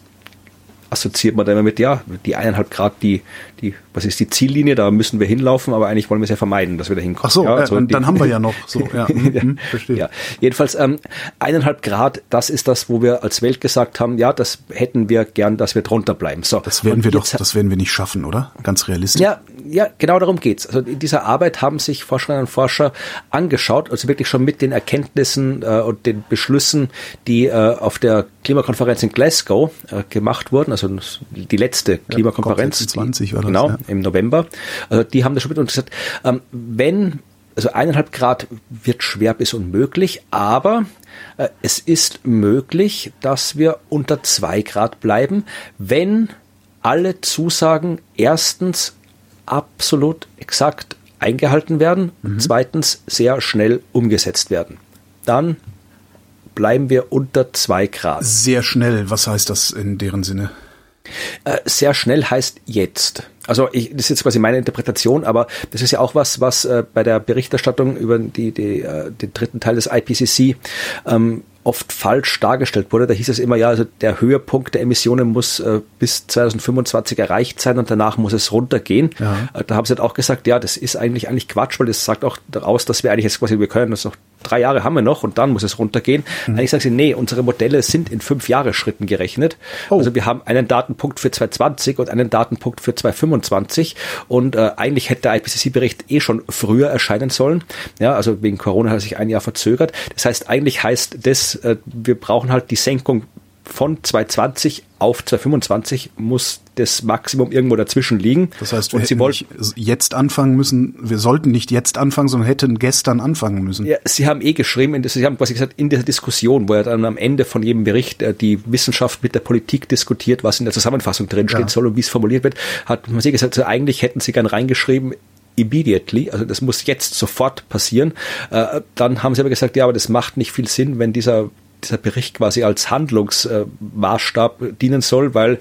assoziiert man da immer mit, ja, die eineinhalb Grad, die, die, was ist die Ziellinie, da müssen wir hinlaufen, aber eigentlich wollen wir es ja vermeiden, dass wir da hinkommen. Ach so, ja, also dann, dann haben wir ja noch so, ja, mhm, verstehe. Ja. Jedenfalls ähm, eineinhalb Grad, das ist das, wo wir als Welt gesagt haben, ja, das hätten wir gern, dass wir drunter bleiben. So. Das werden wir doch, das werden wir nicht schaffen, oder? Ganz realistisch. Ja, ja, genau darum geht's. Also in dieser Arbeit haben sich Forscherinnen und Forscher angeschaut, also wirklich schon mit den Erkenntnissen äh, und den Beschlüssen, die äh, auf der Klimakonferenz in Glasgow äh, gemacht wurden, also die letzte Klimakonferenz. Ja, 20 war das, genau, ja. im November. Also die haben das schon mit uns gesagt, ähm, wenn, also eineinhalb Grad wird schwer bis unmöglich, aber äh, es ist möglich, dass wir unter zwei Grad bleiben, wenn alle Zusagen erstens absolut exakt eingehalten werden, mhm. zweitens sehr schnell umgesetzt werden. Dann bleiben wir unter zwei Grad. Sehr schnell, was heißt das in deren Sinne? Äh, sehr schnell heißt jetzt. Also ich, das ist jetzt quasi meine Interpretation, aber das ist ja auch was, was äh, bei der Berichterstattung über die, die, äh, den dritten Teil des IPCC ähm, oft falsch dargestellt wurde. Da hieß es immer, ja, also der Höhepunkt der Emissionen muss äh, bis 2025 erreicht sein und danach muss es runtergehen. Ja. Äh, da haben sie halt auch gesagt, ja, das ist eigentlich eigentlich Quatsch, weil das sagt auch daraus, dass wir eigentlich jetzt quasi, wir können das noch drei Jahre haben wir noch und dann muss es runtergehen. Mhm. Eigentlich sagen sie, nee, unsere Modelle sind in fünf Jahre Schritten gerechnet. Oh. Also wir haben einen Datenpunkt für 2020 und einen Datenpunkt für 2025 und äh, eigentlich hätte der IPCC-Bericht eh schon früher erscheinen sollen. Ja, also wegen Corona hat er sich ein Jahr verzögert. Das heißt, eigentlich heißt das, äh, wir brauchen halt die Senkung von 220 auf 225 muss das Maximum irgendwo dazwischen liegen. Das heißt, wir und sie wollten jetzt anfangen müssen, wir sollten nicht jetzt anfangen, sondern hätten gestern anfangen müssen. Ja, sie haben eh geschrieben, sie haben quasi gesagt, in dieser Diskussion, wo ja dann am Ende von jedem Bericht äh, die Wissenschaft mit der Politik diskutiert, was in der Zusammenfassung drinsteht ja. soll und wie es formuliert wird, hat man sie gesagt, also eigentlich hätten sie gern reingeschrieben, immediately, also das muss jetzt sofort passieren. Äh, dann haben sie aber gesagt, ja, aber das macht nicht viel Sinn, wenn dieser dieser Bericht quasi als Handlungsmaßstab dienen soll, weil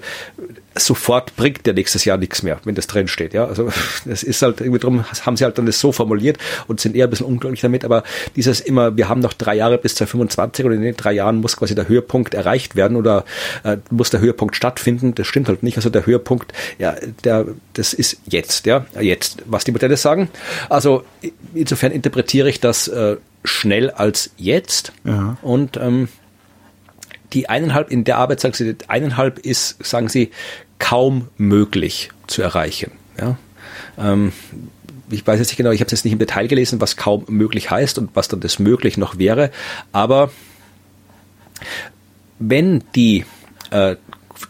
sofort bringt der nächstes Jahr nichts mehr, wenn das drin steht. Ja, also das ist halt irgendwie drum, haben sie halt dann das so formuliert und sind eher ein bisschen unglücklich damit. Aber dieses immer, wir haben noch drei Jahre bis 2025 und in den drei Jahren muss quasi der Höhepunkt erreicht werden oder äh, muss der Höhepunkt stattfinden. Das stimmt halt nicht. Also der Höhepunkt, ja, der, das ist jetzt, ja, jetzt, was die Modelle sagen. Also insofern interpretiere ich das äh, schnell als jetzt. Ja. Und ähm, die eineinhalb, in der Arbeit sagen sie, eineinhalb ist, sagen sie, kaum möglich zu erreichen. Ja? Ähm, ich weiß jetzt nicht genau, ich habe es jetzt nicht im Detail gelesen, was kaum möglich heißt und was dann das möglich noch wäre. Aber wenn die äh,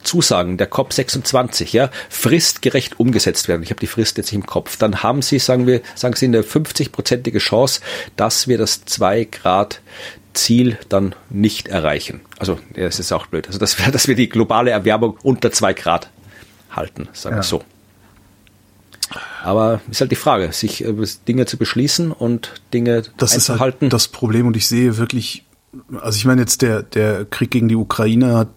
Zusagen der COP26 ja, fristgerecht umgesetzt werden, ich habe die Frist jetzt nicht im Kopf, dann haben sie, sagen wir, sagen sie, eine 50-prozentige Chance, dass wir das 2 Grad Ziel dann nicht erreichen. Also, ja, das ist auch blöd. Also, dass wir, dass wir die globale Erwärmung unter 2 Grad halten, sagen wir ja. so. Aber ist halt die Frage, sich äh, Dinge zu beschließen und Dinge das einzuhalten. ist halt das Problem und ich sehe wirklich also ich meine jetzt der der Krieg gegen die Ukraine hat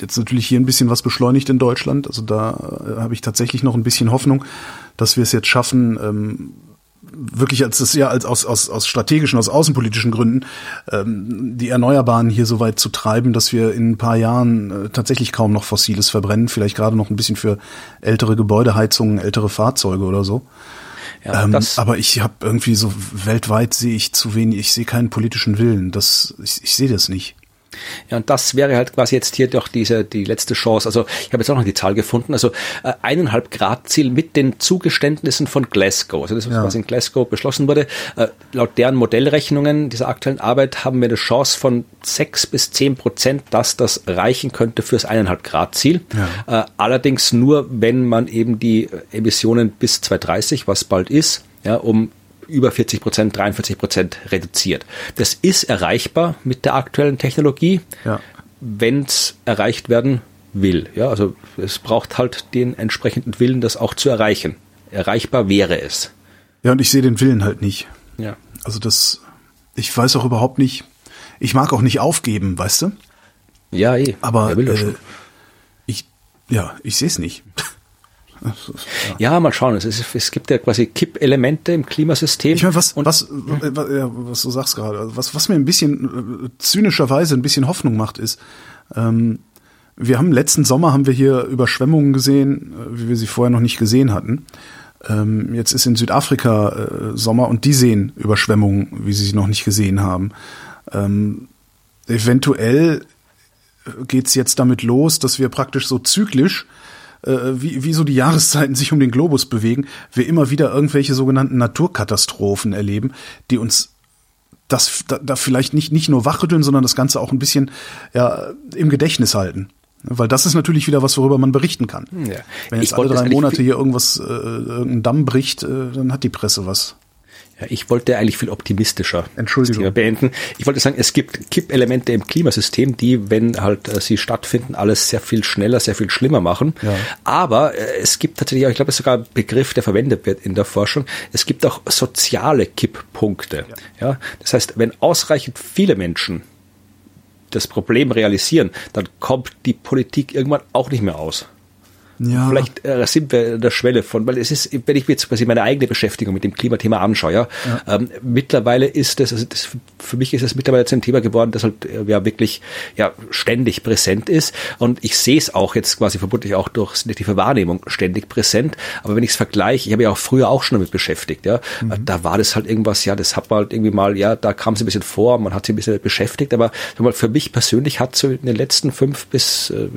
jetzt natürlich hier ein bisschen was beschleunigt in Deutschland. Also da äh, habe ich tatsächlich noch ein bisschen Hoffnung, dass wir es jetzt schaffen, ähm, wirklich als das ja als aus, aus, aus strategischen, aus außenpolitischen Gründen ähm, die Erneuerbaren hier so weit zu treiben, dass wir in ein paar Jahren äh, tatsächlich kaum noch Fossiles verbrennen, vielleicht gerade noch ein bisschen für ältere Gebäudeheizungen, ältere Fahrzeuge oder so. Ja, ähm, aber ich habe irgendwie so weltweit sehe ich zu wenig, ich sehe keinen politischen Willen. Das ich, ich sehe das nicht. Ja, und das wäre halt quasi jetzt hier doch diese, die letzte Chance. Also ich habe jetzt auch noch die Zahl gefunden. Also äh, eineinhalb Grad Ziel mit den Zugeständnissen von Glasgow. Also das, was, ja. in Glasgow beschlossen wurde. Äh, laut deren Modellrechnungen dieser aktuellen Arbeit haben wir eine Chance von sechs bis zehn Prozent, dass das reichen könnte fürs eineinhalb Grad Ziel. Ja. Äh, allerdings nur, wenn man eben die Emissionen bis 2030, was bald ist, ja, um über 40 Prozent, 43 Prozent reduziert. Das ist erreichbar mit der aktuellen Technologie, ja. wenn es erreicht werden will. Ja, also es braucht halt den entsprechenden Willen, das auch zu erreichen. Erreichbar wäre es. Ja, und ich sehe den Willen halt nicht. Ja. Also das, ich weiß auch überhaupt nicht, ich mag auch nicht aufgeben, weißt du? Ja, eh. Aber äh, ich, ja, ich sehe es nicht. Ja, mal schauen. Es, ist, es gibt ja quasi Kippelemente im Klimasystem. Ich meine, was, Und- was, äh, was, ja, was du sagst gerade, also was, was mir ein bisschen äh, zynischerweise ein bisschen Hoffnung macht, ist, ähm, wir haben letzten Sommer haben wir hier Überschwemmungen gesehen, äh, wie wir sie vorher noch nicht gesehen hatten. Ähm, jetzt ist in Südafrika äh, Sommer und die sehen Überschwemmungen, wie sie sie noch nicht gesehen haben. Ähm, eventuell geht's jetzt damit los, dass wir praktisch so zyklisch, äh, wie, wie so die Jahreszeiten sich um den Globus bewegen, wir immer wieder irgendwelche sogenannten Naturkatastrophen erleben, die uns das da, da vielleicht nicht, nicht nur wachrütteln, sondern das Ganze auch ein bisschen ja, im Gedächtnis halten. Weil das ist natürlich wieder was, worüber man berichten kann. Ja. Wenn jetzt Ich alle drei Monate hier irgendwas, äh, irgendein Damm bricht, äh, dann hat die Presse was. Ja, ich wollte eigentlich viel optimistischer Entschuldigung. beenden. Ich wollte sagen, es gibt Kippelemente im Klimasystem, die, wenn halt äh, sie stattfinden, alles sehr viel schneller, sehr viel schlimmer machen. Ja. Aber äh, es gibt tatsächlich auch, ich glaube, es ist sogar ein Begriff, der verwendet wird in der Forschung. Es gibt auch soziale Kipppunkte. Ja. Das heißt, wenn ausreichend viele Menschen das Problem realisieren, dann kommt die Politik irgendwann auch nicht mehr aus. Ja, Vielleicht äh, sind wir an der Schwelle von, weil es ist, wenn ich mir jetzt quasi meine eigene Beschäftigung mit dem Klimathema anschaue, ja, ähm, mittlerweile ist es, also das, für mich ist es mittlerweile jetzt ein Thema geworden, das halt äh, ja wirklich ja ständig präsent ist. Und ich sehe es auch jetzt quasi vermutlich auch durch selektive Wahrnehmung ständig präsent, aber wenn ich es vergleiche, ich habe ja auch früher auch schon damit beschäftigt, ja, äh, da war das halt irgendwas, ja, das hat man halt irgendwie mal, ja, da kam es ein bisschen vor, man hat sich ein bisschen beschäftigt, aber für mich persönlich hat so in den letzten fünf bis äh,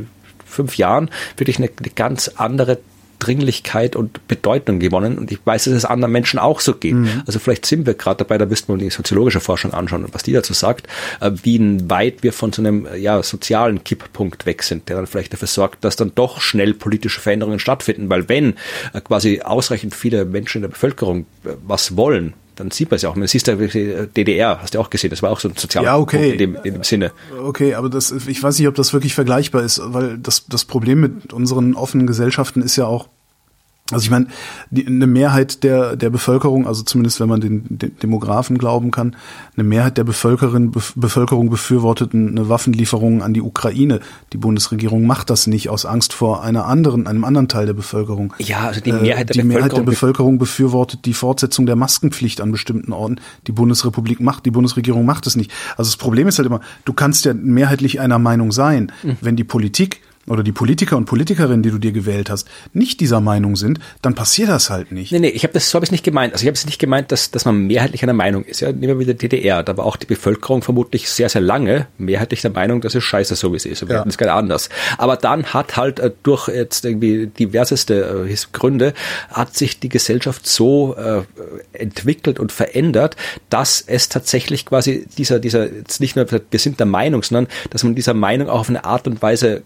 fünf Jahren wirklich eine, eine ganz andere Dringlichkeit und Bedeutung gewonnen. Und ich weiß, dass es anderen Menschen auch so geht. Also vielleicht sind wir gerade dabei, da müssten wir die soziologische Forschung anschauen, was die dazu sagt, äh, wie weit wir von so einem äh, ja, sozialen Kipppunkt weg sind, der dann vielleicht dafür sorgt, dass dann doch schnell politische Veränderungen stattfinden. Weil wenn äh, quasi ausreichend viele Menschen in der Bevölkerung was wollen, dann sieht man es ja auch. Man siehst ja, äh, DDR, hast du auch gesehen, das war auch so ein sozialer Ja, okay. In dem, in dem Sinne. Okay, aber das, ich weiß nicht, ob das wirklich vergleichbar ist, weil das, das Problem mit unseren offenen Gesellschaften ist ja auch, also ich meine, die, eine Mehrheit der, der Bevölkerung, also zumindest wenn man den, den Demografen glauben kann, eine Mehrheit der Bevölkerung, Bevölkerung befürwortet eine Waffenlieferung an die Ukraine. Die Bundesregierung macht das nicht aus Angst vor einer anderen, einem anderen Teil der Bevölkerung. Ja, also die Mehrheit der die Mehrheit der Bevölkerung Bevölkerung befürwortet die Fortsetzung der Maskenpflicht an bestimmten Orten. Die Bundesrepublik macht, die Bundesregierung macht es nicht. Also das Problem ist halt immer, du kannst ja mehrheitlich einer Meinung sein, Mhm. wenn die Politik oder die Politiker und Politikerinnen, die du dir gewählt hast, nicht dieser Meinung sind, dann passiert das halt nicht. Nee, nee, ich habe das so habe ich nicht gemeint. Also ich habe es nicht gemeint, dass, dass man mehrheitlich einer Meinung ist. Ja, nehmen wir wieder DDR. Da war auch die Bevölkerung vermutlich sehr, sehr lange mehrheitlich der Meinung, dass es scheiße so wie es ist. Wir Ja. hätten es gerne anders. Aber dann hat halt äh, durch jetzt irgendwie diverseste äh, Gründe hat sich die Gesellschaft so äh, entwickelt und verändert, dass es tatsächlich quasi dieser, dieser, jetzt nicht nur, wir sind der Meinung, sondern dass man dieser Meinung auch auf eine Art und Weise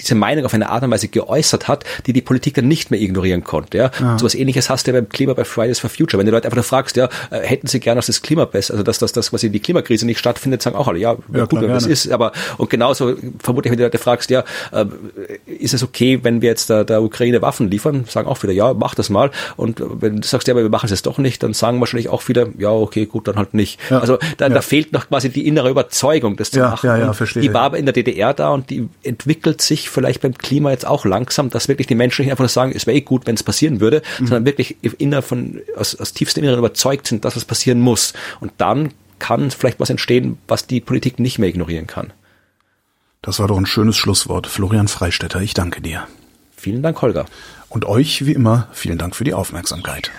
diese Meinung auf eine Art und Weise geäußert hat, die die Politik dann nicht mehr ignorieren konnte. Ja? Und sowas ähnliches hast du ja beim Klima bei Fridays for Future. Wenn die Leute einfach nur fragst, ja, äh, hätten sie gerne, dass das Klima besser, also dass, dass, dass quasi die Klimakrise nicht stattfindet, sagen auch alle, ja, Ja, gut, klar, wenn das ist, aber und genauso vermutlich, wenn du Leute fragst, ja, äh, ist es okay, wenn wir jetzt der, der Ukraine Waffen liefern, sagen auch wieder, ja, mach das mal. Und wenn du sagst, ja, aber wir machen es jetzt doch nicht, dann sagen wahrscheinlich auch wieder, ja, okay, gut, dann halt nicht. Ja. Also da, Ja. da fehlt noch quasi die innere Überzeugung, das zu Ja, machen. ja, ja. Die war aber in der DDR da und die entwickelt sich vielleicht beim Klima jetzt auch langsam, dass wirklich die Menschen nicht einfach nur sagen, es wäre eh gut, wenn es passieren würde, Mhm. sondern wirklich inner von, aus, aus tiefstem Inneren überzeugt sind, dass es passieren muss. Und dann kann vielleicht was entstehen, was die Politik nicht mehr ignorieren kann. Das war doch ein schönes Schlusswort. Florian Freistetter, ich danke dir. Vielen Dank, Holger. Und euch, wie immer, vielen Dank für die Aufmerksamkeit.